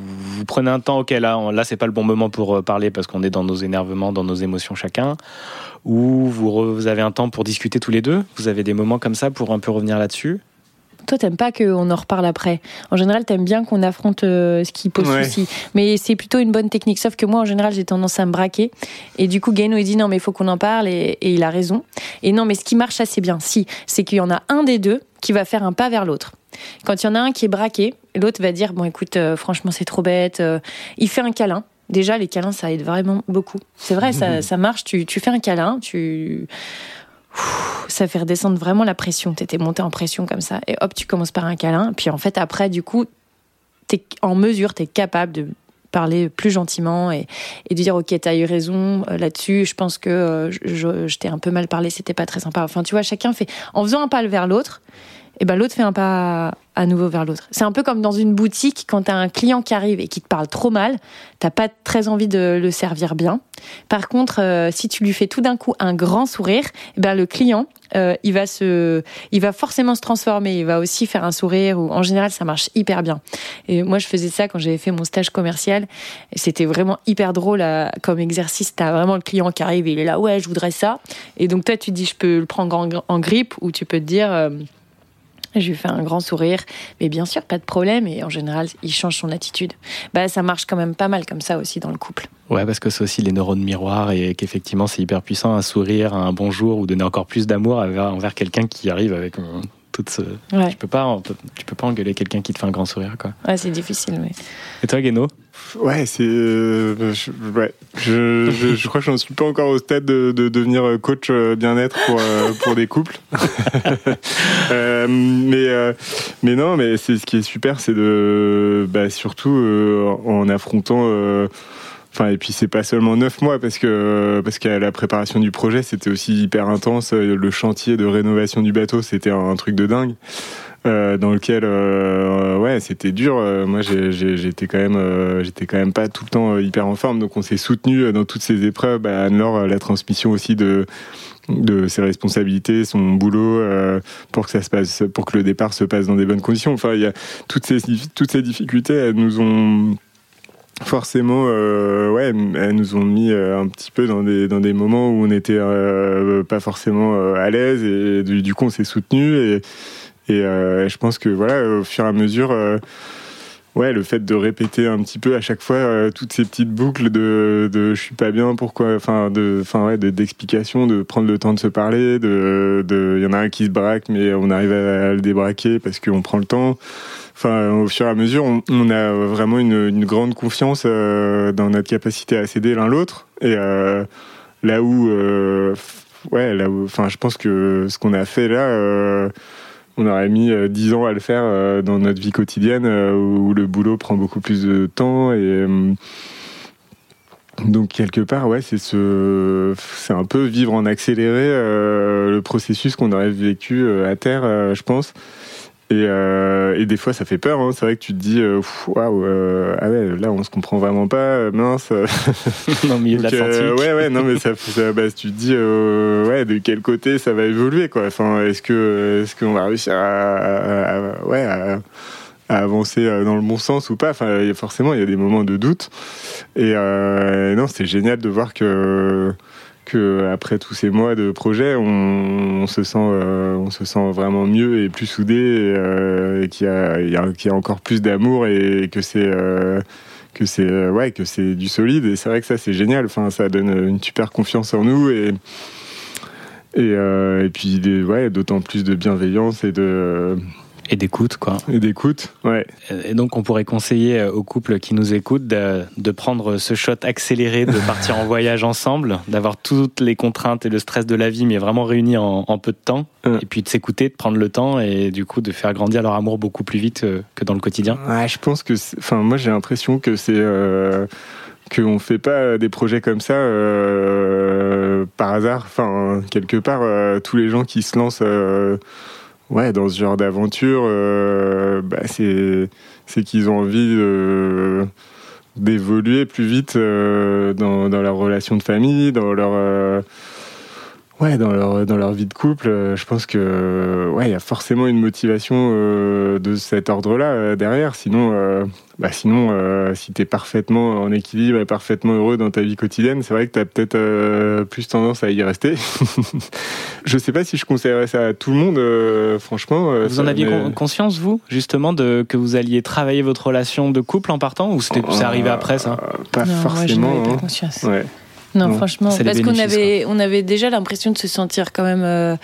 prenez un temps, ok, là, là c'est pas le bon moment pour parler parce qu'on est dans nos énervements, dans nos émotions chacun, ou vous avez un temps pour discuter tous les deux? Vous avez des moments comme ça pour un peu revenir là-dessus? Toi, t'aimes pas qu'on en reparle après. En général, t'aimes bien qu'on affronte euh, ce qui pose souci. Mais c'est plutôt une bonne technique. Sauf que moi, en général, j'ai tendance à me braquer. Et du coup, Gaino, il dit non, mais il faut qu'on en parle. Et, il a raison. Et non, mais ce qui marche assez bien, si, c'est qu'il y en a un des deux qui va faire un pas vers l'autre. Quand il y en a un qui est braqué, l'autre va dire bon, écoute, euh, franchement, c'est trop bête. Euh, il fait un câlin. Déjà, les câlins, ça aide vraiment beaucoup. C'est vrai, ça, ça marche. Tu, tu fais un câlin, tu ça fait redescendre vraiment la pression. Tu étais monté en pression comme ça. Et hop, tu commences par un câlin. Puis en fait, après, du coup, tu es en mesure, tu es capable de parler plus gentiment et, de dire ok t'as eu raison euh, là-dessus je pense que euh, je, t'ai un peu mal parlé c'était pas très sympa enfin tu vois chacun fait en faisant un pas vers l'autre et ben l'autre fait un pas à nouveau vers l'autre. C'est un peu comme dans une boutique quand tu as un client qui arrive et qui te parle trop mal, t'as pas très envie de le servir bien. Par contre, euh, si tu lui fais tout d'un coup un grand sourire, eh ben le client, euh, il va se, il va forcément se transformer. Il va aussi faire un sourire. Ou en général, ça marche hyper bien. Et moi, je faisais ça quand j'avais fait mon stage commercial. C'était vraiment hyper drôle comme exercice. T'as vraiment le client qui arrive et il est là, ouais, je voudrais ça. Et donc toi, tu dis, je peux le prendre en, grippe ou tu peux te dire. Euh, je lui fais un grand sourire, mais bien sûr, pas de problème. Et en général, il change son attitude. Bah, ça marche quand même pas mal comme ça aussi dans le couple. Ouais, parce que c'est aussi les neurones miroirs et qu'effectivement, c'est hyper puissant. Un sourire, un bonjour ou donner encore plus d'amour envers quelqu'un qui arrive avec toute ce. Tu peux pas, tu peux pas engueuler quelqu'un qui te fait un grand sourire, quoi. Ouais, c'est difficile. Mais... Et toi, Guéno Ouais, c'est. Euh, je, ouais. Je, je, crois que j'en suis pas encore au stade de, de devenir coach euh, bien-être pour, euh, pour des couples. mais, mais non, mais c'est ce qui est super, c'est de. Bah, surtout en affrontant. Et puis c'est pas seulement neuf mois parce que parce que la préparation du projet c'était aussi hyper intense. Le chantier de rénovation du bateau c'était un truc de dingue. Euh, dans lequel euh, ouais c'était dur euh, moi j'étais quand même j'étais quand même pas tout le temps hyper en forme donc on s'est soutenu dans toutes ces épreuves bah, Anne-Laure la transmission aussi de de ses responsabilités, son boulot, pour que ça se passe, pour que le départ se passe dans des bonnes conditions. Enfin, il y a toutes ces toutes ces difficultés, elles nous ont forcément, ouais, elles nous ont mis un petit peu dans des dans des moments où on n'était pas forcément à l'aise et du, du coup on s'est soutenu et et euh, je pense que voilà, au fur et à mesure, euh, ouais, le fait de répéter un petit peu à chaque fois euh, toutes ces petites boucles de, de je suis pas bien, pourquoi, enfin, de, enfin ouais, d'explications, de, prendre le temps de se parler, de, de, il y en a un qui se braque, mais on arrive à, le débraquer parce qu'on prend le temps. Enfin, au fur et à mesure, on, a vraiment une, grande confiance euh, dans notre capacité à s'aider l'un l'autre. Et euh, là où, ouais, là où, enfin, je pense que ce qu'on a fait là on aurait mis dix ans à le faire dans notre vie quotidienne où le boulot prend beaucoup plus de temps et donc quelque part, ouais, c'est ce, c'est un peu vivre en accéléré le processus qu'on aurait vécu à terre, je pense. Et, euh, et, des fois, ça fait peur. Hein. C'est vrai que tu te dis, euh, waouh, euh, ah ouais, là, on se comprend vraiment pas, mince. non, milieu de l'Atlantique. ouais, ouais, non, mais ça, ça bah, tu te dis, ouais, de quel côté ça va évoluer, quoi. Enfin, est-ce que, est-ce qu'on va réussir à, ouais, à, avancer dans le bon sens ou pas? Enfin, forcément, il y a des moments de doute. Et non, c'est génial de voir que que après tous ces mois de projet, on, se sent, euh, on se sent vraiment mieux et plus soudé, et, euh, qu'il y a, encore plus d'amour et que c'est euh, que c'est ouais que c'est du solide. Et c'est vrai que ça c'est génial. Enfin, ça donne une super confiance en nous et et, et puis ouais, d'autant plus de bienveillance et de et d'écoute, quoi. Et d'écoute, ouais. Et donc, on pourrait conseiller aux couples qui nous écoutent de, de prendre ce shot accéléré, de partir en voyage ensemble, d'avoir toutes les contraintes et le stress de la vie, mais vraiment réunis en, peu de temps. Et puis de s'écouter, de prendre le temps et du coup de faire grandir leur amour beaucoup plus vite euh, que dans le quotidien. Ouais, je pense que. Enfin, moi, j'ai l'impression que c'est. Euh, qu'on fait pas des projets comme ça euh, par hasard. Enfin, quelque part, euh, tous les gens qui se lancent ouais, dans ce genre d'aventure, euh, bah, c'est, qu'ils ont envie d'évoluer plus vite euh, dans, dans, leur relation de famille, dans leur, euh, ouais, dans leur, dans leur vie de couple. Je pense que ouais, il y a forcément une motivation de cet ordre-là derrière. Sinon, bah sinon, euh, si tu es parfaitement en équilibre et parfaitement heureux dans ta vie quotidienne, c'est vrai que tu as peut-être euh, plus tendance à y rester. je sais pas si je conseillerais ça à tout le monde, euh, franchement. vous en aviez conscience, vous, justement, de, que vous alliez travailler votre relation de couple en partant ou c'était, c'est arrivé après ça? Pas forcément. Pas hein. conscience. Ouais. Non, franchement, parce qu'on avait, on avait déjà l'impression de se sentir quand même euh,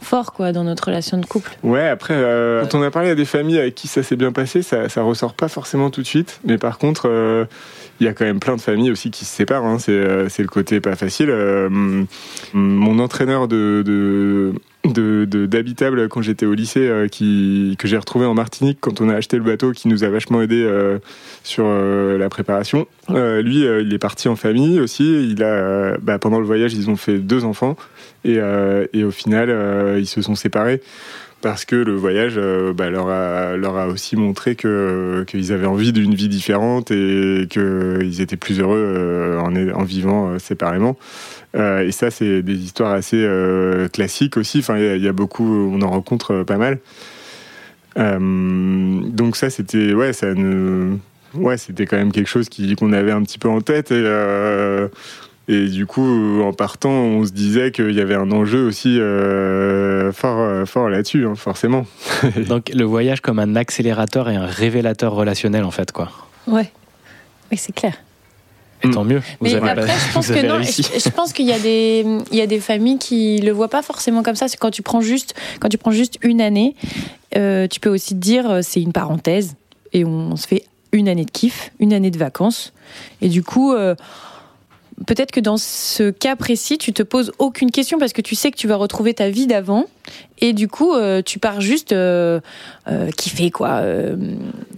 fort quoi, dans notre relation de couple. Ouais, après, euh, quand on a parlé à des familles avec qui ça s'est bien passé, ça, ça ressort pas forcément tout de suite. Mais par contre, euh, il y a quand même plein de familles aussi qui se séparent. Hein. C'est, le côté pas facile. mon entraîneur de, de d'habitable quand j'étais au lycée qui, que j'ai retrouvé en Martinique quand on a acheté le bateau qui nous a vachement aidé sur la préparation. lui, il est parti en famille aussi. Il a euh, bah, pendant le voyage, ils ont fait deux enfants et, euh, et au final, euh, ils se sont séparés parce que le voyage bah, leur, a, aussi montré que qu'ils avaient envie d'une vie différente et qu'ils étaient plus heureux en, en vivant séparément. et ça, c'est des histoires assez classiques aussi. Enfin, il y, a beaucoup, on en rencontre pas mal. donc ça, c'était ouais, ça ne ouais, c'était quand même quelque chose qu'on avait un petit peu en tête et du coup, en partant, on se disait qu'il y avait un enjeu aussi euh, fort, euh, fort là-dessus, hein, forcément. Donc le voyage comme un accélérateur et un révélateur relationnel, en fait, quoi. Ouais, oui, c'est clair. Et tant mieux. Vous Mais avez après, je pense que non. Je, pense qu'il y a des, il y a des familles qui le voient pas forcément comme ça. C'est quand tu prends juste, quand tu prends juste une année, euh, tu peux aussi te dire c'est une parenthèse et on, se fait une année de kiff, une année de vacances. Et du coup, peut-être que dans ce cas précis, tu te poses aucune question parce que tu sais que tu vas retrouver ta vie d'avant et du coup, euh, tu pars juste euh, euh, kiffer, quoi.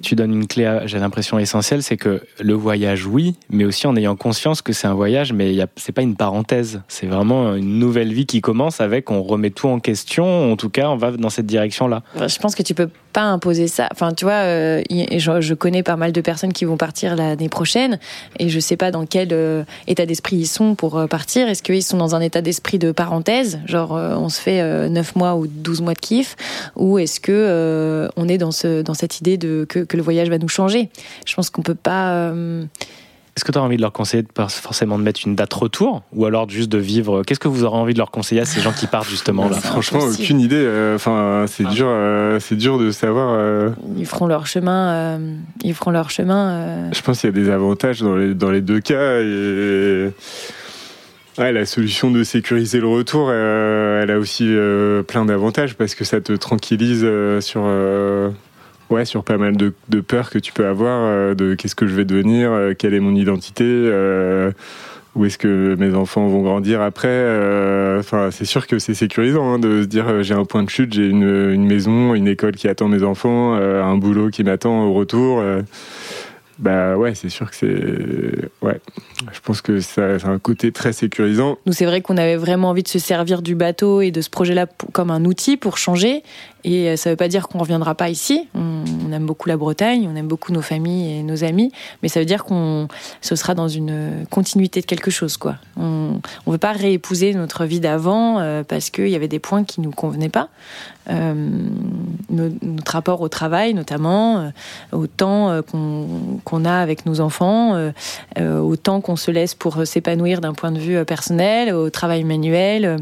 Tu donnes une clé, j'ai l'impression essentielle, c'est que le voyage, oui, mais aussi en ayant conscience que c'est un voyage, mais c'est pas une parenthèse. C'est vraiment une nouvelle vie qui commence avec, on remet tout en question. En tout cas, on va dans cette direction-là. Je pense que tu peux pas imposer ça. Enfin, tu vois, je, je, connais pas mal de personnes qui vont partir l'année prochaine et je sais pas dans quel état d'esprit ils sont pour partir. Est-ce qu'ils sont dans un état d'esprit de parenthèse, genre on se fait neuf mois ou 12 mois de kiff ou est-ce que euh, on est dans, ce, dans cette idée de, que, le voyage va nous changer? Je pense qu'on peut pas. Euh, est-ce que tu as envie de leur conseiller de pas forcément de mettre une date retour ou alors juste de vivre Qu'est-ce que vous aurez envie de leur conseiller à ces gens qui partent justement là? Franchement, aucune idée. Euh, enfin, c'est ah. dur, c'est dur de savoir. Ils feront leur chemin. ils feront leur chemin. Je pense qu'il y a des avantages dans les dans les deux cas et Ouais, la solution de sécuriser le retour, euh, elle a aussi euh, plein d'avantages parce que ça te tranquillise euh, sur, ouais, sur pas mal de, peurs que tu peux avoir de qu'est-ce que je vais devenir, quelle est mon identité. où est-ce que mes enfants vont grandir après. Enfin, c'est sûr que c'est sécurisant hein, de se dire j'ai un point de chute, j'ai une, une, maison, une école qui attend mes enfants, un boulot qui m'attend au retour. Bah ouais, c'est sûr que c'est. Ouais, je pense que ça, a un côté très sécurisant. Nous, c'est vrai qu'on avait vraiment envie de se servir du bateau et de ce projet-là comme un outil pour changer. Et euh, ça ne veut pas dire qu'on ne reviendra pas ici. On, aime beaucoup la Bretagne, on aime beaucoup nos familles et nos amis, mais ça veut dire qu'on ce sera dans une continuité de quelque chose. Quoi. On ne veut pas réépouser notre vie d'avant euh, parce qu'il y avait des points qui ne nous convenaient pas. Euh, notre rapport au travail, notamment, au temps qu'on a avec nos enfants, au temps qu'on se laisse pour s'épanouir d'un point de vue personnel, au travail manuel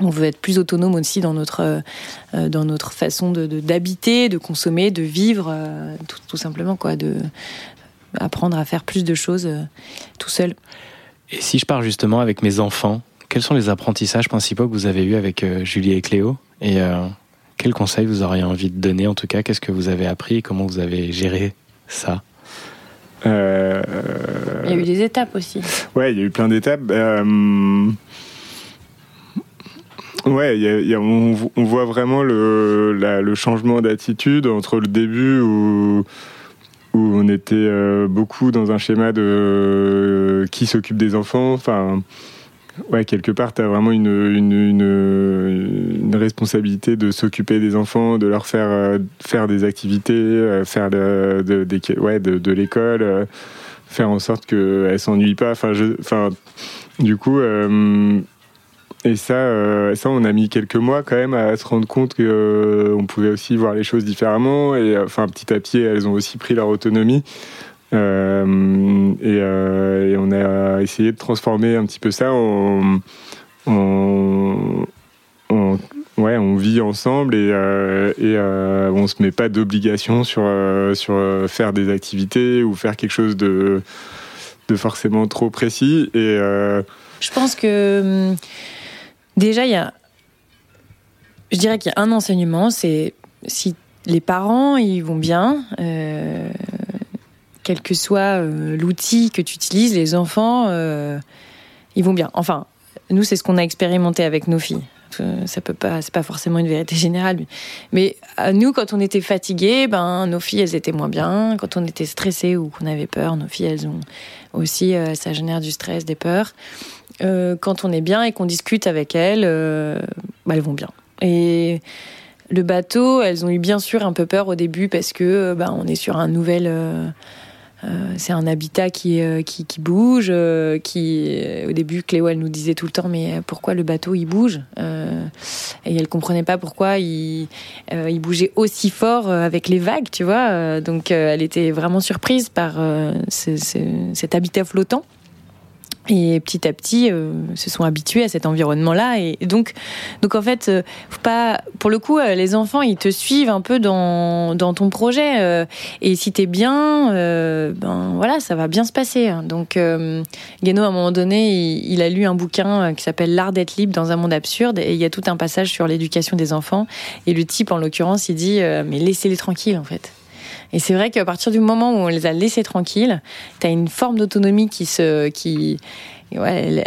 on veut être plus autonome aussi dans notre, euh, dans notre façon d'habiter, de, de, consommer, de vivre, euh, tout, simplement, quoi, de apprendre à faire plus de choses euh, tout seul. Et si je pars justement avec mes enfants, quels sont les apprentissages principaux que vous avez eus avec Julie et Cléo Et quels conseils vous auriez envie de donner En tout cas, qu'est-ce que vous avez appris et comment vous avez géré ça? Il y a eu des étapes aussi. Ouais, il y a eu plein d'étapes. Ouais, on, voit vraiment le, changement d'attitude entre le début où, on était euh, beaucoup dans un schéma de euh, qui s'occupe des enfants. Enfin, ouais, quelque part, tu as vraiment une, responsabilité de s'occuper des enfants, de leur faire euh, faire des activités, faire de, l'école, faire en sorte qu'elles s'ennuient pas. Enfin, du coup et ça, euh, ça, on a mis quelques mois quand même à se rendre compte qu'on euh, pouvait aussi voir les choses différemment. Et euh, enfin, petit à petit, elles ont aussi pris leur autonomie. Et, on a essayé de transformer un petit peu ça en, ouais, on vit ensemble et, et on se met pas d'obligation sur, sur faire des activités ou faire quelque chose de, de forcément trop précis. Et je pense que hum, Déjà, il y a, je dirais qu'il y a un enseignement, c'est si les parents ils vont bien, euh, quel que soit euh, l'outil que tu utilises, les enfants euh, ils vont bien. Enfin, nous c'est ce qu'on a expérimenté avec nos filles. Ça peut pas, c'est pas forcément une vérité générale, mais nous quand on était fatigués, ben nos filles elles étaient moins bien. Quand on était stressés ou qu'on avait peur, nos filles elles ont aussi, ça génère du stress, des peurs. Euh, quand on est bien et qu'on discute avec elles, euh, bah, elles vont bien. Et le bateau, elles ont eu bien sûr un peu peur au début parce que bah, on est sur un nouvel. Euh, c'est un habitat qui, qui, bouge, qui au début Cléo elle nous disait tout le temps mais pourquoi le bateau il bouge et elle comprenait pas pourquoi il bougeait aussi fort avec les vagues tu vois donc elle était vraiment surprise par cet habitat flottant et petit à petit euh, se sont habitués à cet environnement-là. Et, donc donc en fait euh, pas pour le coup euh, les enfants ils te suivent un peu dans, dans ton projet. Euh, et si t'es bien ben voilà ça va bien se passer donc Guéno à un moment donné il, il, a lu un bouquin qui s'appelle l'art d'être libre dans un monde absurde. Et il y a tout un passage sur l'éducation des enfants. Et le type en l'occurrence il dit mais laissez-les tranquilles en fait et c'est vrai qu'à partir du moment où on les a laissés tranquilles, tu as une forme d'autonomie qui se. Qui, ouais,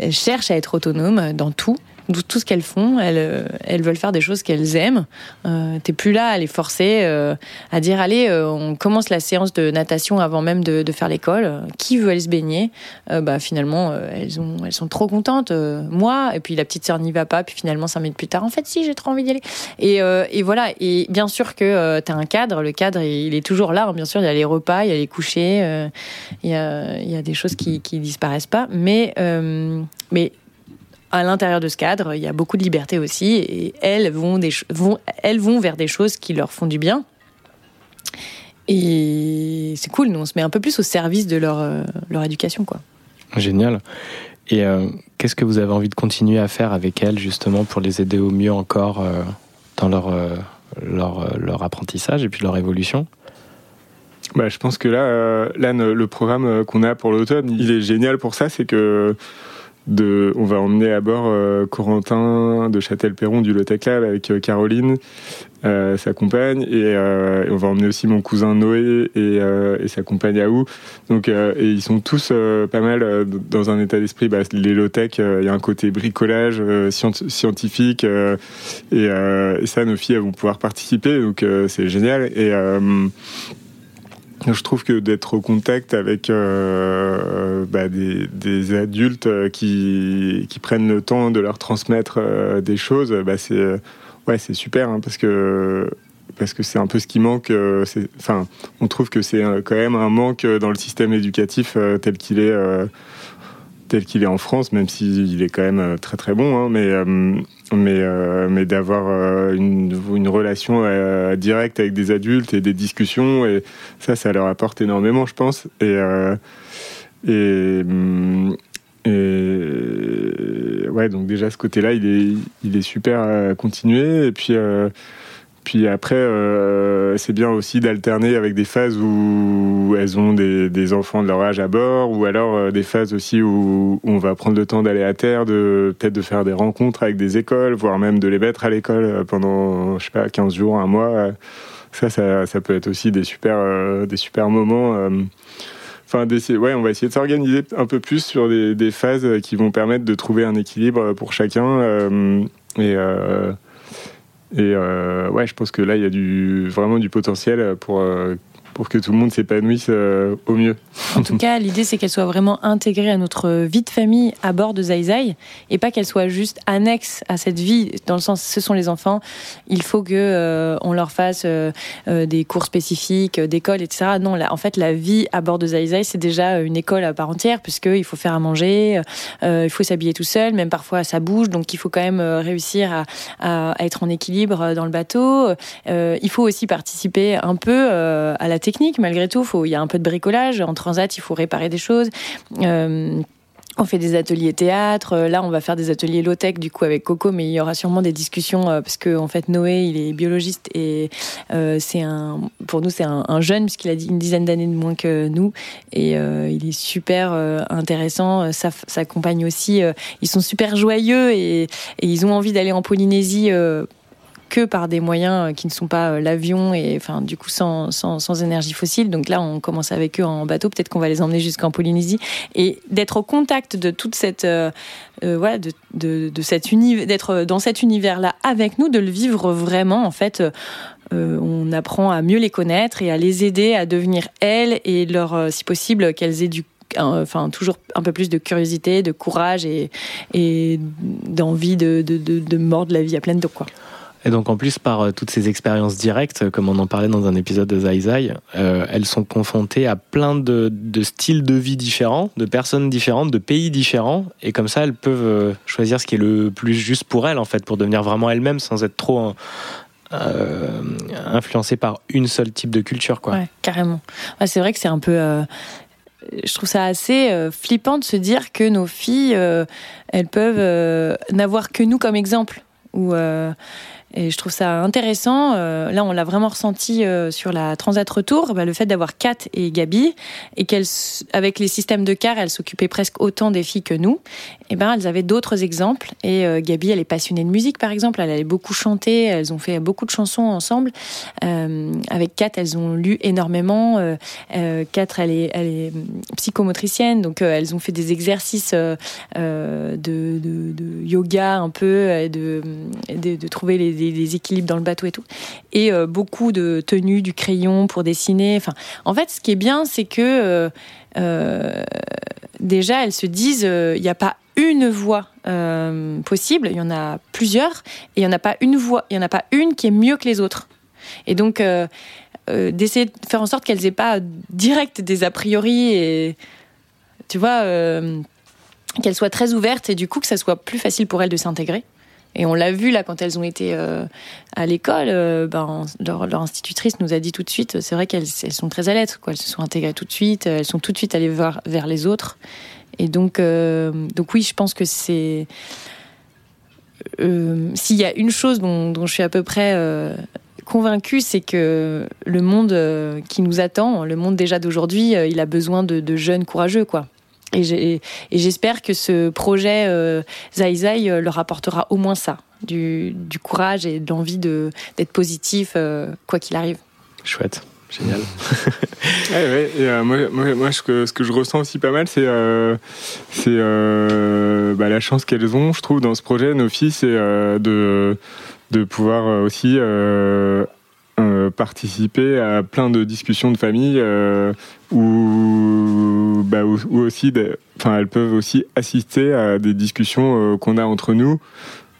elle, cherche à être autonome dans tout tout ce qu'elles font, elles, euh, elles veulent faire des choses qu'elles aiment. Euh, T'es plus là à les forcer, euh, à dire allez, euh, on commence la séance de natation avant même de, faire l'école. Qui veut aller se baigner? Bah finalement, elles ont, elles sont trop contentes. moi, et puis la petite sœur n'y va pas. Puis finalement, cinq minutes plus tard, en fait, si j'ai trop envie d'y aller. Et, et voilà. Et bien sûr que tu as un cadre. Le cadre, il est toujours là. Hein. Bien sûr, il y a les repas, il y a les couchers, il y a, il y a des choses qui, qui disparaissent pas. Mais mais à l'intérieur de ce cadre, il y a beaucoup de liberté aussi, et elles vont, des, vont, elles vont vers des choses qui leur font du bien. Et c'est cool, nous on se met un peu plus au service de leur, euh, leur éducation. quoi. Génial. Et euh, qu'est-ce que vous avez envie de continuer à faire avec elles justement pour les aider au mieux encore euh, dans leur, leur, leur, apprentissage et puis leur évolution? Bah, Je pense que là, là le programme qu'on a pour l'automne, il est génial pour ça, c'est que on va emmener à bord euh, Corentin de Châtel-Perron du Lotec Lab avec euh, Caroline, euh, sa compagne, et, on va emmener aussi mon cousin Noé et, sa compagne Aou. Donc, et ils sont tous pas mal dans un état d'esprit. Bah, les Lotec, il y a un côté bricolage scientifique, et, ça, nos filles vont pouvoir participer, donc c'est génial. Et je trouve que d'être au contact avec euh, bah, des, adultes qui, qui, prennent le temps de leur transmettre euh, des choses, bah, c'est ouais, c'est super hein, parce que parce que c'est un peu ce qui manque. Euh, enfin, on trouve que c'est quand même un manque dans le système éducatif tel qu'il est tel qu'il est en France, même s'il est quand même très très bon. Hein, mais mais, euh, mais d'avoir euh, une, une, relation euh, directe avec des adultes et des discussions, et ça, ça leur apporte énormément, je pense. Et, et, et, ouais, donc déjà ce côté-là, il est, il est super à continuer. Et puis puis après, euh, c'est bien aussi d'alterner avec des phases où elles ont des, enfants de leur âge à bord, ou alors euh, des phases aussi où, on va prendre le temps d'aller à terre, de peut-être de faire des rencontres avec des écoles, voire même de les mettre à l'école euh, pendant, je sais pas, 15 jours, un mois. Ça, ça, peut être aussi des super, des super moments. Enfin, ouais, on va essayer de s'organiser un peu plus sur des, des, phases qui vont permettre de trouver un équilibre pour chacun. et et euh, ouais, je pense que là, il y a du, vraiment du potentiel pour euh, pour que tout le monde s'épanouisse euh, au mieux. En tout cas, l'idée c'est qu'elle soit vraiment intégrée à notre vie de famille à bord de Zai et pas qu'elle soit juste annexe à cette vie dans le sens ce sont les enfants, il faut que euh, on leur fasse euh, des cours spécifiques, d'école, etc. Non, là, en fait, la vie à bord de Zai c'est déjà une école à part entière puisqu'il faut faire à manger, il faut s'habiller tout seul, même parfois ça bouge, donc il faut quand même réussir à, à, être en équilibre dans le bateau. il faut aussi participer un peu à la technique malgré tout. il y a un peu de bricolage. En transat, il faut réparer des choses. Euh, on fait des ateliers théâtre. Là, on va faire des ateliers low-tech du coup avec Coco, mais il y aura sûrement des discussions euh, parce que en fait Noé, il est biologiste et euh, c'est un, pour nous c'est un, jeune puisqu'il a une dizaine d'années de moins que nous et il est super intéressant. Sa, sa compagne aussi, ils sont super joyeux et ils ont envie d'aller en Polynésie que par des moyens euh, qui ne sont pas euh, l'avion et enfin du coup sans, sans, énergie fossile. Donc là, on commence avec eux en bateau. Peut-être qu'on va les emmener jusqu'en Polynésie et d'être au contact de toute cette euh, voilà de, de, cet univers, d'être dans cet univers-là avec nous, de le vivre vraiment en fait. on apprend à mieux les connaître et à les aider à devenir elles et leur, si possible, qu'elles aient enfin toujours un peu plus de curiosité, de courage et, d'envie de, de, de, mordre la vie à pleine dents quoi. Et donc en plus par euh, toutes ces expériences directes, euh, comme on en parlait dans un épisode de Zai Zai, euh, elles sont confrontées à plein de, styles de vie différents, de personnes différentes, de pays différents, et comme ça elles peuvent choisir ce qui est le plus juste pour elles en fait, pour devenir vraiment elles-mêmes sans être trop euh, influencées par une seule type de culture quoi. Ouais, carrément. C'est vrai que c'est un peu je trouve ça assez flippant de se dire que nos filles, elles peuvent n'avoir que nous comme exemple. Ou et je trouve ça intéressant. Euh, là, on l'a vraiment ressenti euh, sur la Transat Retour, bah, le fait d'avoir Kat et Gabi, et qu'elles, avec les systèmes de car, elles s'occupaient presque autant des filles que nous. Et ben, elles avaient d'autres exemples. Et euh, Gabi, elle est passionnée de musique, par exemple. Elle allait beaucoup chanter. Elles ont fait beaucoup de chansons ensemble. avec Kat, elles ont lu énormément. Kat, elle est, psychomotricienne, donc elles ont fait des exercices de, yoga un peu, de trouver les des, équilibres dans le bateau et tout. Et euh, beaucoup de tenues, du crayon pour dessiner. Enfin, en fait, ce qui est bien, c'est que euh, euh, déjà, elles se disent, il n'y a pas une voie possible, il y en a plusieurs, et il n'y en a pas une voie, il y en a pas une qui est mieux que les autres. Et donc, d'essayer de faire en sorte qu'elles n'aient pas direct des a priori et, tu vois, qu'elles soient très ouvertes et du coup que ça soit plus facile pour elles de s'intégrer. Et on l'a vu là quand elles ont été euh, à l'école, euh, ben, leur, institutrice nous a dit tout de suite, c'est vrai qu'elles elles sont très à l'aise. Elles se sont intégrées tout de suite, elles sont tout de suite allées vers les autres. Et donc, euh, donc oui, je pense que c'est s'il y a une chose dont, dont, je suis à peu près convaincue, c'est que le monde qui nous attend, le monde déjà d'aujourd'hui, il a besoin de, de, jeunes courageux, quoi. Et j'espère que ce projet euh, Zai Zai euh, leur apportera au moins ça, du, du courage et de l'envie d'être positif, euh, quoi qu'il arrive. Chouette. Génial. ouais, ouais. Et, moi, moi, ce, que, ce, que, je ressens aussi pas mal, c'est c'est bah, la chance qu'elles ont, je trouve, dans ce projet, nos filles, c'est de, de pouvoir aussi euh, participer à plein de discussions de famille euh, ou, bah, aussi, enfin, elles peuvent aussi assister à des discussions euh, qu'on a entre nous.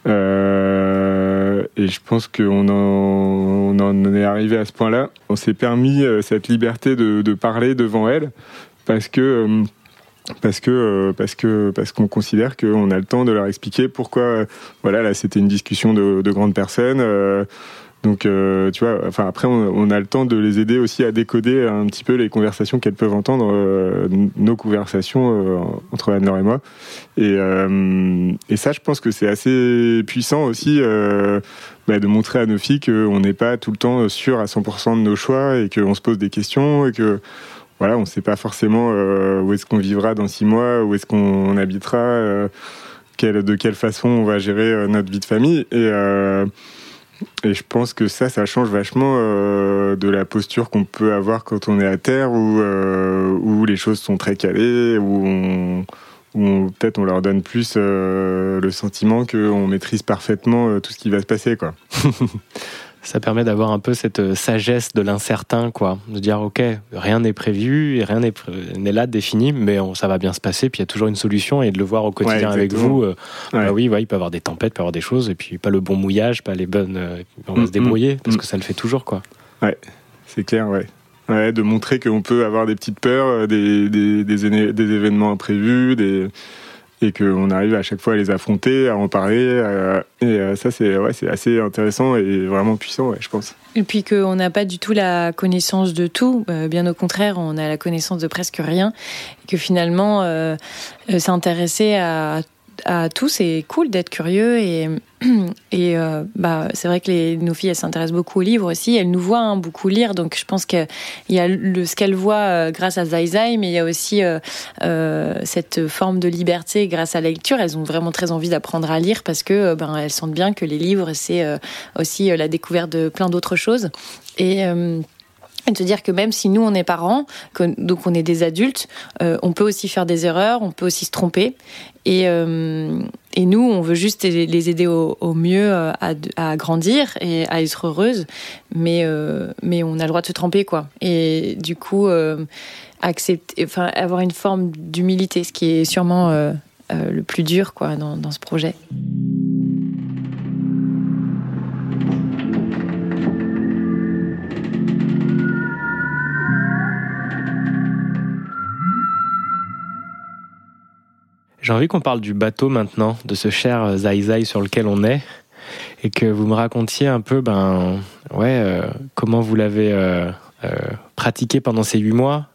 et je pense qu'on en, on en est arrivé à ce point-là. On s'est permis cette liberté de, de, parler devant elles parce que parce que parce que parce qu'on considère qu'on a le temps de leur expliquer pourquoi voilà là c'était une discussion de grandes personnes donc, euh, tu vois, enfin après, on, a le temps de les aider aussi à décoder un petit peu les conversations qu'elles peuvent entendre, euh, nos conversations euh, entre Anne-Laure et moi. Et, et, ça, je pense que c'est assez puissant aussi bah, de montrer à nos filles qu'on n'est pas tout le temps sûr à 100% de nos choix et qu'on se pose des questions et que voilà, on ne sait pas forcément où est-ce qu'on vivra dans six mois, où est-ce qu'on habitera, quelle, de quelle façon on va gérer notre vie de famille. Et et je pense que ça, ça change vachement euh, de la posture qu'on peut avoir quand on est à terre, où, euh, où les choses sont très calées, où, où peut-être on leur donne plus euh, le sentiment qu'on maîtrise parfaitement tout ce qui va se passer. Quoi. ça permet d'avoir un peu cette euh, sagesse de l'incertain, quoi. De dire, OK, rien n'est prévu, et rien n'est là défini, mais ça va bien se passer, puis il y a toujours une solution, et de le voir au quotidien avec vous, euh, bah oui, il peut y avoir des tempêtes, il peut y avoir des choses, et puis pas le bon mouillage, pas les bonnes. Euh, on va se mm, mm, débrouiller, parce mm. que ça le fait toujours, quoi. Ouais, c'est clair, ouais. Ouais, de montrer qu'on peut avoir des petites peurs, des, des, des, des événements imprévus, des et qu'on arrive à chaque fois à les affronter, à en parler. Euh, et euh, ça, c'est ouais, assez intéressant et vraiment puissant, je pense. Et puis qu'on n'a pas du tout la connaissance de tout, euh, bien au contraire, on a la connaissance de presque rien, et que finalement, s'intéresser à à tous, c'est cool d'être curieux et, et euh, bah, c'est vrai que nos filles elles s'intéressent beaucoup aux livres aussi. Elles nous voient hein, beaucoup lire, donc je pense qu'il y a le, ce qu'elles voient euh, grâce à Zai Zai, mais il y a aussi euh, cette forme de liberté grâce à la lecture. Elles ont vraiment très envie d'apprendre à lire parce que ben, elles sentent bien que les livres c'est aussi la découverte de plein d'autres choses. Et de se dire que même si nous on est parents, donc on est des adultes, euh, on peut aussi faire des erreurs, on peut aussi se tromper. Et, euh, nous, on veut juste les aider au, mieux euh, à, grandir et à être heureuses, mais mais on a le droit de se tromper quoi. Et du coup, accepter, enfin avoir une forme d'humilité, ce qui est sûrement le plus dur quoi dans ce projet. J'ai envie qu'on parle du bateau maintenant, de ce cher Zai Zai sur lequel on est, et que vous me racontiez un peu, ben, ouais, euh, comment vous l'avez euh, euh, pratiqué pendant ces huit mois,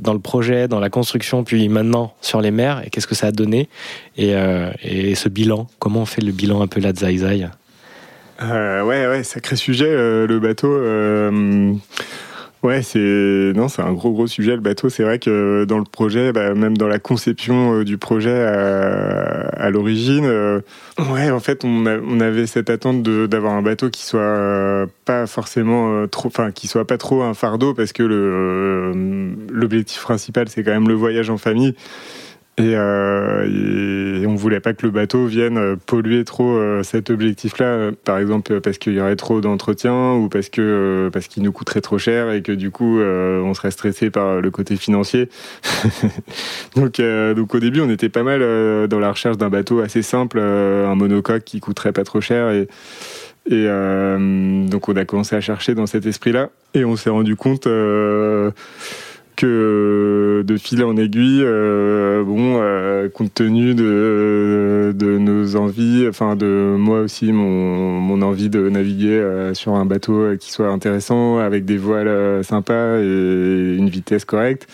dans le projet, dans la construction, puis maintenant sur les mers, et qu'est-ce que ça a donné, et, et, ce bilan, comment on fait le bilan un peu là de Zai Zai Ouais, ouais, sacré sujet, le bateau. Ouais, c'est non, c'est un gros gros sujet le bateau. C'est vrai que dans le projet, bah, même dans la conception euh, du projet à, l'origine, euh, ouais, en fait, on, on avait cette attente d'avoir un bateau qui soit euh, pas forcément trop, enfin, qui soit pas trop un fardeau, parce que l'objectif principal, c'est quand même le voyage en famille. Et, euh, et, on voulait pas que le bateau vienne euh, polluer trop euh, cet objectif-là, par exemple parce qu'il y aurait trop d'entretien ou parce que parce qu'il nous coûterait trop cher et que du coup on serait stressé par le côté financier. donc donc au début on était pas mal dans la recherche d'un bateau assez simple, un monocoque qui coûterait pas trop cher et et donc on a commencé à chercher dans cet esprit-là et on s'est rendu compte que de fil en aiguille, euh, bon, euh, compte tenu de, nos envies, enfin de moi aussi, mon, envie de naviguer euh, sur un bateau qui soit intéressant, avec des voiles sympas et une vitesse correcte,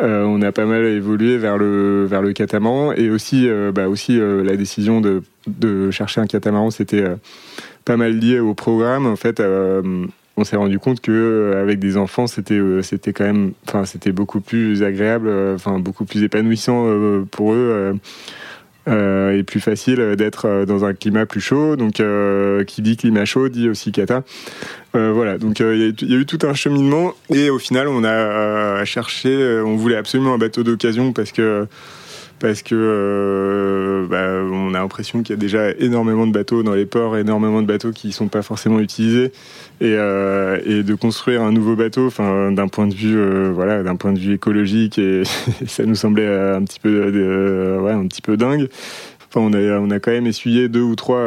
on a pas mal évolué vers le vers le catamaran et aussi, bah aussi la décision de, de chercher un catamaran, c'était pas mal lié au programme. En fait, on s'est rendu compte que avec des enfants, c'était c'était quand même, enfin, c'était beaucoup plus agréable, enfin, beaucoup plus épanouissant pour eux. Euh, et plus facile d'être dans un climat plus chaud. Donc, qui dit climat chaud dit aussi kata. voilà, donc il y, a eu tout un cheminement et au final, on a cherché, on voulait absolument un bateau d'occasion parce que parce que euh, bah, on a l'impression qu'il y a déjà énormément de bateaux dans les ports, énormément de bateaux qui ne sont pas forcément utilisés, et, euh, et de construire un nouveau bateau, enfin d'un point de vue euh, voilà, d'un point de vue écologique, et, ça nous semblait un petit peu ouais, un petit peu dingue. Enfin, on a, on a quand même essuyé deux ou trois,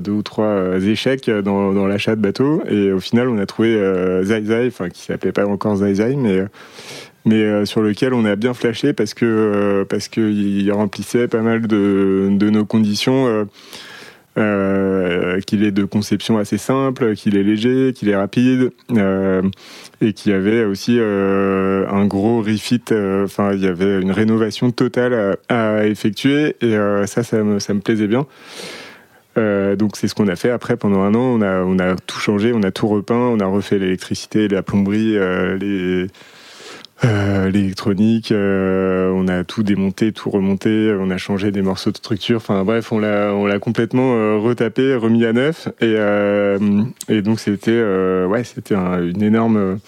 deux ou trois échecs dans, dans l'achat de bateaux. Et au final, on a trouvé euh, Zai Zai, enfin, qui s'appelait pas encore Zai Zai, mais mais euh, sur lequel on a bien flashé parce que euh, parce qu'il remplissait pas mal de, de nos conditions. Euh, qu'il est de conception assez simple, qu'il est léger, qu'il est rapide, et qu'il y avait aussi un gros refit. Enfin, il y avait une rénovation totale à, à effectuer, et ça, ça me, ça me plaisait bien. donc c'est ce qu'on a fait après pendant un an. On a, on a tout changé, on a tout repeint, on a refait l'électricité, la plomberie, les euh, l'électronique, euh, on a tout démonté, tout remonté, on a changé des morceaux de structure. Enfin bref, on l'a on l'a complètement euh, retapé, remis à neuf. Et, et donc c'était ouais, c'était un, une énorme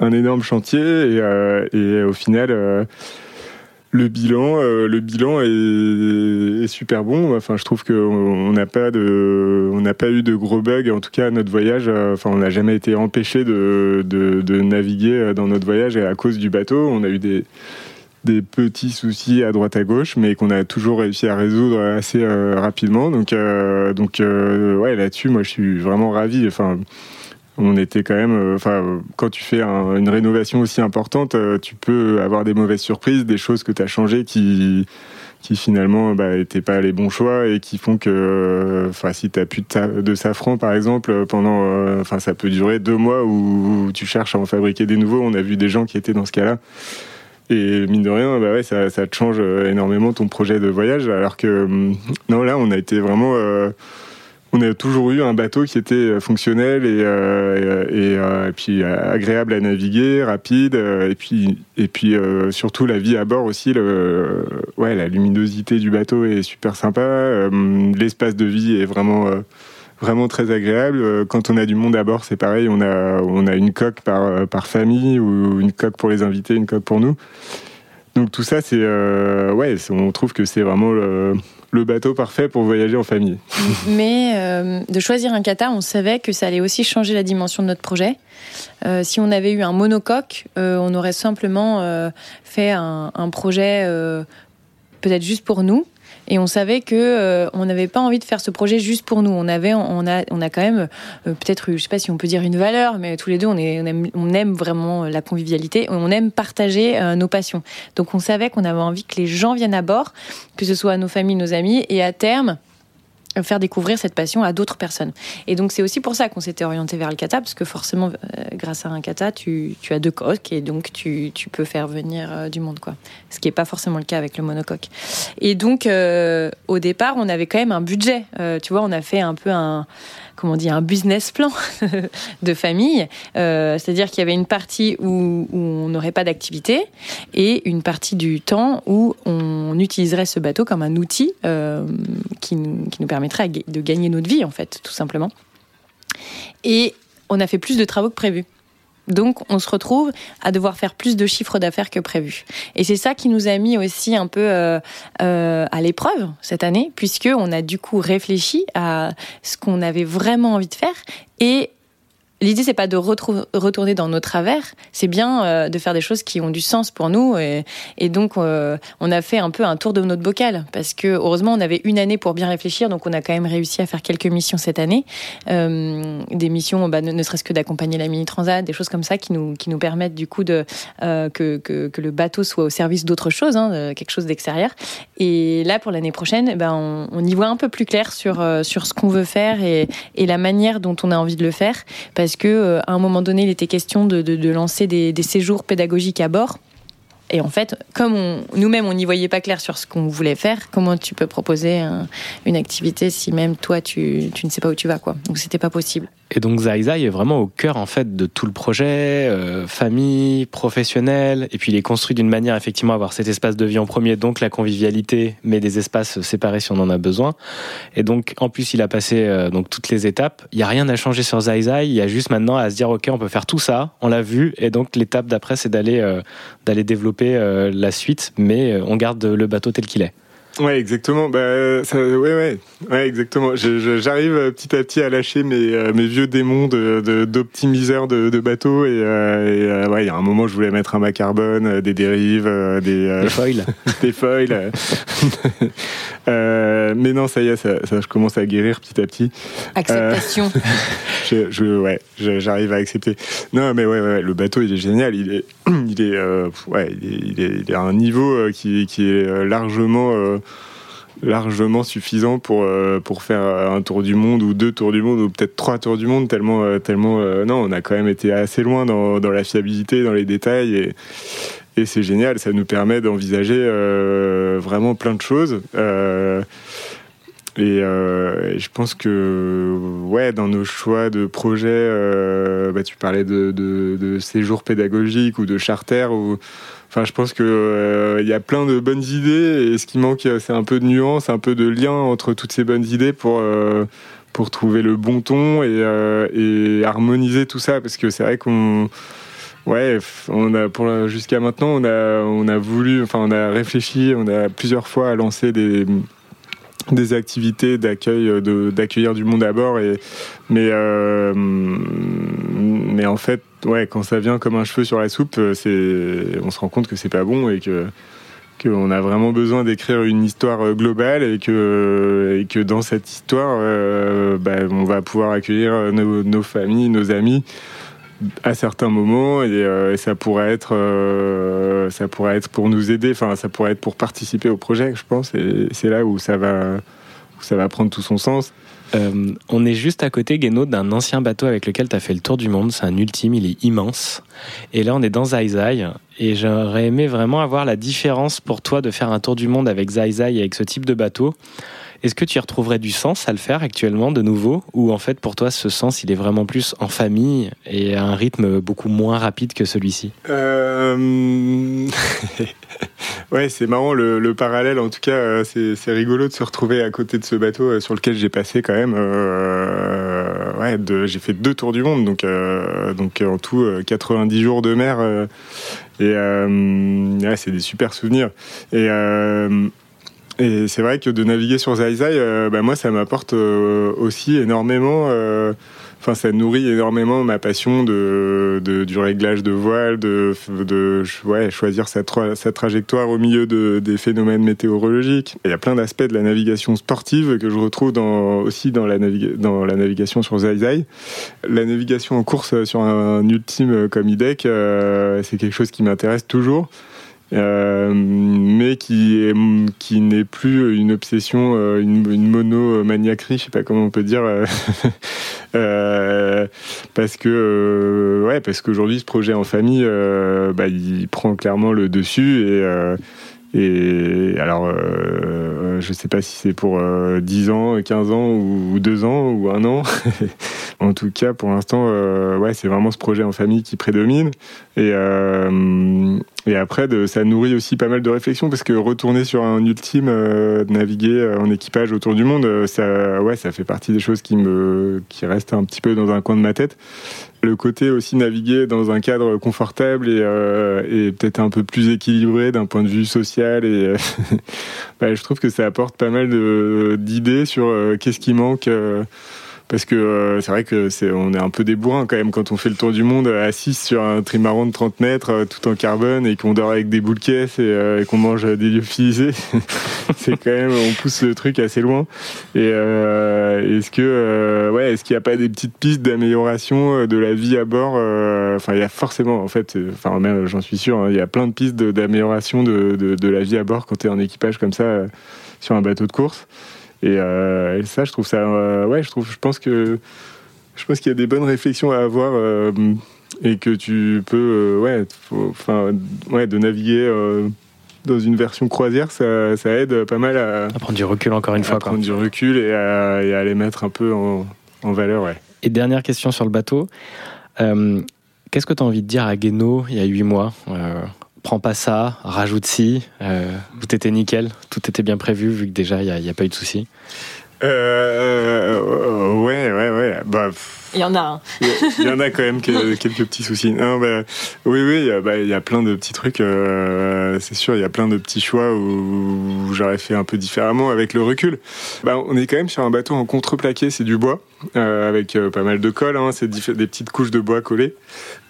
un énorme chantier. Et, et au final le bilan, euh, le bilan est, super bon. Enfin, je trouve qu'on n'a pas de, on n'a pas eu de gros bugs. En tout cas, notre voyage, euh, enfin, on n'a jamais été empêché de, de, naviguer euh, dans notre voyage et à cause du bateau. On a eu des, des petits soucis à droite à gauche, mais qu'on a toujours réussi à résoudre assez rapidement. Donc, donc, ouais, là-dessus, moi, je suis vraiment ravi. Enfin on était quand même, euh, enfin, quand tu fais une rénovation aussi importante, euh, tu peux avoir des mauvaises surprises, des choses que tu as changées qui, qui finalement bah, pas les bons choix et qui font que, euh, enfin, si tu as plus de, safran par exemple, pendant, enfin, ça peut durer deux mois où, tu cherches à en fabriquer des nouveaux. On a vu des gens qui étaient dans ce cas-là. Et mine de rien, bah ouais, ça, ça change énormément ton projet de voyage. Alors que hum, non, là, on a été vraiment on a toujours eu un bateau qui était euh, fonctionnel et, euh, euh, et, puis agréable à naviguer, rapide, et puis et puis surtout la vie à bord aussi. Le, ouais, la luminosité du bateau est super sympa. L'espace de vie est vraiment vraiment très agréable. Quand on a du monde à bord, c'est pareil. On a on a une coque par par famille ou une coque pour les invités, une coque pour nous. Donc tout ça, c'est ouais, on trouve que c'est vraiment le bateau parfait pour voyager en famille. Mais euh, de choisir un kata, on savait que ça allait aussi changer la dimension de notre projet. Euh, si on avait eu un monocoque, euh, on aurait simplement fait un projet peut-être juste pour nous et on savait que euh, on n'avait pas envie de faire ce projet juste pour nous. On avait, on a, on a quand même euh, peut-être, je sais pas si on peut dire une valeur, mais tous les deux, on, aime, vraiment la convivialité, on aime partager euh, nos passions. Donc on savait qu'on avait envie que les gens viennent à bord, que ce soit nos familles, nos amis, et à terme faire découvrir cette passion à d'autres personnes. Et donc c'est aussi pour ça qu'on s'était orienté vers le kata, parce que forcément, euh, grâce à un kata, tu, tu, as deux coques et donc tu, tu peux faire venir euh, du monde, quoi. Ce qui n'est pas forcément le cas avec le monocoque. Et donc euh, au départ, on avait quand même un budget. tu vois, on a fait un peu un, comment on dit, un business plan de famille. Euh, c'est-à-dire qu'il y avait une partie où, on n'aurait pas d'activité et une partie du temps où on utiliserait ce bateau comme un outil euh, qui, qui nous permettrait de gagner notre vie, en fait, tout simplement. Et on a fait plus de travaux que prévu. Donc, on se retrouve à devoir faire plus de chiffres d'affaires que prévu. Et c'est ça qui nous a mis aussi un peu euh, euh, à l'épreuve cette année, puisque on a du coup réfléchi à ce qu'on avait vraiment envie de faire et L'idée, c'est pas de retourner dans nos travers, c'est bien euh, de faire des choses qui ont du sens pour nous. Et, donc, euh, on a fait un peu un tour de notre bocal, parce que heureusement, on avait une année pour bien réfléchir, donc on a quand même réussi à faire quelques missions cette année. Euh, des missions, bah, ne, serait-ce que d'accompagner la Mini Transat, des choses comme ça qui nous, qui nous permettent du coup de, que, que, le bateau soit au service d'autre chose, hein, quelque chose d'extérieur. Et là, pour l'année prochaine, ben, on, on, y voit un peu plus clair sur, sur ce qu'on veut faire et, et la manière dont on a envie de le faire. Parce que euh, à un moment donné, il était question de, lancer des, séjours pédagogiques à bord. Et en fait, comme nous-mêmes, on n'y voyait pas clair sur ce qu'on voulait faire, comment tu peux proposer une activité si même toi, tu, tu, ne sais pas où tu vas, quoi. Donc, c'était pas possible. Et donc Zai Zai est vraiment au cœur en fait de tout le projet, euh, famille, professionnel, et puis il est construit d'une manière effectivement à avoir cet espace de vie en premier, donc la convivialité, mais des espaces séparés si on en a besoin. Et donc en plus il a passé euh, donc toutes les étapes. Il y a rien à changer sur Zai Zai, il y a juste maintenant à se dire ok on peut faire tout ça, on l'a vu, et donc l'étape d'après c'est d'aller euh, d'aller développer la suite, mais on garde le bateau tel qu'il est. Ouais, exactement. Bah, ça, ouais, ouais, ouais, exactement. J'arrive euh, petit à petit à lâcher mes, euh, mes vieux démons de d'optimiseur de, de, bateaux et, euh, ouais, il y a un moment je voulais mettre un mât carbone, des dérives, des, des foils, des foils. mais non, ça y est, ça, ça, je commence à guérir petit à petit. Acceptation. je, je, ouais, j'arrive à accepter. Non, mais ouais, ouais, le bateau il est génial. Il est, il est, ouais, il est, il est, il est à un niveau qui, qui est largement largement suffisant pour euh, pour faire un tour du monde ou deux tours du monde ou peut-être trois tours du monde tellement euh, tellement euh, non on a quand même été assez loin dans, dans la fiabilité dans les détails et et c'est génial. Ça nous permet d'envisager vraiment plein de choses et, je pense que ouais dans nos choix de projets bah, tu parlais de, de, de séjours pédagogiques ou de charter Enfin, je pense que euh, y a plein de bonnes idées et ce qui manque, c'est un peu de nuance, un peu de lien entre toutes ces bonnes idées pour euh, pour trouver le bon ton et, euh, harmoniser tout ça, parce que c'est vrai qu'on Ouais, on a jusqu'à maintenant on a on a voulu, enfin on a réfléchi, on a plusieurs fois à lancer des des activités d'accueil d'accueillir du monde à bord et mais mais en fait ouais, quand ça vient comme un cheveu sur la soupe, euh, c'est, on se rend compte que c'est pas bon et que qu'on a vraiment besoin d'écrire une histoire euh, globale et que, et que dans cette histoire, euh, bah, on va pouvoir accueillir nos, familles, nos amis à certains moments et, ça pourrait être ça pourrait être pour nous aider enfin ça pourrait être pour participer au projet je pense et c'est là où ça va ça va prendre tout son sens euh, on est juste à côté, Guénaud, d'un ancien bateau avec lequel tu as fait le tour du monde. C'est un ultime, il est immense. Et là, on est dans Zai Zai. Et j'aurais aimé vraiment avoir la différence pour toi de faire un tour du monde avec Zai Zai et avec ce type de bateau. Est-ce que tu y retrouverais du sens à le faire actuellement de nouveau? Ou en fait pour toi ce sens il est vraiment plus en famille et à un rythme beaucoup moins rapide que celui-ci? Euh... Ouais c'est marrant le, parallèle en tout cas euh, c'est rigolo de se retrouver à côté de ce bateau euh, sur lequel j'ai passé quand même euh, ouais, j'ai fait deux tours du monde donc, donc en tout 90 jours de mer et ouais, c'est des super souvenirs. Et et c'est vrai que de naviguer sur Zai Zai, euh, bah, moi, ça m'apporte euh, aussi énormément. Euh, enfin, ça nourrit énormément ma passion de, du réglage de voile, de, de ouais, choisir sa, trajectoire au milieu de, des phénomènes météorologiques. Il y a plein d'aspects de la navigation sportive que je retrouve dans, aussi dans la, dans la navigation sur Zai Zai. La navigation en course sur un ultime comme IDEC, c'est quelque chose qui m'intéresse toujours. Euh, mais qui est, qui n'est plus une obsession, euh, une, une monomaniaquerie, je sais pas comment on peut dire, euh, parce que ouais, parce qu'aujourd'hui ce projet en famille, bah, il prend clairement le dessus et et alors, euh, je sais pas si c'est pour 10 ans, 15 ans ou 2 ans ou un an. en tout cas, pour l'instant, ouais, c'est vraiment ce projet en famille qui prédomine. Et, et après, ça nourrit aussi pas mal de réflexions parce que retourner sur un ultime, euh, naviguer euh, en équipage autour du monde, euh, ça, ouais, ça fait partie des choses qui me, qui restent un petit peu dans un coin de ma tête. Le côté aussi naviguer dans un cadre confortable et, et peut-être un peu plus équilibré d'un point de vue social et bah, je trouve que ça apporte pas mal d'idées sur qu'est-ce qui manque parce que euh, c'est vrai que c'est on est un peu des bourrins quand même quand on fait le tour du monde assis sur un trimaran de 30 mètres euh, tout en carbone et qu'on dort avec des boules et, euh, qu'on mange des lyophilisés c'est quand même on pousse le truc assez loin. Et est-ce que ouais est-ce qu'il n'y a pas des petites pistes d'amélioration de la vie à bord enfin il y a forcément en fait enfin même j'en suis sûr hein, il y a plein de pistes d'amélioration de, de, de, la vie à bord quand tu es en équipage comme ça sur un bateau de course euh, et, ça, je trouve ça, euh, ouais, je trouve, je pense que, je pense qu'il y a des bonnes réflexions à avoir. Euh, et que tu peux, ouais, enfin, ouais, de naviguer dans une version croisière, ça, ça, aide pas mal à, à prendre du recul encore une fois. À prendre du recul et à, et à, les mettre un peu en, en valeur, ouais. Et dernière question sur le bateau. Euh, Qu'est-ce que tu as envie de dire à Guéno il y a huit mois euh, Prends pas ça, rajoute ci. Euh, tout était nickel, tout était bien prévu vu que déjà il n'y a, pas eu de soucis. Euh, ouais, ouais, ouais. Bah, il y en a. Il y en a quand même quelques petits soucis. Non, bah, oui, oui, il y, a, bah, il y, a plein de petits trucs. Euh, c'est sûr, il y a plein de petits choix où, j'aurais fait un peu différemment avec le recul. Bah, on est quand même sur un bateau en contreplaqué, c'est du bois, euh, avec euh, pas mal de colle. Hein, c'est des petites couches de bois collées.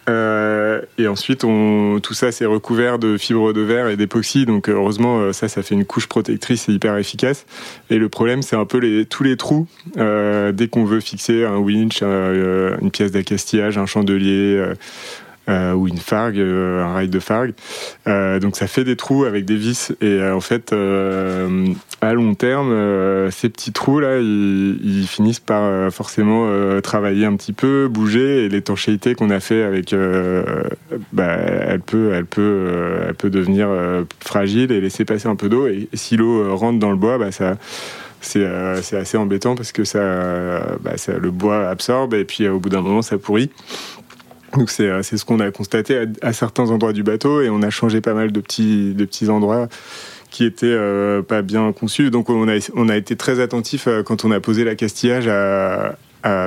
Euh, et ensuite, on, tout ça, c'est recouvert de fibres de verre et d'époxy. Donc, heureusement, ça, ça fait une couche protectrice et hyper efficace. Et le problème, c'est un peu les, tous les trous. Euh, dès qu'on veut fixer un winch, une pièce d'accastillage, un chandelier, euh, ou une fargue, euh, un rail de fargue. Euh, donc ça fait des trous avec des vis. Et en fait à long terme ces petits trous là ils, ils finissent par forcément travailler un petit peu, bouger. Et l'étanchéité qu'on a fait avec bah, elle peut elle peut elle peut devenir fragile et laisser passer un peu d'eau. Et, si l'eau rentre dans le bois bah ça c'est assez embêtant parce que ça, bah, le bois absorbe et puis au bout d'un moment ça pourrit. Donc euh, c'est ce qu'on a constaté à, certains endroits du bateau et on a changé pas mal de petits endroits qui étaient euh, pas bien conçus. Donc on a été très attentif euh, quand on a posé la castillage à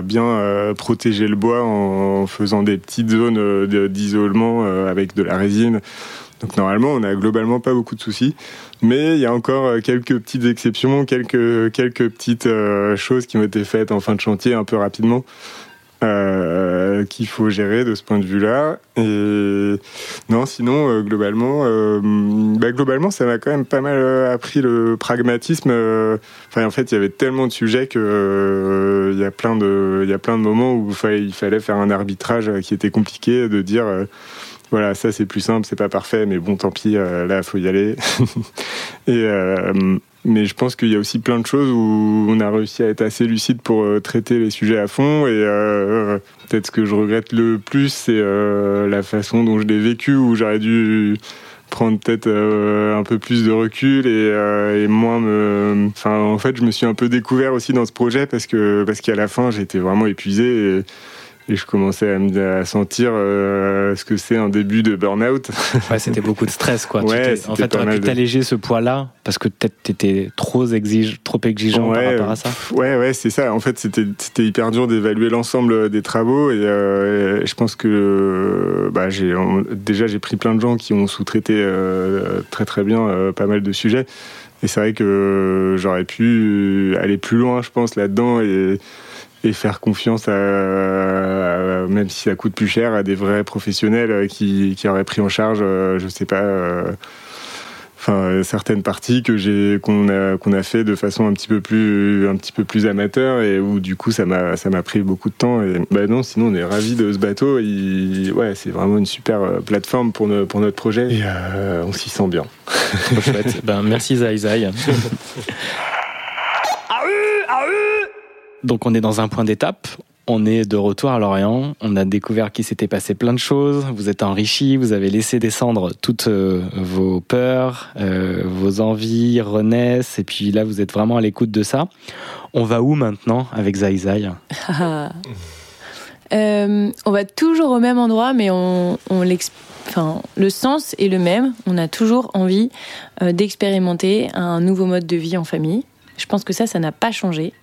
bien protéger le bois en faisant des petites zones d'isolement avec de la résine. Donc normalement, on a globalement pas beaucoup de soucis, mais il y a encore quelques petites exceptions, quelques quelques petites choses qui ont été faites en fin de chantier un peu rapidement. Euh, qu'il faut gérer de ce point de vue-là. Et non, sinon euh, globalement, euh, bah, globalement, ça m'a quand même pas mal appris le pragmatisme. Enfin, en fait, il y avait tellement de sujets que il y y a plein de moments où il fallait faire un arbitrage qui était compliqué, de dire voilà, ça c'est plus simple, c'est pas parfait, mais bon, tant pis, là, il faut y aller. et mais je pense qu'il y a aussi plein de choses où on a réussi à être assez lucide pour euh, traiter les sujets à fond. Et euh, peut-être ce que je regrette le plus, c'est euh, la façon dont je l'ai vécu, où j'aurais dû prendre peut-être un peu plus de recul et, et moins me. Enfin, en fait, je me suis un peu découvert aussi dans ce projet parce que parce qu'à la fin, j'étais vraiment épuisé. Et je commençais à, me, à sentir euh, ce que c'est un début de burn-out. Ouais, c'était beaucoup de stress, quoi. Ouais, en fait, tu aurais pu t'alléger ce poids-là parce que peut-être t'étais trop, exige, trop exigeant par rapport à ça. Ouais, ouais, c'est ça. En fait, c'était hyper dur d'évaluer l'ensemble des travaux et, euh, je pense que bah, j'ai déjà j'ai pris plein de gens qui ont sous-traité euh, très très bien pas mal de sujets. Et c'est vrai que j'aurais pu aller plus loin, je pense, là-dedans et et faire confiance à, même si ça coûte plus cher, à des vrais professionnels qui, qui auraient pris en charge, euh, je sais pas, euh, enfin certaines parties que j'ai qu'on a qu'on a fait de façon un petit peu plus un petit peu plus amateur et où du coup ça m'a ça m'a pris beaucoup de temps. Et bah non sinon on est ravi de ce bateau. Il, ouais c'est vraiment une super euh, plateforme pour, pour notre projet. Et on s'y sent bien. Ben merci Zai Zai Donc on est dans un point d'étape. On est de retour à Lorient. On a découvert qu'il s'était passé plein de choses. Vous êtes enrichi. Vous avez laissé descendre toutes euh, vos peurs, euh, vos envies renaissent. Et puis là, vous êtes vraiment à l'écoute de ça. On va où maintenant avec Zai Zai? Euh, On va toujours au même endroit, mais le sens est le même. On a toujours envie d'expérimenter un nouveau mode de vie en famille. Je pense que ça, ça n'a pas changé.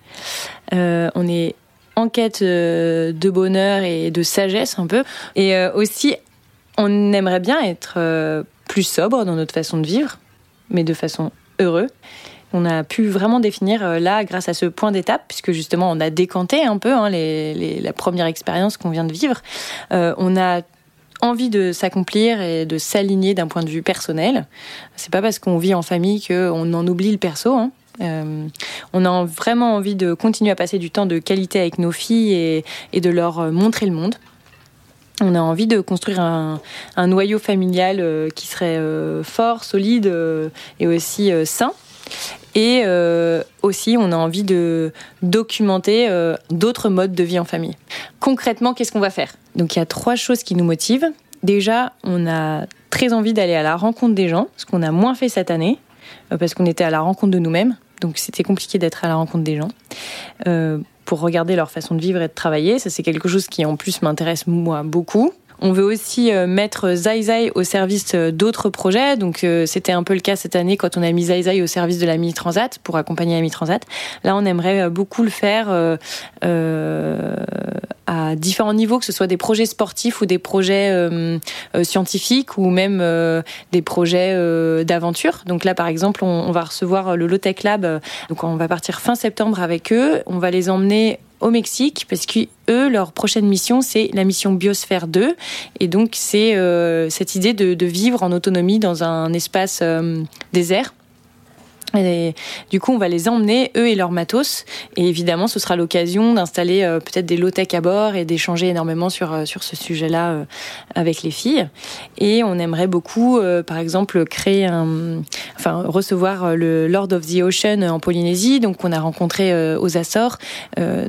Euh, on est en quête euh, de bonheur et de sagesse un peu. Et euh, aussi, on aimerait bien être plus sobre dans notre façon de vivre, mais de façon heureuse. On a pu vraiment définir là, grâce à ce point d'étape, puisque justement on a décanté un peu hein, la première expérience qu'on vient de vivre. on a envie de s'accomplir et de s'aligner d'un point de vue personnel. C'est pas parce qu'on vit en famille qu'on en oublie le perso. Hein. Euh, on a vraiment envie de continuer à passer du temps de qualité avec nos filles et, de leur euh, montrer le monde. On a envie de construire un, noyau familial euh, qui serait fort, solide et aussi sain. Et aussi, on a envie de documenter d'autres modes de vie en famille. Concrètement, qu'est-ce qu'on va faire? Donc il y a trois choses qui nous motivent. Déjà, on a très envie d'aller à la rencontre des gens, ce qu'on a moins fait cette année, parce qu'on était à la rencontre de nous-mêmes. Donc c'était compliqué d'être à la rencontre des gens. pour regarder leur façon de vivre et de travailler, ça c'est quelque chose qui en plus m'intéresse moi beaucoup. On veut aussi euh, mettre Zai au service euh, d'autres projets. Donc, euh, c'était un peu le cas cette année quand on a mis Zai au service de la Mini Transat pour accompagner la Mini Transat. Là, on aimerait beaucoup le faire à différents niveaux, que ce soit des projets sportifs ou des projets scientifiques ou même des projets d'aventure. Donc là, par exemple, on, va recevoir le Lotech Lab. Donc, on va partir fin septembre avec eux. On va les emmener au Mexique parce que eux, leur prochaine mission, c'est la mission Biosphère 2. Et donc, c'est euh, cette idée de, vivre en autonomie dans un espace euh, désert du coup, on va les emmener, eux et leurs matos. Et évidemment, ce sera l'occasion d'installer euh, peut-être des low-tech à bord et d'échanger énormément sur, euh, sur ce sujet-là euh, avec les filles. Et on aimerait beaucoup, par exemple, créer un, enfin, recevoir le Lord of the Ocean en Polynésie. Donc, on a rencontré aux Açores.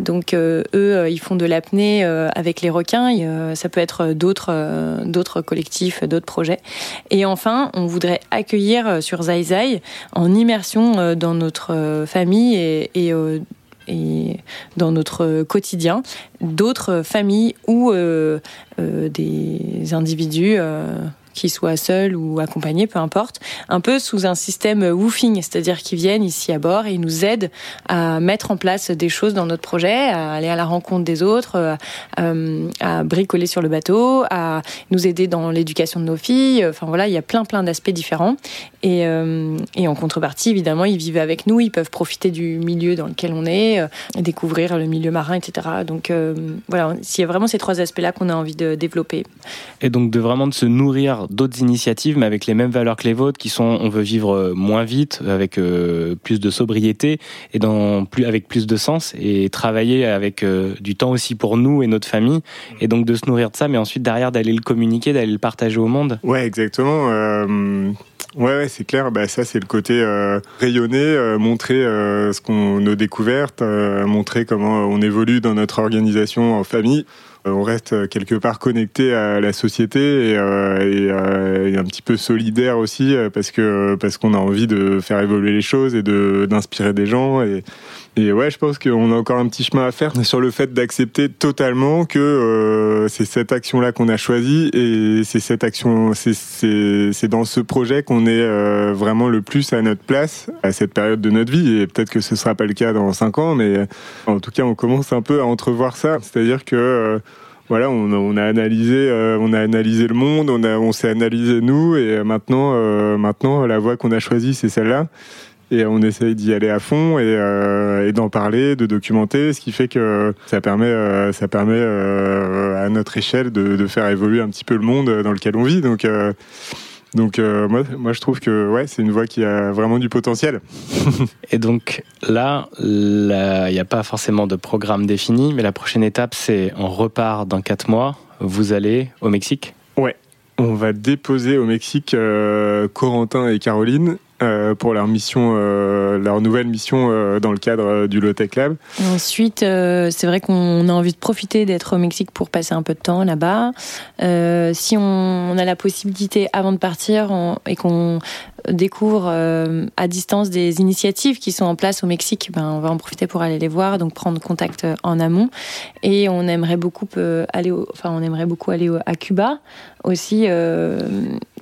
donc, eux, ils font de l'apnée avec les requins. ça peut être d'autres, d'autres collectifs, d'autres projets. Et enfin, on voudrait accueillir sur Zai Zai en immersion euh, dans notre euh, famille euh, et dans notre quotidien. D'autres familles ou des individus qu'ils soient seuls ou accompagnés, peu importe, un peu sous un système woofing, c'est-à-dire qu'ils viennent ici à bord et ils nous aident à mettre en place des choses dans notre projet, à aller à la rencontre des autres, euh, à bricoler sur le bateau, à nous aider dans l'éducation de nos filles. Enfin voilà, il y a plein plein d'aspects différents. Et, euh, en contrepartie, évidemment, ils vivent avec nous, ils peuvent profiter du milieu dans lequel on est, euh, découvrir le milieu marin, etc. Donc voilà, il y a vraiment ces trois aspects-là qu'on a envie de développer. Et donc de vraiment de se nourrir d'autres initiatives, mais avec les mêmes valeurs que les vôtres, qui sont on veut vivre euh, moins vite, avec euh, plus de sobriété et dans plus avec plus de sens, et travailler avec euh, du temps aussi pour nous et notre famille, et donc de se nourrir de ça, mais ensuite derrière d'aller le communiquer, d'aller le partager au monde. Ouais, exactement. Ouais, c'est clair. Bah, ça, c'est le côté rayonner, montrer ce qu'on nos découvertes, montrer comment on évolue dans notre organisation en famille. Euh, on reste quelque part connecté à la société et, euh, euh, et, un petit peu solidaire aussi parce que parce qu'on a envie de faire évoluer les choses et de d'inspirer des gens et et ouais, je pense qu'on a encore un petit chemin à faire sur le fait d'accepter totalement que euh, c'est cette action-là qu'on a choisie et c'est cette action, c'est dans ce projet qu'on est euh, vraiment le plus à notre place à cette période de notre vie. Et peut-être que ce sera pas le cas dans cinq ans, mais en tout cas, on commence un peu à entrevoir ça. C'est-à-dire que euh, voilà, on, on, a analysé, on a analysé le monde, on a, on s'est analysé nous, et maintenant, maintenant, la voie qu'on a choisie, c'est celle-là et on essaye d'y aller à fond et, euh, et d'en parler, de documenter, ce qui fait que ça permet, euh, ça permet euh, à notre échelle de, de, faire évoluer un petit peu le monde dans lequel on vit. Donc, donc moi, moi, je trouve que ouais, c'est une voie qui a vraiment du potentiel. et donc là, il n'y a pas forcément de programme défini, mais la prochaine étape, c'est on repart dans quatre mois. Vous allez au Mexique? Ouais, on va déposer au Mexique Corentin et Caroline euh, pour leur mission, euh, leur nouvelle mission euh, dans le cadre du Lotec Lab. ensuite, c'est vrai qu'on a envie de profiter d'être au Mexique pour passer un peu de temps là-bas. si on, a la possibilité avant de partir et qu'on découvre à distance des initiatives qui sont en place au Mexique, ben, on va en profiter pour aller les voir, donc prendre contact en amont. Et on aimerait beaucoup aller, enfin, on aimerait beaucoup aller à Cuba aussi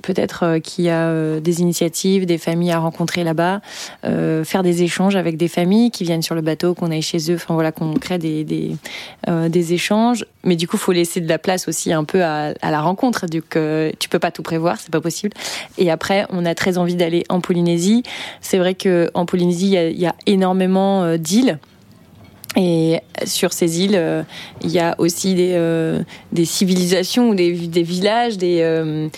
peut-être euh, qu'il y a euh, des initiatives, des familles à rencontrer là-bas, euh, faire des échanges avec des familles qui viennent sur le bateau, qu'on aille chez eux, enfin voilà, qu'on crée des, des, des, échanges. Mais du coup, faut laisser de la place aussi un peu à, à la rencontre. Du que tu peux pas tout prévoir, c'est pas possible. Et après, on a très envie d'aller en Polynésie. C'est vrai que en Polynésie, il y y a énormément d'îles. Et sur ces îles, euh, il y a aussi des, euh, des civilisations ou des, villages des, euh,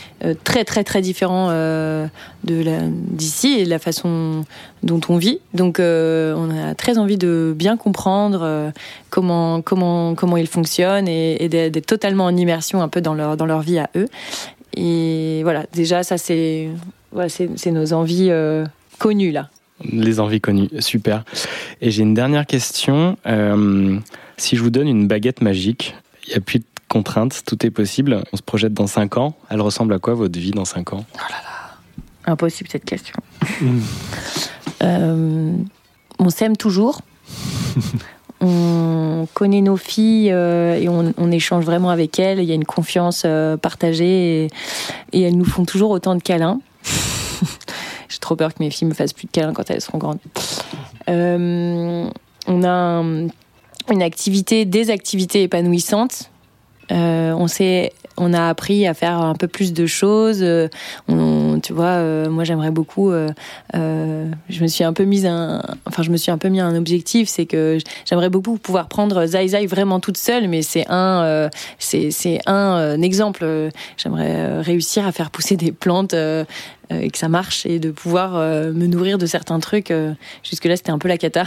très très très différents d'ici et de la façon dont on vit. Donc on a très envie de bien comprendre comment, comment, comment ils fonctionnent et, d'être totalement en immersion un peu dans leur, dans leur vie à eux. Et voilà, déjà ça c'est voilà, c'est nos envies connues là. Les envies connues, super. Et j'ai une dernière question. Euh, si je vous donne une baguette magique, il n'y a plus de contrainte, tout est possible. On se projette dans 5 ans. Elle ressemble à quoi votre vie dans 5 ans? Oh là là, impossible cette question. Euh, on s'aime toujours. on connaît nos filles euh, et on, échange vraiment avec elles. Il y a une confiance euh, partagée et, elles nous font toujours autant de câlins. J'ai trop peur que mes filles me fassent plus de câlins quand elles seront grandes. on a une activité, des activités épanouissantes. on sait on a appris à faire un peu plus de choses. Euh, on, tu vois, euh, moi j'aimerais beaucoup. Euh, je me suis un peu mise un, enfin je me suis un peu mis un objectif, c'est que j'aimerais beaucoup pouvoir prendre Zai Zai vraiment toute seule, mais c'est un, c'est c'est un exemple. J'aimerais réussir à faire pousser des plantes et que ça marche et de pouvoir me nourrir de certains trucs. Jusque là, c'était un peu la cata.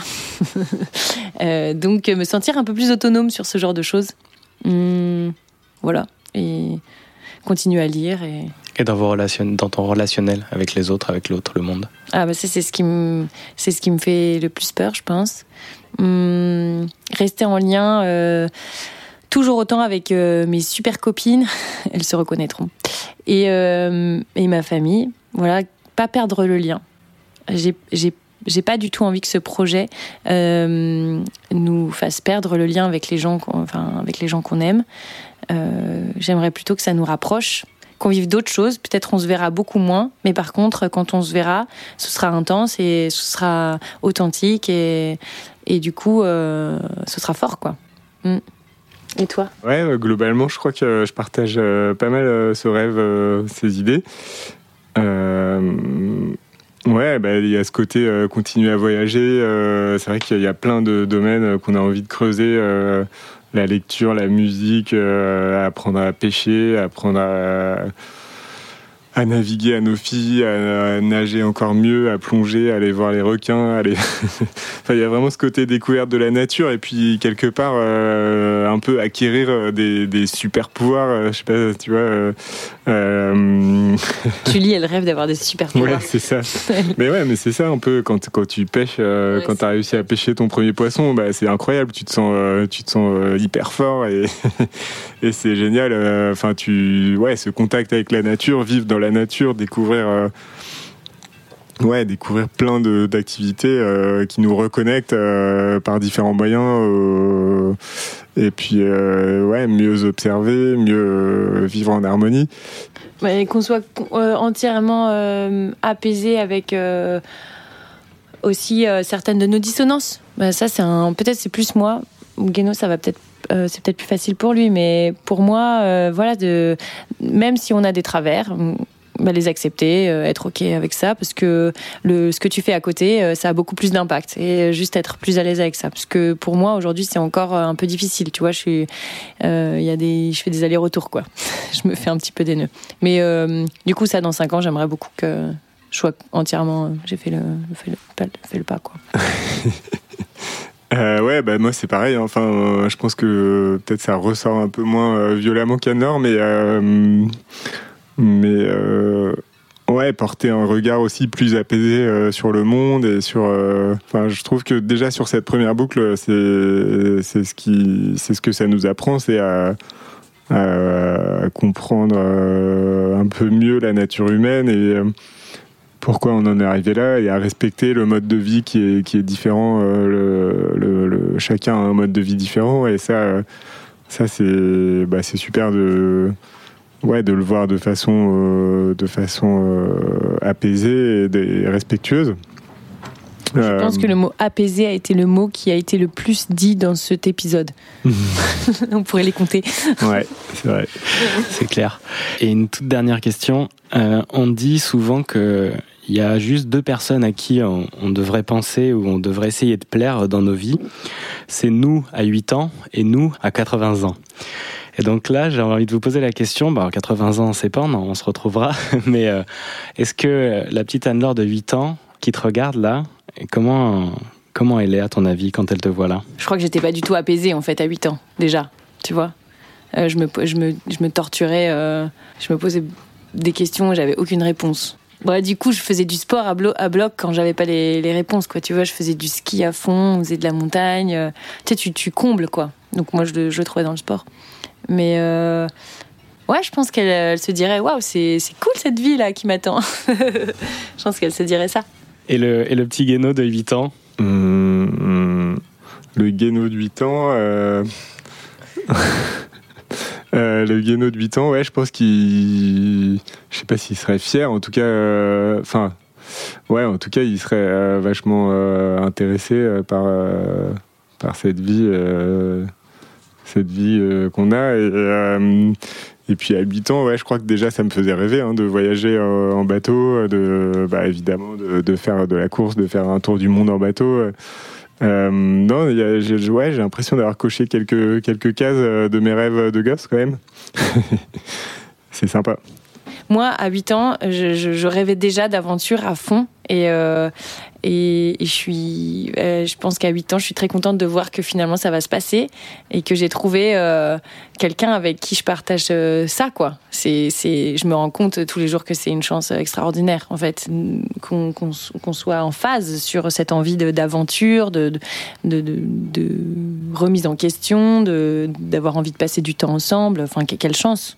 donc, me sentir un peu plus autonome sur ce genre de choses. Hum, voilà et continue à lire. Et, et dans, vos relations, dans ton relationnel avec les autres, avec l'autre, le monde ah bah c'est ce qui me c'est ce qui me fait le plus peur, je pense. Hum, rester en lien euh, toujours autant avec euh, mes super copines, elles se reconnaîtront, et, euh, et ma famille. Voilà, pas perdre le lien. J'ai j'ai pas du tout envie que ce projet nous fasse perdre le lien avec les gens, enfin avec les gens qu'on aime. Euh, j'aimerais plutôt que ça nous rapproche, qu'on vive d'autres choses. Peut-être on se verra beaucoup moins, mais par contre, quand on se verra, ce sera intense et ce sera authentique et, du coup, euh, ce sera fort, quoi. Mm. Et toi? Ouais, euh, globalement, je crois que je partage pas mal ce rêve, ces idées. Ouais, bah, il y a ce côté continuer à voyager. c'est vrai qu'il y a plein de domaines qu'on a envie de creuser la lecture, la musique, euh, apprendre à pêcher, apprendre à à naviguer à nos filles, à, nager encore mieux, à plonger, à aller voir les requins. Aller... enfin, il y a vraiment ce côté découverte de la nature et puis quelque part euh, un peu acquérir euh, des, des super pouvoirs. Euh, je sais pas, tu vois. Julie, elle rêve d'avoir des super pouvoirs. Ouais, c'est ça. mais ouais, mais c'est ça un peu quand, quand tu pêches, quand tu as réussi à pêcher ton premier poisson, bah, c'est incroyable. Tu te sens, tu te sens hyper fort et, et c'est génial. Enfin, tu, ouais, ce contact avec la nature, vivre dans la nature, découvrir euh, ouais, découvrir plein d'activités euh, qui nous reconnectent euh, par différents moyens. et puis, ouais, mieux observer, mieux vivre en harmonie. qu'on soit entièrement apaisé avec aussi certaines de nos dissonances. Bah, ça, c'est un. Peut-être c'est plus moi. Guéno, ça va peut-être c'est peut-être plus facile pour lui, mais pour moi, voilà, de même si on a des travers, bah, les accepter, euh, être ok avec ça, parce que le, ce que tu fais à côté, euh, ça a beaucoup plus d'impact et juste être plus à l'aise avec ça. Parce que pour moi aujourd'hui, c'est encore euh, un peu difficile. Tu vois, je suis, il y a des, je fais des allers-retours quoi. je me fais un petit peu des nœuds. Mais du coup, ça dans 5 ans, j'aimerais beaucoup que je sois entièrement, j'ai fait le, fait le, fait le pas quoi. Euh, ouais, bah moi c'est pareil. Hein. Enfin, je pense que peut-être ça ressort un peu moins violemment qu'à Nord, mais mais euh, ouais, porter un regard aussi plus apaisé euh, sur le monde et sur. Euh, enfin, je trouve que déjà sur cette première boucle, c'est c'est ce qui c'est ce que ça nous apprend, c'est à, à, comprendre un peu mieux la nature humaine et pourquoi on en est arrivé là et à respecter le mode de vie qui est, qui est différent. le, le, chacun a un mode de vie différent et ça, ça c'est bah, super de, ouais, de le voir de façon, euh, de façon euh, apaisée et, respectueuse. Je pense que le mot apaisé a été le mot qui a été le plus dit dans cet épisode. on pourrait les compter. ouais, c'est vrai. c'est clair. Et une toute dernière question. Euh, on dit souvent que il y a juste deux personnes à qui on, on, devrait penser ou on devrait essayer de plaire dans nos vies. C'est nous à 8 ans et nous à 80 ans. Et donc là, j'ai envie de vous poser la question, bah, 80 ans, c'est pas, on, on se retrouvera, mais euh, est-ce que la petite Anne-Laure de 8 ans qui te regarde là, comment, comment elle est à ton avis quand elle te voit là? Je crois que j'étais pas du tout apaisée en fait à 8 ans, déjà, tu vois. Euh, je, me, je, me, je me torturais, euh, je me posais des questions, j'avais aucune réponse. Bon, du coup, je faisais du sport à, bloc quand j'avais pas les, réponses, quoi. Tu vois, je faisais du ski à fond, on faisait de la montagne. Euh, tu sais, tu, combles, quoi. Donc, moi, je, le trouvais dans le sport. Mais euh, ouais, je pense qu'elle se dirait Waouh, c'est cool cette vie là qui m'attend. je pense qu'elle se dirait ça. Et le, et le petit Guéno de 8 ans? Hum, Le Guéno de 8 ans. Euh, Euh, le Guéno de 8 ans, ouais, je pense qu'il. Je sais pas s'il serait fier, en tout cas. Euh, enfin. ouais, en tout cas, il serait euh, vachement intéressé par, par cette vie. cette vie qu'on a. Et, puis à 8 ans, ouais, je crois que déjà ça me faisait rêver hein, de voyager en bateau, de, bah, évidemment de, de, faire de la course, de faire un tour du monde en bateau. Euh, non, j'ai ouais, l'impression d'avoir coché quelques, quelques cases euh, de mes rêves de gosse quand même. c'est sympa. Moi, à 8 ans, je, rêvais déjà d'aventure à fond. Et, euh, je suis, euh, je pense qu'à 8 ans, je suis très contente de voir que finalement ça va se passer et que j'ai trouvé euh, quelqu'un avec qui je partage ça, quoi. C'est, je me rends compte tous les jours que c'est une chance extraordinaire, en fait, qu'on, soit en phase sur cette envie d'aventure, de remise en question, d'avoir envie de passer du temps ensemble. Enfin, quelle chance!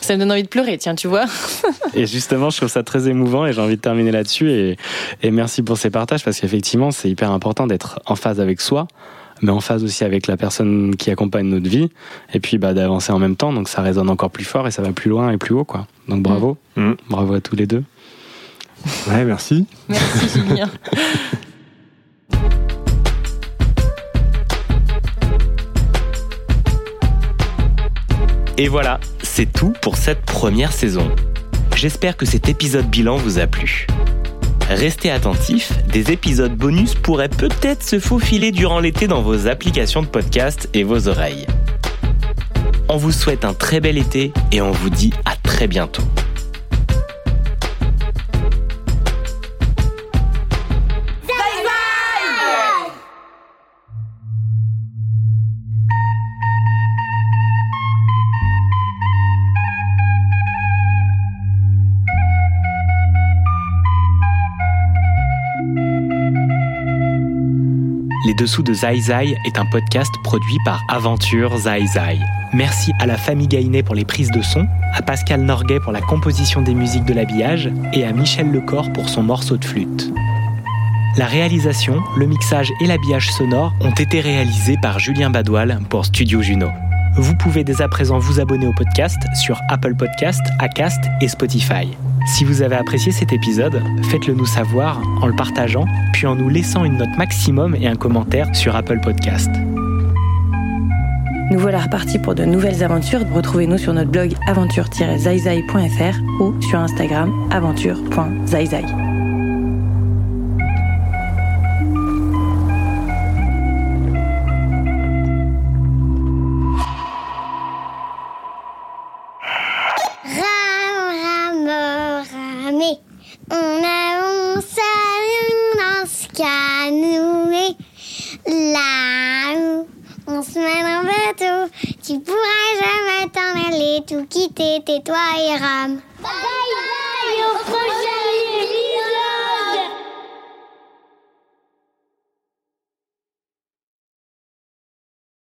Ça me donne envie de pleurer, tiens, tu vois. et justement, je trouve ça très émouvant et j'ai envie de terminer là-dessus. Et, et, merci pour ces partages parce qu'effectivement, c'est hyper important d'être en phase avec soi, mais en phase aussi avec la personne qui accompagne notre vie. Et puis bah, d'avancer en même temps. Donc ça résonne encore plus fort et ça va plus loin et plus haut. Quoi. Donc bravo. Mm. Mm. Bravo à tous les deux. Ouais, merci. Merci, Julien. Et voilà, c'est tout pour cette première saison. J'espère que cet épisode bilan vous a plu. Restez attentifs, des épisodes bonus pourraient peut-être se faufiler durant l'été dans vos applications de podcast et vos oreilles. On vous souhaite un très bel été et on vous dit à très bientôt. Dessous de Zai Zai est un podcast produit par Aventure Zai Zai. Merci à la famille Gainé pour les prises de son, à Pascal Norguet pour la composition des musiques de l'habillage et à Michel Lecor pour son morceau de flûte. La réalisation, le mixage et l'habillage sonore ont été réalisés par Julien Badoil pour Studio Juno. Vous pouvez dès à présent vous abonner au podcast sur Apple Podcast, Acast et Spotify. Si vous avez apprécié cet épisode, faites-le nous savoir en le partageant, puis en nous laissant une note maximum et un commentaire sur Apple Podcast. Nous voilà repartis pour de nouvelles aventures. Retrouvez-nous sur notre blog aventure-zaizai.fr ou sur Instagram aventure.zaizai. tout quitter, tais-toi et rame.